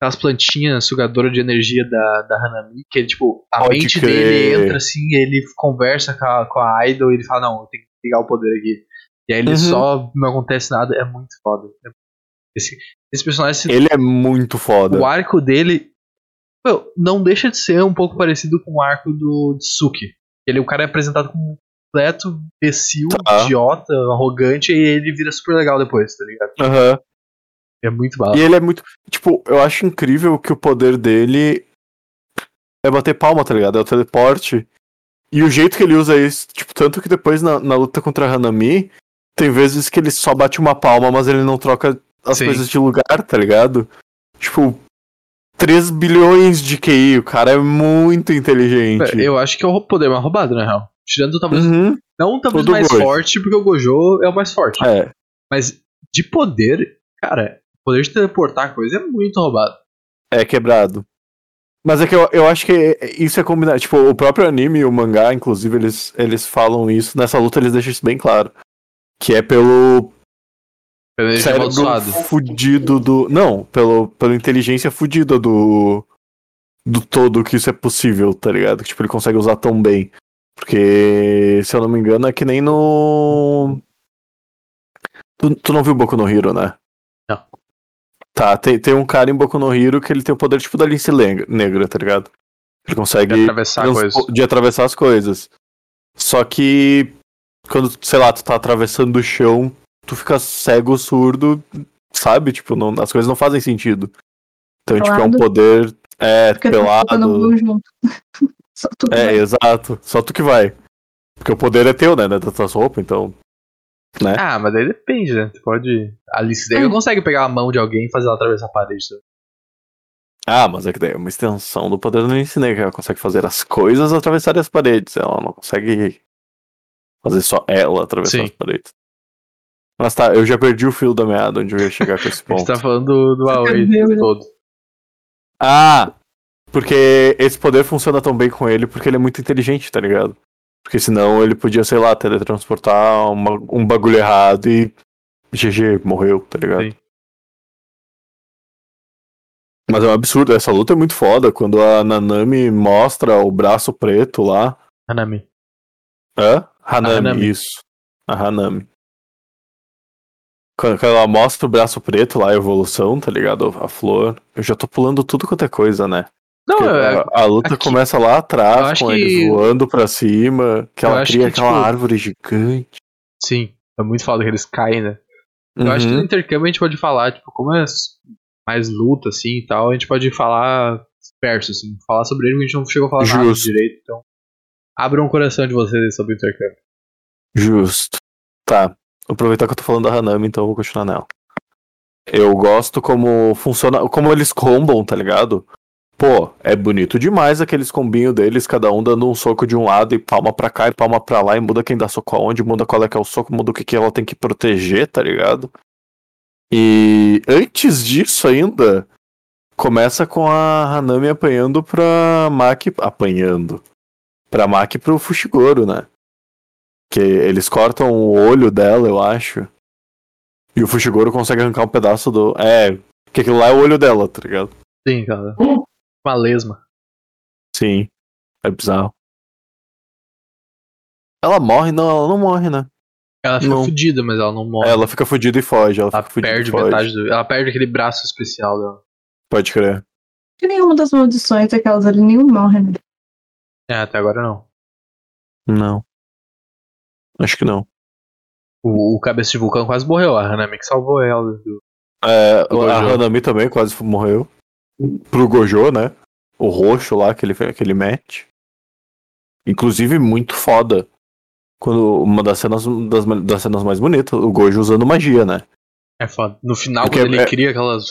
Aquelas plantinhas sugadoras de energia da, da Hanami, que ele, tipo, a Pode mente crer. dele entra assim, ele conversa com a, com a idol e ele fala, não, eu tenho que ligar o poder aqui. E aí ele Uhum. só não acontece nada, é muito foda. Esse, esse personagem, se Ele é muito foda. o arco dele meu, não deixa de ser um pouco parecido com o arco do Tsuki. Ele, o cara é apresentado como um completo imbecil, Tá. idiota, arrogante, e ele vira super legal depois, tá ligado? Aham. É muito bala. E ele é muito. Tipo, eu acho incrível que o poder dele é bater palma, tá ligado? É o teleporte. E o jeito que ele usa isso, tipo, tanto que depois na, na luta contra a Hanami, tem vezes que ele só bate uma palma, mas ele não troca as Sim. coisas de lugar, tá ligado? Tipo, 3 bilhões de QI, o cara é muito inteligente. Eu acho que é o poder mais roubado, na real. Tirando talvez. Uhum. Não talvez O do mais Gojo. forte, porque o Gojo é o mais forte. É. Mas de poder, cara, poder de teleportar coisa é muito roubado. É quebrado. Mas é que eu, eu acho que isso é combinado. Tipo, o próprio anime e o mangá, inclusive, eles, eles falam isso. Nessa luta eles deixam isso bem claro. Que é pelo energia cérebro fudido do. Não, pelo, pela inteligência fudida do. Do todo que isso é possível, tá ligado? Que tipo, ele consegue usar tão bem. Porque, se eu não me engano, é que nem no. Tu, tu não viu Boku no Hero, né? Não. Tá, tem, tem um cara em Boku no Hero que ele tem o poder tipo da Lince Negra, tá ligado? Ele consegue De atravessar coisas. de atravessar as coisas. Só que quando, sei lá, tu tá atravessando o chão, tu fica cego, surdo, sabe? Tipo, não, as coisas não fazem sentido. Então, tipo, é um Pelado. poder é, Porque pelado. Só tu É, vai. exato. Só tu que vai. Porque o poder é teu, né? né, Das tuas roupas, então. Né? Ah, mas daí depende, né? Tu pode. A Alice Vega É. consegue pegar a mão de alguém e fazer ela atravessar a parede. sabe? Ah, mas é que daí é uma extensão do poder do Ninsine, que ela consegue fazer as coisas atravessarem as paredes. Ela não consegue fazer só ela atravessar Sim. as paredes. Mas tá, eu já perdi o fio da meada onde eu ia chegar com esse A ponto. gente tá falando do, do Aoi né? todo. Ah! Porque esse poder funciona tão bem com ele porque ele é muito inteligente, tá ligado? Porque senão ele podia, sei lá, teletransportar uma- um bagulho errado e GG, morreu, tá ligado? Sim. Mas é um absurdo, essa luta é muito foda. Quando a Nanami mostra o braço preto lá. Hanami. Hã? Hanami, Hanami. isso. A Hanami. Quando ela mostra o braço preto lá, a evolução, tá ligado? A flor. Eu já tô pulando tudo quanto é coisa, né? Não, é, a, a luta aqui- começa lá atrás, com que- eles voando pra cima, que ela cria que, aquela tipo, árvore gigante. sim. É muito foda que eles caem, né? Eu acho que no Uhum. intercâmbio a gente pode falar, tipo, como é mais luta, assim e tal, a gente pode falar disperso, assim, falar sobre ele, a gente não chegou a falar nada Justo. direito, então. Abram o coração de vocês sobre o intercâmbio. Justo. Tá. Vou aproveitar que eu tô falando da Hanami, então eu vou continuar nela. Eu gosto como funciona, como eles combam, tá ligado? Pô, é bonito demais aqueles combinhos deles, cada um dando um soco de um lado e palma pra cá e palma pra lá, e muda quem dá soco aonde, muda qual é que é o soco, muda o que, que ela tem que proteger, tá ligado? E antes disso ainda, começa com a Hanami apanhando pra Maki. Apanhando. Pra Maki e pro Fushiguro, né? Que eles cortam o olho dela, eu acho. E o Fushiguro consegue arrancar um pedaço do. É, que aquilo lá é o olho dela, tá ligado? Sim, cara. Uma lesma. Sim. É bizarro. Ela morre? Não, ela não morre, né? Ela fica Não. fodida, mas ela não morre. Ela fica fodida e foge. Ela, Ela perde e foge. metade do. Ela perde aquele braço especial dela. Pode crer. Que nenhuma das maldições daquelas ali, nenhum morre, né? É, até agora não. Não. Acho que não. O, o cabeça de vulcão quase morreu, a Hanami que salvou ela. do- É, O a. Hanami também quase morreu. Pro Gojo, né? O roxo lá que ele, que ele mete. Inclusive, muito foda. Quando uma das cenas, das, das cenas mais bonitas, o Gojo usando magia, né? É foda. No final, Porque quando ele é- cria aquelas.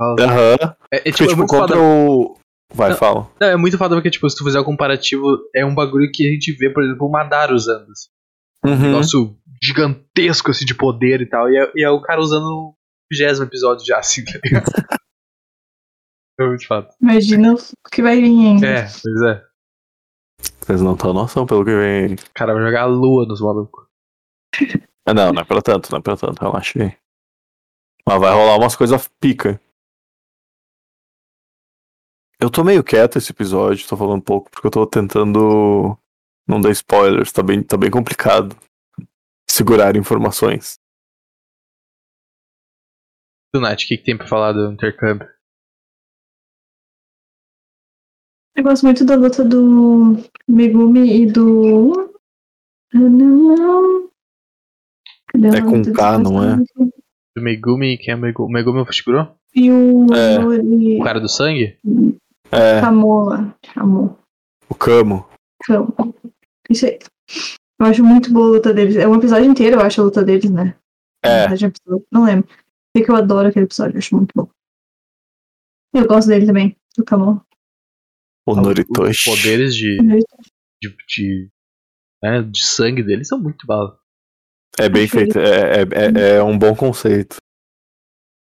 Aham. É, é, Porque, tipo, é tipo, contra o. Vai, Não. fala. Não, é muito foda porque, tipo, se tu fizer o comparativo, é um bagulho que a gente vê, por exemplo, o Madara usando. assim. Um Uhum. negócio gigantesco, assim, de poder e tal. E é, e é o cara usando o vigésimo episódio já, assim, tá ligado? é muito foda. Imagina o que vai vir ainda. É, pois é. Vocês não têm noção pelo que vem. O cara vai jogar a lua nos malucos. Ah, não, não é pra tanto, não é pra tanto, relaxa aí. Mas vai rolar umas coisas pica. Eu tô meio quieto esse episódio, tô falando um pouco, porque eu tô tentando não dar spoilers, tá bem, tá bem complicado segurar informações. Do Nath, o que, que tem pra falar do intercâmbio? Eu gosto muito da luta do Megumi e do. Não. Cadê É com K, não é? Do Megumi, quem é o Megumi? O Megumi é o Fushiguro? E o. É. O cara do sangue? É, Kamo lá. Kamo. o Camo. Kamo. Isso aí. Eu acho muito boa a luta deles. É um episódio inteiro, eu acho, a luta deles, né? É. Não lembro. Sei que eu adoro aquele episódio, eu acho muito bom. Eu gosto dele também, do Kamo. o Os Noritoshi. poderes de, de, de, né, de sangue dele são muito bala. É bem feito, é, é, é, é um bom conceito.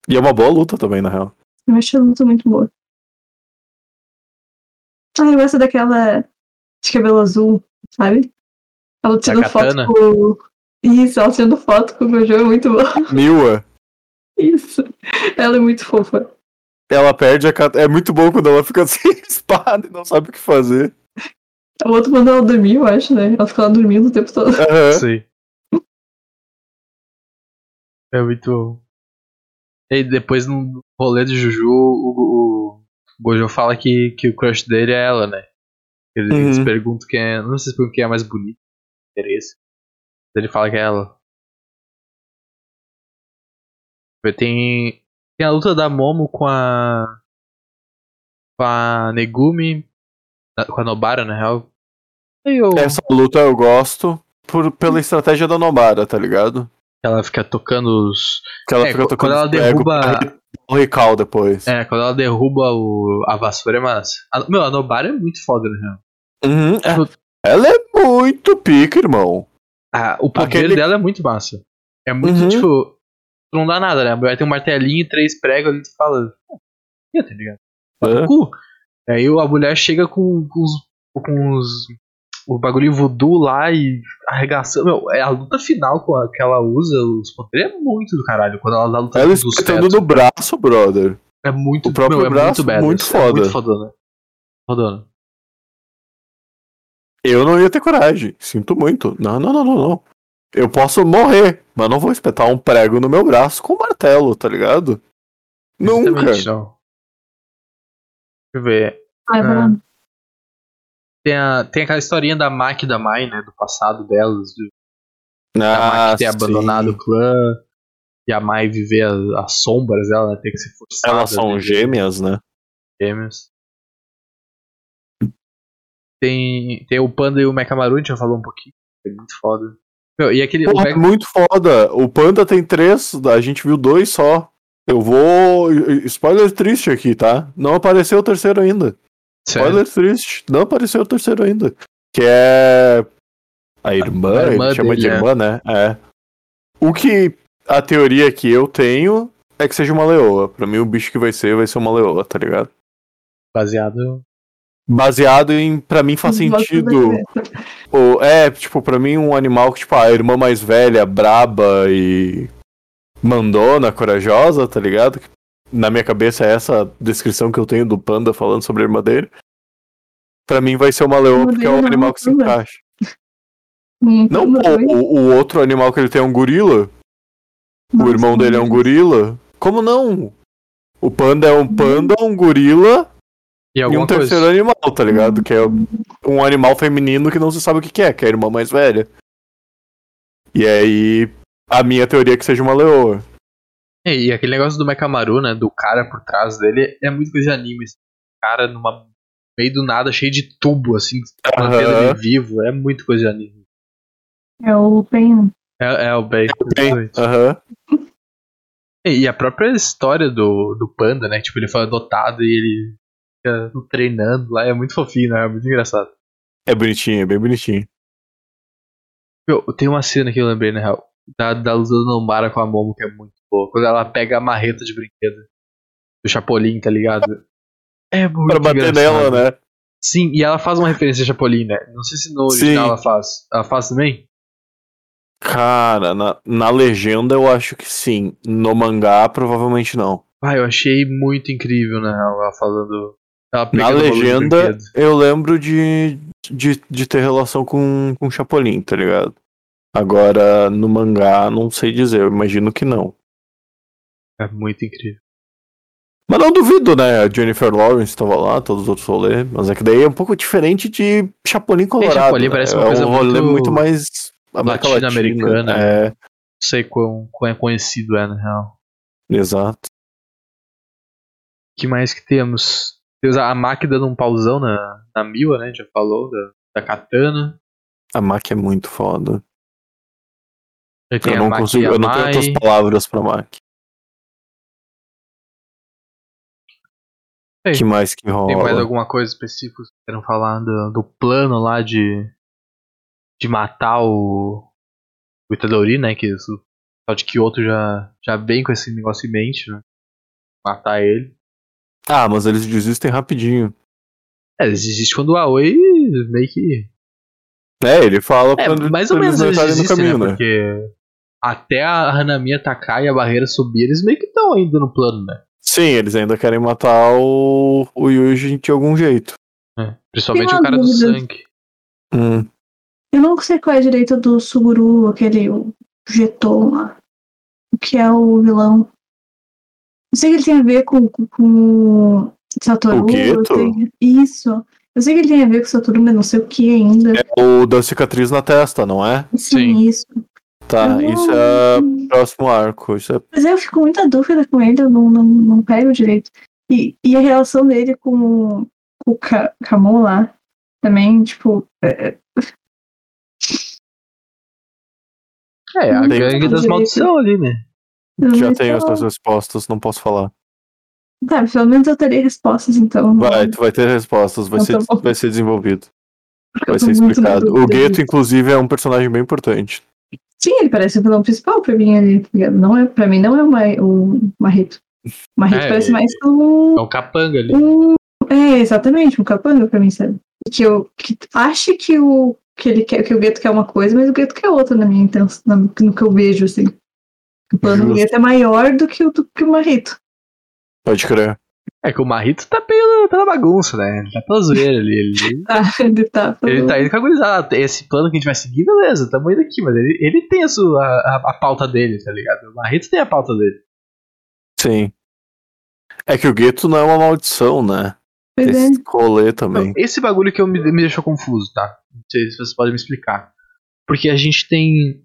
E é uma boa luta também, na real. Eu acho a luta muito boa. Ah, eu gosto daquela de cabelo azul, sabe? Ela tirando foto katana? com. Isso, ela tirando foto com o Gojo é muito boa. Miwa, Isso. Ela é muito fofa. ela perde a. cat- É muito bom quando ela fica sem espada e não sabe o que fazer. O outro manda ela dormir, eu acho, né? Ela fica lá dormindo o tempo todo. Aham. Sei. É muito. E aí, depois no rolê de Juju, o, o Gojo fala que, que o crush dele é ela, né? Eles Uhum. perguntam quem é. Não sei se perguntam quem é mais bonito. Interesse. Ele fala que é ela. Tem. Tem a luta da Momo com a. Com a Negumi. Com a Nobara, na real. Eu, Essa luta eu gosto por, pela estratégia da Nobara, tá ligado? ela fica tocando os. Que ela É, fica tocando quando ela derruba- Rical depois. É, quando ela derruba o, a vassoura é massa. A, meu, a Nobara é muito foda, né? Uhum, é. Ela é muito pica, irmão. Ah, o poder Aquele- dela é muito massa. É muito, Uhum. tipo. Não dá nada, né? A mulher tem um martelinho e três pregos ali tu fala. "Ah, "Ih, tá ligado? É. cu. Aí a mulher chega com, com os. com os. O bagulho voodoo lá e arregaçando. Meu, é a luta final com a, que ela usa, os poderes é muito do caralho. Quando ela dá luta Ela dos tetos. no braço, brother. É muito o próprio meu, é braço, muito, badass, muito É foda. muito fodona. Fodona. Eu não ia ter coragem. Sinto muito. Não, não, não, não, não. Eu posso morrer, mas não vou espetar um prego no meu braço com um martelo, tá ligado? Nunca. Exatamente, não. Deixa eu ver. Ai, Ah. Tem, a, tem aquela historinha da Maki e da Mai, né? Do passado delas. Do, da Ah, Maki ter sim. abandonado o clã. E a Mai viver as, as sombras dela, né? Ter que se forçar. Elas são gêmeas, né? gêmeos. Tem, tem o Panda e o Mekamaru, a gente já falou um pouquinho. É muito foda. Meu, e aquele. o Porra, Mek- muito foda. O Panda tem três, a gente viu dois só. Eu vou. Spoiler triste aqui, tá? Não apareceu o terceiro ainda. Sério? Spoiler triste. Não apareceu o terceiro ainda. Que é. A irmã, A irmã ele chama de dele, é. irmã, né? É. O que. A teoria que eu tenho é que seja uma leoa. Pra mim, o bicho que vai ser, vai ser uma leoa, tá ligado? Baseado. Baseado em. Pra mim faz sentido. O, é, tipo, pra mim um animal que, tipo, a irmã mais velha, braba e mandona, corajosa, tá ligado? Na minha cabeça é essa descrição que eu tenho do panda falando sobre a irmã dele. Pra mim vai ser uma leoa porque é um animal que se panda. encaixa. Hum, Não, o, o outro animal que ele tem é um gorila. o irmão dele é um meu gorila. Como não? O panda é um panda, um gorila E e um coisa. terceiro animal, tá ligado? Que é um animal feminino que não se sabe o que que é, que é a irmã mais velha. E aí, a minha teoria é que seja uma leoa. E, e aquele negócio do Mekamaru, né? Do cara por trás dele, é muito coisa de anime. assim. Cara numa meio do nada, cheio de tubo, assim, mantendo Aham. ele vivo. É muito coisa de anime. É o Pen. É, é o bem. Bem, Aham. E, e a própria história do, do panda, né? Tipo, ele foi adotado e ele fica treinando lá. É muito fofinho, né? É muito engraçado. É bonitinho, é bem bonitinho. Meu, tem uma cena que eu lembrei, na real. Da, da do Nombara com a Momo, que é muito Quando ela pega a marreta de brinquedo do Chapolin, tá ligado? É muito Pra bater engraçado. nela, né? Sim, e ela faz uma referência a Chapolin, né? Não sei se no original Sim. ela faz. Ela faz também? Cara, na, na legenda eu acho que sim. No mangá, provavelmente não. Ah, eu achei muito incrível, né? Ela falando. Ela Na legenda, eu lembro de, de, de ter relação com, com Chapolin, tá ligado? Agora, no mangá, não sei dizer, eu imagino que não. É muito incrível. Mas não duvido, né? A Jennifer Lawrence tava lá, todos os outros rolês. Mas é que daí é um pouco diferente de Chapolin Colorado. Chapolin né? parece uma é coisa um rolê muito muito mais latino-americana. É, Não sei quão, quão é conhecido é, na real. exato. O que mais que temos? Temos a Maki dando um pauzão na, na Miwa, né? A gente já falou, da, da Katana. A Maki é muito foda. Eu a não consigo, eu não tenho outras palavras pra Maki. Ei, que mais que rola? Tem mais alguma coisa específica que vocês queiram falar do, do plano lá de, de matar o, o Itadori, né? Que isso, pessoal de Kyoto já, já vem com esse negócio em mente, né? Matar ele. Ah, mas eles desistem rapidinho. É, existe quando o Aoi meio que. É, ele fala É, quando mais ou eles menos eles desistem, caminho, né? né? Porque até a Hanami atacar e a barreira subir, eles meio que estão ainda no plano, né? Sim, eles ainda querem matar o, o Yuji de algum jeito. É, Principalmente o cara do dúvida. sangue. Hum. Eu não sei qual é a direita do Suguru, aquele o Geton lá. O que é o vilão. Eu sei que ele tem a ver com, com, com o Satoru. O Geto? Isso. Eu sei que ele tem a ver com Satoru, mas não sei o que ainda. É o da cicatriz na testa, não é? Sim, Sim. isso. Tá, Eu isso não- é o próximo arco. Isso é... Mas eu fico com muita dúvida com ele, eu não, não, não pego direito. E, e a relação dele com, o- com o Kamon lá, também, tipo. é- é- É, a Não gangue das maldição ali, né? eu Já não tenho tô- essas respostas, não posso falar. Tá, pelo menos eu terei respostas, então. Vai, tu vai ter respostas, vai, Então ser, tá vai ser desenvolvido. Porque Vai ser explicado. O Gueto, inclusive, é um personagem bem importante. Sim, ele parece o vilão principal pra mim ali. tá ligado? Não é, pra mim não é uma, o Marrito. O Marrito É, parece ele- mais um, É o capanga ali. um. É, exatamente, um capanga pra mim, sabe? Que eu que acho que o. Que, ele quer, que o Gueto quer uma coisa, mas o Gueto quer outra na minha intenção, na- no que eu vejo, assim. O plano do. Gueto é maior do que o, do que o Marrito. Pode crer. É que o Marrito tá pela, pela bagunça, né? Ele tá pela zoeira ali. Ele, Tá, ele tá. ele tá indo com a gurizada. Esse plano que a gente vai seguir, beleza, tamo indo aqui, mas ele, ele tem a, sua, a, a pauta dele, tá ligado? O Marrito tem a pauta dele. Sim. É que o Gueto não é uma maldição, né? Pois é. Esse rolê também. Não, esse bagulho que eu me, me deixou confuso, tá? Não sei se vocês podem me explicar. Porque a gente tem.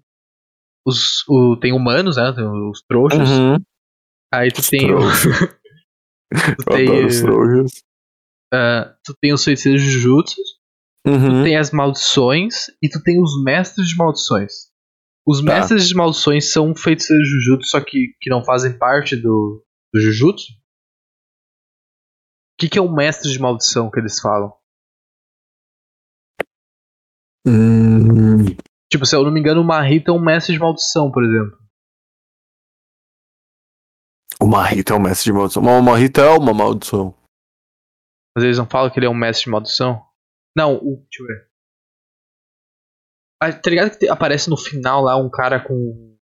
Os, o, tem humanos, né? Tem os trouxas. Uhum. Aí tu Os tem. o- tu, Eu tem ah, tu tem os feiticeiros Jujutsus. Tu Uhum. tem as maldições e tu tem os mestres de maldições. Os Tá. mestres de maldições são feiticeiros de Jujutsu, só que, que não fazem parte do, do Jujutsu. O que, que é o mestre de maldição que eles falam? Hum, Tipo, se eu não me engano, o Marrito é um mestre de maldição, por exemplo. O Marrito é um mestre de maldição. Mas o Marrito é uma maldição. Mas eles não falam que ele é um mestre de maldição? Não, o. Deixa eu ver. Ah, tá ligado que te- aparece no final lá um cara com.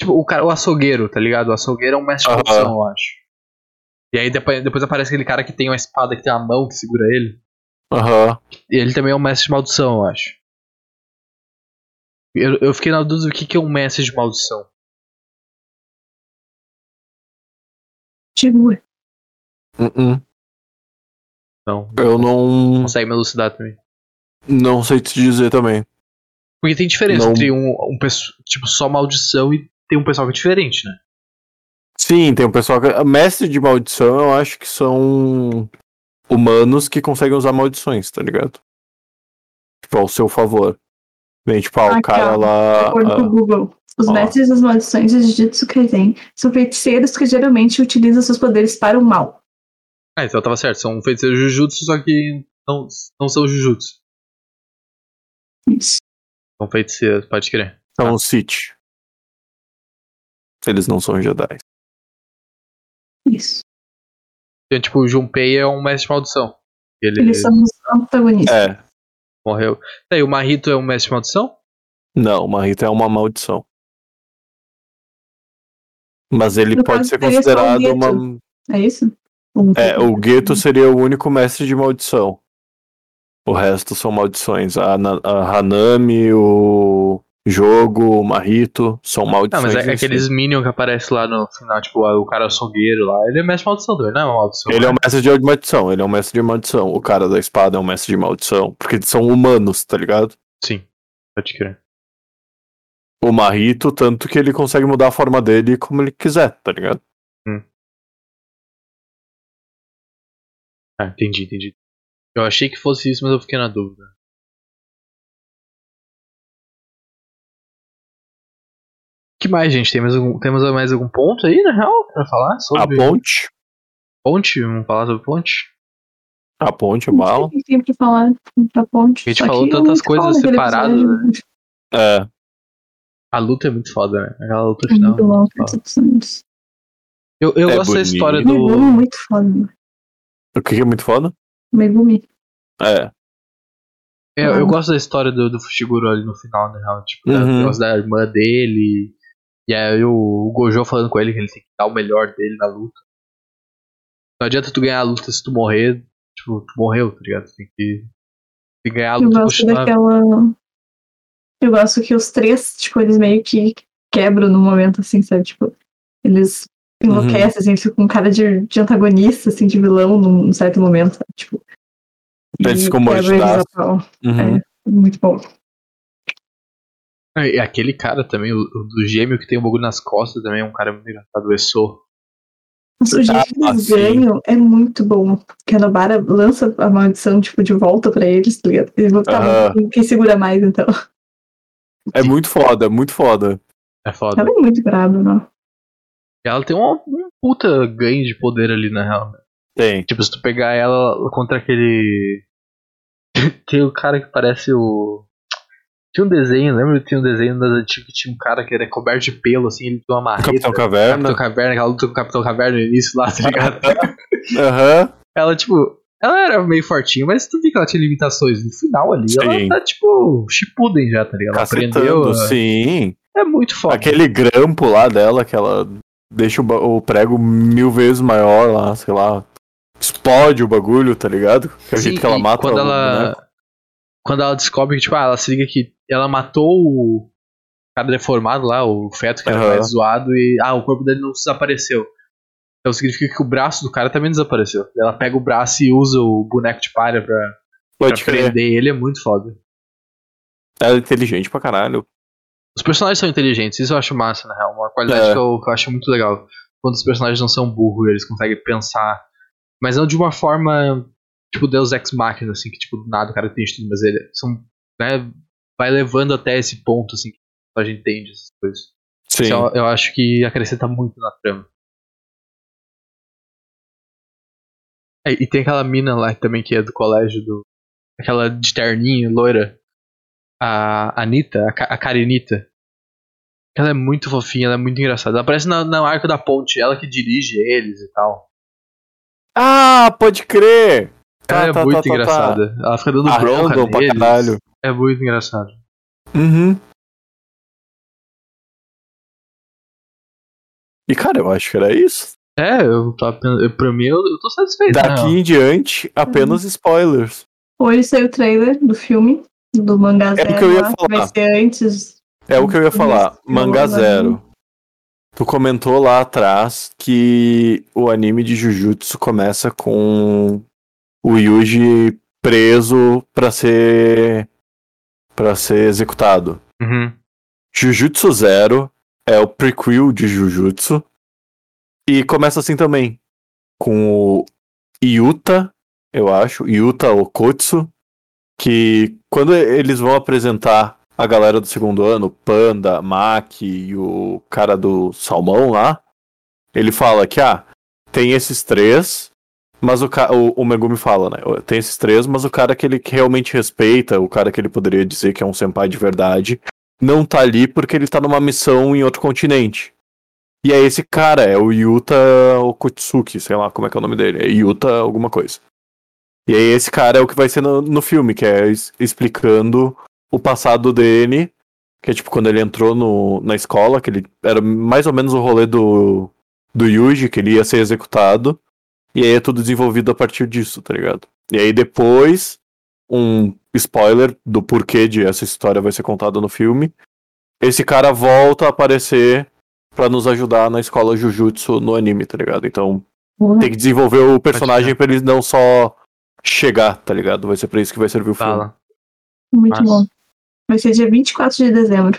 Tipo, o cara, o açougueiro, tá ligado? O açougueiro é um mestre de maldição, eu acho. E aí depois, depois aparece aquele cara que tem uma espada que tem uma mão que segura ele. Aham. E ele também é um mestre de maldição, eu acho. Eu, eu fiquei na dúvida do que, que é um mestre de maldição. Tipo, Uh-uh. Não. Eu não. Consegue me elucidar também. Não sei te dizer também. Porque tem diferença Não. entre um, um tipo só maldição e tem um pessoal que é diferente, né? Sim, tem um pessoal que. Mestre de maldição, eu acho que são humanos que conseguem usar maldições, tá ligado? Tipo, ao seu favor. Bem, tipo, ah, o cara lá. acordo com o ah, Google, os ó. mestres das maldições de Jujutsu Kaisen são feiticeiros que geralmente utilizam seus poderes para o mal. Ah, então tava certo. São feiticeiros Jujutsu, só que não, não são Jujutsu. Isso. São feiticeiros, pode crer. são Sith. Eles não são Jedi. Isso. Então, tipo, o Junpei é um mestre de maldição. Ele Eles são os antagonistas. É. morreu. Tá, E o Marrito é um mestre de maldição? Não, o Marrito é uma maldição. Mas ele No pode caso, ser considerado uma. É isso? Um É, o Gueto seria o único mestre de maldição. O resto são maldições. A, a Hanami, o Jogo, o Marrito são Não, maldições. mas é si. aqueles Minion que aparecem lá no final, tipo, o cara açougueiro lá, ele é mestre de maldição também, não é maldição. Ele é um né? mestre de maldição, ele é um mestre de maldição. O cara da espada é um mestre de maldição. Porque eles são humanos, tá ligado? Sim, pode crer. O Marrito, tanto que ele consegue mudar a forma dele como ele quiser, tá ligado? Ah, entendi, entendi. Eu achei que fosse isso, mas eu fiquei na dúvida. que mais, gente? Tem mais algum, temos mais algum ponto aí, na real, pra falar A sobre ponte. ponte? Vamos falar sobre ponte? A ponte, o que tem pra falar pra ponte. A gente falou que tantas coisas separadas, episódio. É. A luta é muito foda, né? Aquela luta É final. muito é muito foda. Eu, eu É gosto da bonito. história Megumi é do. muito foda. O que é muito foda? Megumi. É. Eu, eu Uhum. gosto da história do, do Fushiguro ali no final, na real. Tipo, Uhum. o negócio da irmã dele. E aí o, o Gojo falando com ele que ele tem que dar o melhor dele na luta. Não adianta tu ganhar a luta se tu morrer. Tipo, tu morreu, tá ligado? Tu tem que, tem que ganhar a Eu luta e gosto daquela. Eu gosto que os três, tipo, eles meio que quebram no momento, assim, sabe? Tipo, eles enlouquecem, assim, ficam com cara de, de antagonista, assim, de vilão num certo momento, sabe? Tipo. Eles e ficam quebra eles pau. Uhum. É. Muito bom. Ah, E aquele cara também, o, o do gêmeo que tem um bagulho nas costas também, é um cara muito engraçado, o Essô. Mas o jeito que Ah, eles sim. ganham é muito bom. Que a Nobara lança a maldição, tipo, de volta pra eles, tá ligado? Eles vão ficar Aham. quem segura mais, então. É muito foda, é muito foda. É foda. Ela é muito brabo, não. Ela tem um, um puta ganho de poder ali, na real. Né? Tem. Tipo, se tu pegar ela contra aquele. tem o cara que parece o. Tinha um desenho, lembra que tinha um desenho das antigas que tinha um cara que era coberto de pelo, assim, ele tinha uma marreta. Capitão Caverna. Capitão Caverna, aquela luta com o Capitão Caverna no início lá, tá ligado? Aham. ela, tipo, ela era meio fortinha, mas tu viu que ela tinha limitações. No final ali, Sim. ela tá, tipo, Shippuden já, tá ligado? Ela aprendeu. Cacetando, a- sim. É muito foda. Aquele grampo lá dela, que ela deixa o, prego mil vezes maior lá, sei lá. Explode o bagulho, tá ligado? Que é o jeito que ela mata quando ela quando ela descobre que tipo ah, ela se liga que ela matou o cara deformado lá o feto que era Aham. mais zoado e ah o corpo dele não desapareceu então significa que o braço do cara também desapareceu ela pega o braço e usa o boneco de palha pra, pra Pode crer. prender ele é muito foda Ela é inteligente pra caralho. os personagens são inteligentes isso eu acho massa na real uma qualidade É. que, eu, que eu acho muito legal quando os personagens não são burros eles conseguem pensar mas não de uma forma tipo Deus Ex Machina assim que tipo do nada o cara tem tudo mas ele são né vai levando até esse ponto assim que a gente entende essas coisas Sim. Isso eu, eu acho que acrescenta muito na trama É, e tem aquela mina lá também que é do colégio do aquela de terninho loira a Anitta a, Ka- a Karenita ela é muito fofinha ela é muito engraçada ela aparece na, na arco da ponte ela que dirige eles e tal Ah, pode crer! Tá, ela é tá, muito tá, tá, tá. engraçada ela fica dando bronca neles caralho. é muito engraçado Uhum. E cara, eu acho que era isso. É, eu tava pra mim eu, eu tô satisfeito. Daqui em diante, apenas spoilers. Hoje saiu o trailer do filme, do mangá É o Zero que eu ia falar. vai ser antes. É o que eu ia falar. Eu- Zero. Tu comentou lá atrás que o anime de Jujutsu começa com o Yuji preso pra ser para ser executado. Uhum. Jujutsu Zero é o prequel de Jujutsu e começa assim também com o Yuta, eu acho, Yuta Okotsu, que quando eles vão apresentar a galera do segundo ano, Panda, Maki e o cara do salmão lá, ele fala que ah, tem esses três, mas o, o, o Megumi fala, né? Tem esses três, mas o cara que ele realmente respeita, o cara que ele poderia dizer que é um senpai de verdade, não tá ali porque ele tá numa missão em outro continente. E é esse cara, é o Yuta Okotsuki, sei lá como é que é o nome dele, é Yuta alguma coisa. E aí esse cara é o que vai ser no, no filme, que é explicando o passado dele, que é tipo quando ele entrou no, na escola, que ele era mais ou menos o rolê do, do Yuji, que ele ia ser executado, e aí é tudo desenvolvido a partir disso, tá ligado? E aí depois, um spoiler do porquê de essa história vai ser contada no filme, esse cara volta a aparecer pra nos ajudar na escola Jujutsu no anime, tá ligado? Então tem que desenvolver o personagem pra ele não só chegar, tá ligado? Vai ser pra isso que vai servir o filme. Fala. Muito Massa. bom. Vai ser dia 24 de dezembro.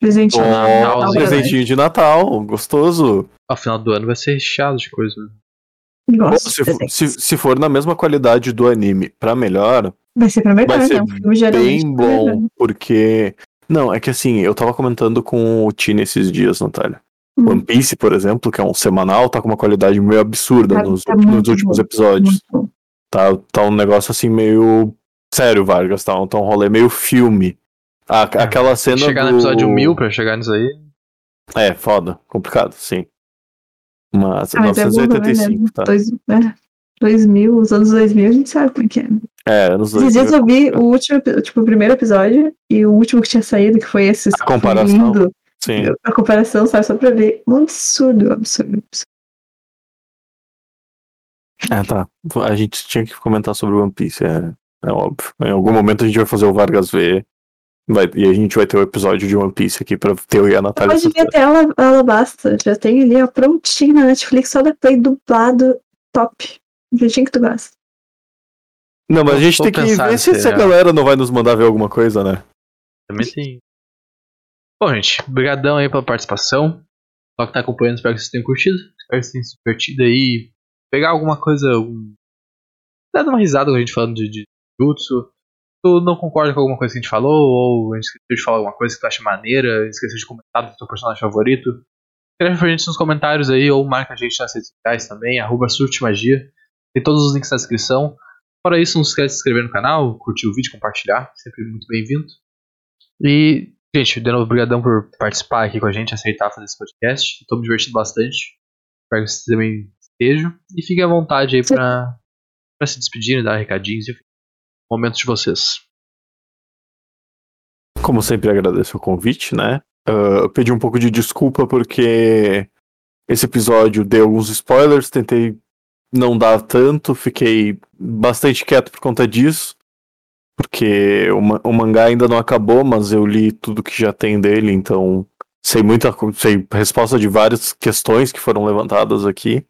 Presente Ó, Natal, um presentinho de Natal, gostoso. Ao final do ano vai ser recheado de coisa. né? Gosto. se, de for- se, se for na mesma qualidade do anime pra melhor, Vai ser pra melhor, vai ser né? Filme bem é melhor. bom, porque. Não, é que assim, eu tava comentando com o Tini esses dias, Natália. Hum. One Piece, por exemplo, que é um semanal, tá com uma qualidade meio absurda Tá- nos, tá nos últimos bom. episódios. Muito. Tá, tá um negócio assim meio. Sério, Vargas, tá um, tá um rolê meio filme. A- aquela cena. Chegar do... no episódio 1000 pra chegar nisso aí. É, foda, complicado, sim. Mas, Ah, mas é bom também, né? 985, tá? Dois, né? 2000, os anos 2000, a gente sabe como é que é. É, anos Esses 2000. dias eu vi o último, tipo, o primeiro episódio e o último que tinha saído, que foi esse. A comparação. lindo. Sim. A comparação, sabe? Só pra ver. Um absurdo, absurdo. absurdo. É, tá. A gente tinha que comentar sobre One Piece, é, é óbvio. Em algum momento a gente vai fazer o Vargas ver. Vai, e a gente vai ter o episódio de One Piece aqui pra ter eu e a Natália. Pode assistindo. até ela, ela basta. Já tem ali, ó, prontinho na Netflix, só da Play dublado, top. Do jeitinho que tu gosta. Não, mas a gente tem que ver se, nesse, se a é. galera não vai nos mandar ver alguma coisa, né? Também tem. Bom, gente, brigadão aí pela participação. Só que tá acompanhando, espero que vocês tenham curtido. Espero que vocês tenham se divertido aí. Pegar alguma coisa. Algum... Dado uma risada com a gente falando de, de jutsu. Tu não concorda com alguma coisa que a gente falou, ou a gente esqueceu de falar alguma coisa que tu acha maneira, esqueceu de comentar do teu personagem favorito. Escreve pra gente nos comentários aí, ou marca a gente nas redes sociais também, arroba surtimagia. Tem todos os links na descrição. Fora isso, não se esquece de se inscrever no canal, curtir o vídeo, compartilhar, sempre muito bem-vindo. E, gente, de novo, obrigadão por participar aqui com a gente, aceitar fazer esse podcast. Estou me divertindo bastante. Espero que vocês também estejam. E fiquem à vontade aí pra se despedirem, dar recadinhos, enfim. Momentos de vocês. Como sempre, agradeço o convite, né? Uh, eu pedi um pouco de desculpa porque esse episódio deu alguns spoilers, tentei não dar tanto, fiquei bastante quieto por conta disso, porque o, o mangá ainda não acabou, mas eu li tudo que já tem dele, então sei muita sei resposta de várias questões que foram levantadas aqui.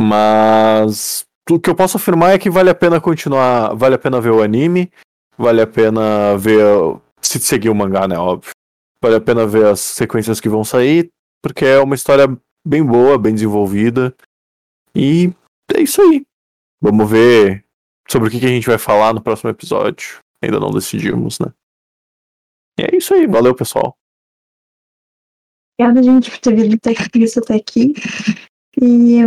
Mas o que eu posso afirmar é que vale a pena continuar, vale a pena ver o anime, vale a pena ver se seguir o mangá, né, óbvio. Vale a pena ver as sequências que vão sair, porque é uma história bem boa, bem desenvolvida. E é isso aí. Vamos ver sobre o que a gente vai falar no próximo episódio. Ainda não decidimos, né? E é isso aí. Valeu, pessoal. Obrigada, gente, por ter vindo até aqui, isso até aqui. E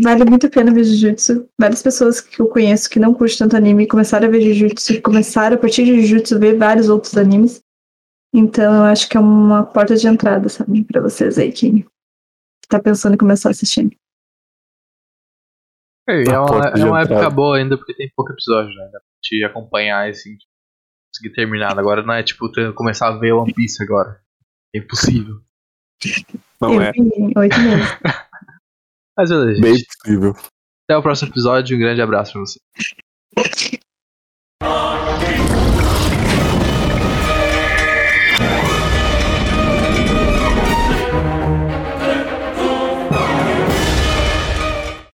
vale muito a pena ver Jujutsu. Várias pessoas que eu conheço que não curtem tanto anime começaram a ver Jujutsu, começaram a partir de Jujutsu ver vários outros animes. Então eu acho que é uma porta de entrada, sabe, para vocês aí que tá pensando em começar a assistir. É, é uma, é uma época boa ainda porque tem pouco episódio, né? Dá pra te acompanhar assim, conseguir terminar. Agora não é tipo começar a ver One Piece agora. É impossível. Não é. Oito meses. Mas beleza, gente. Bem possível. Até o próximo episódio. Um grande abraço pra você.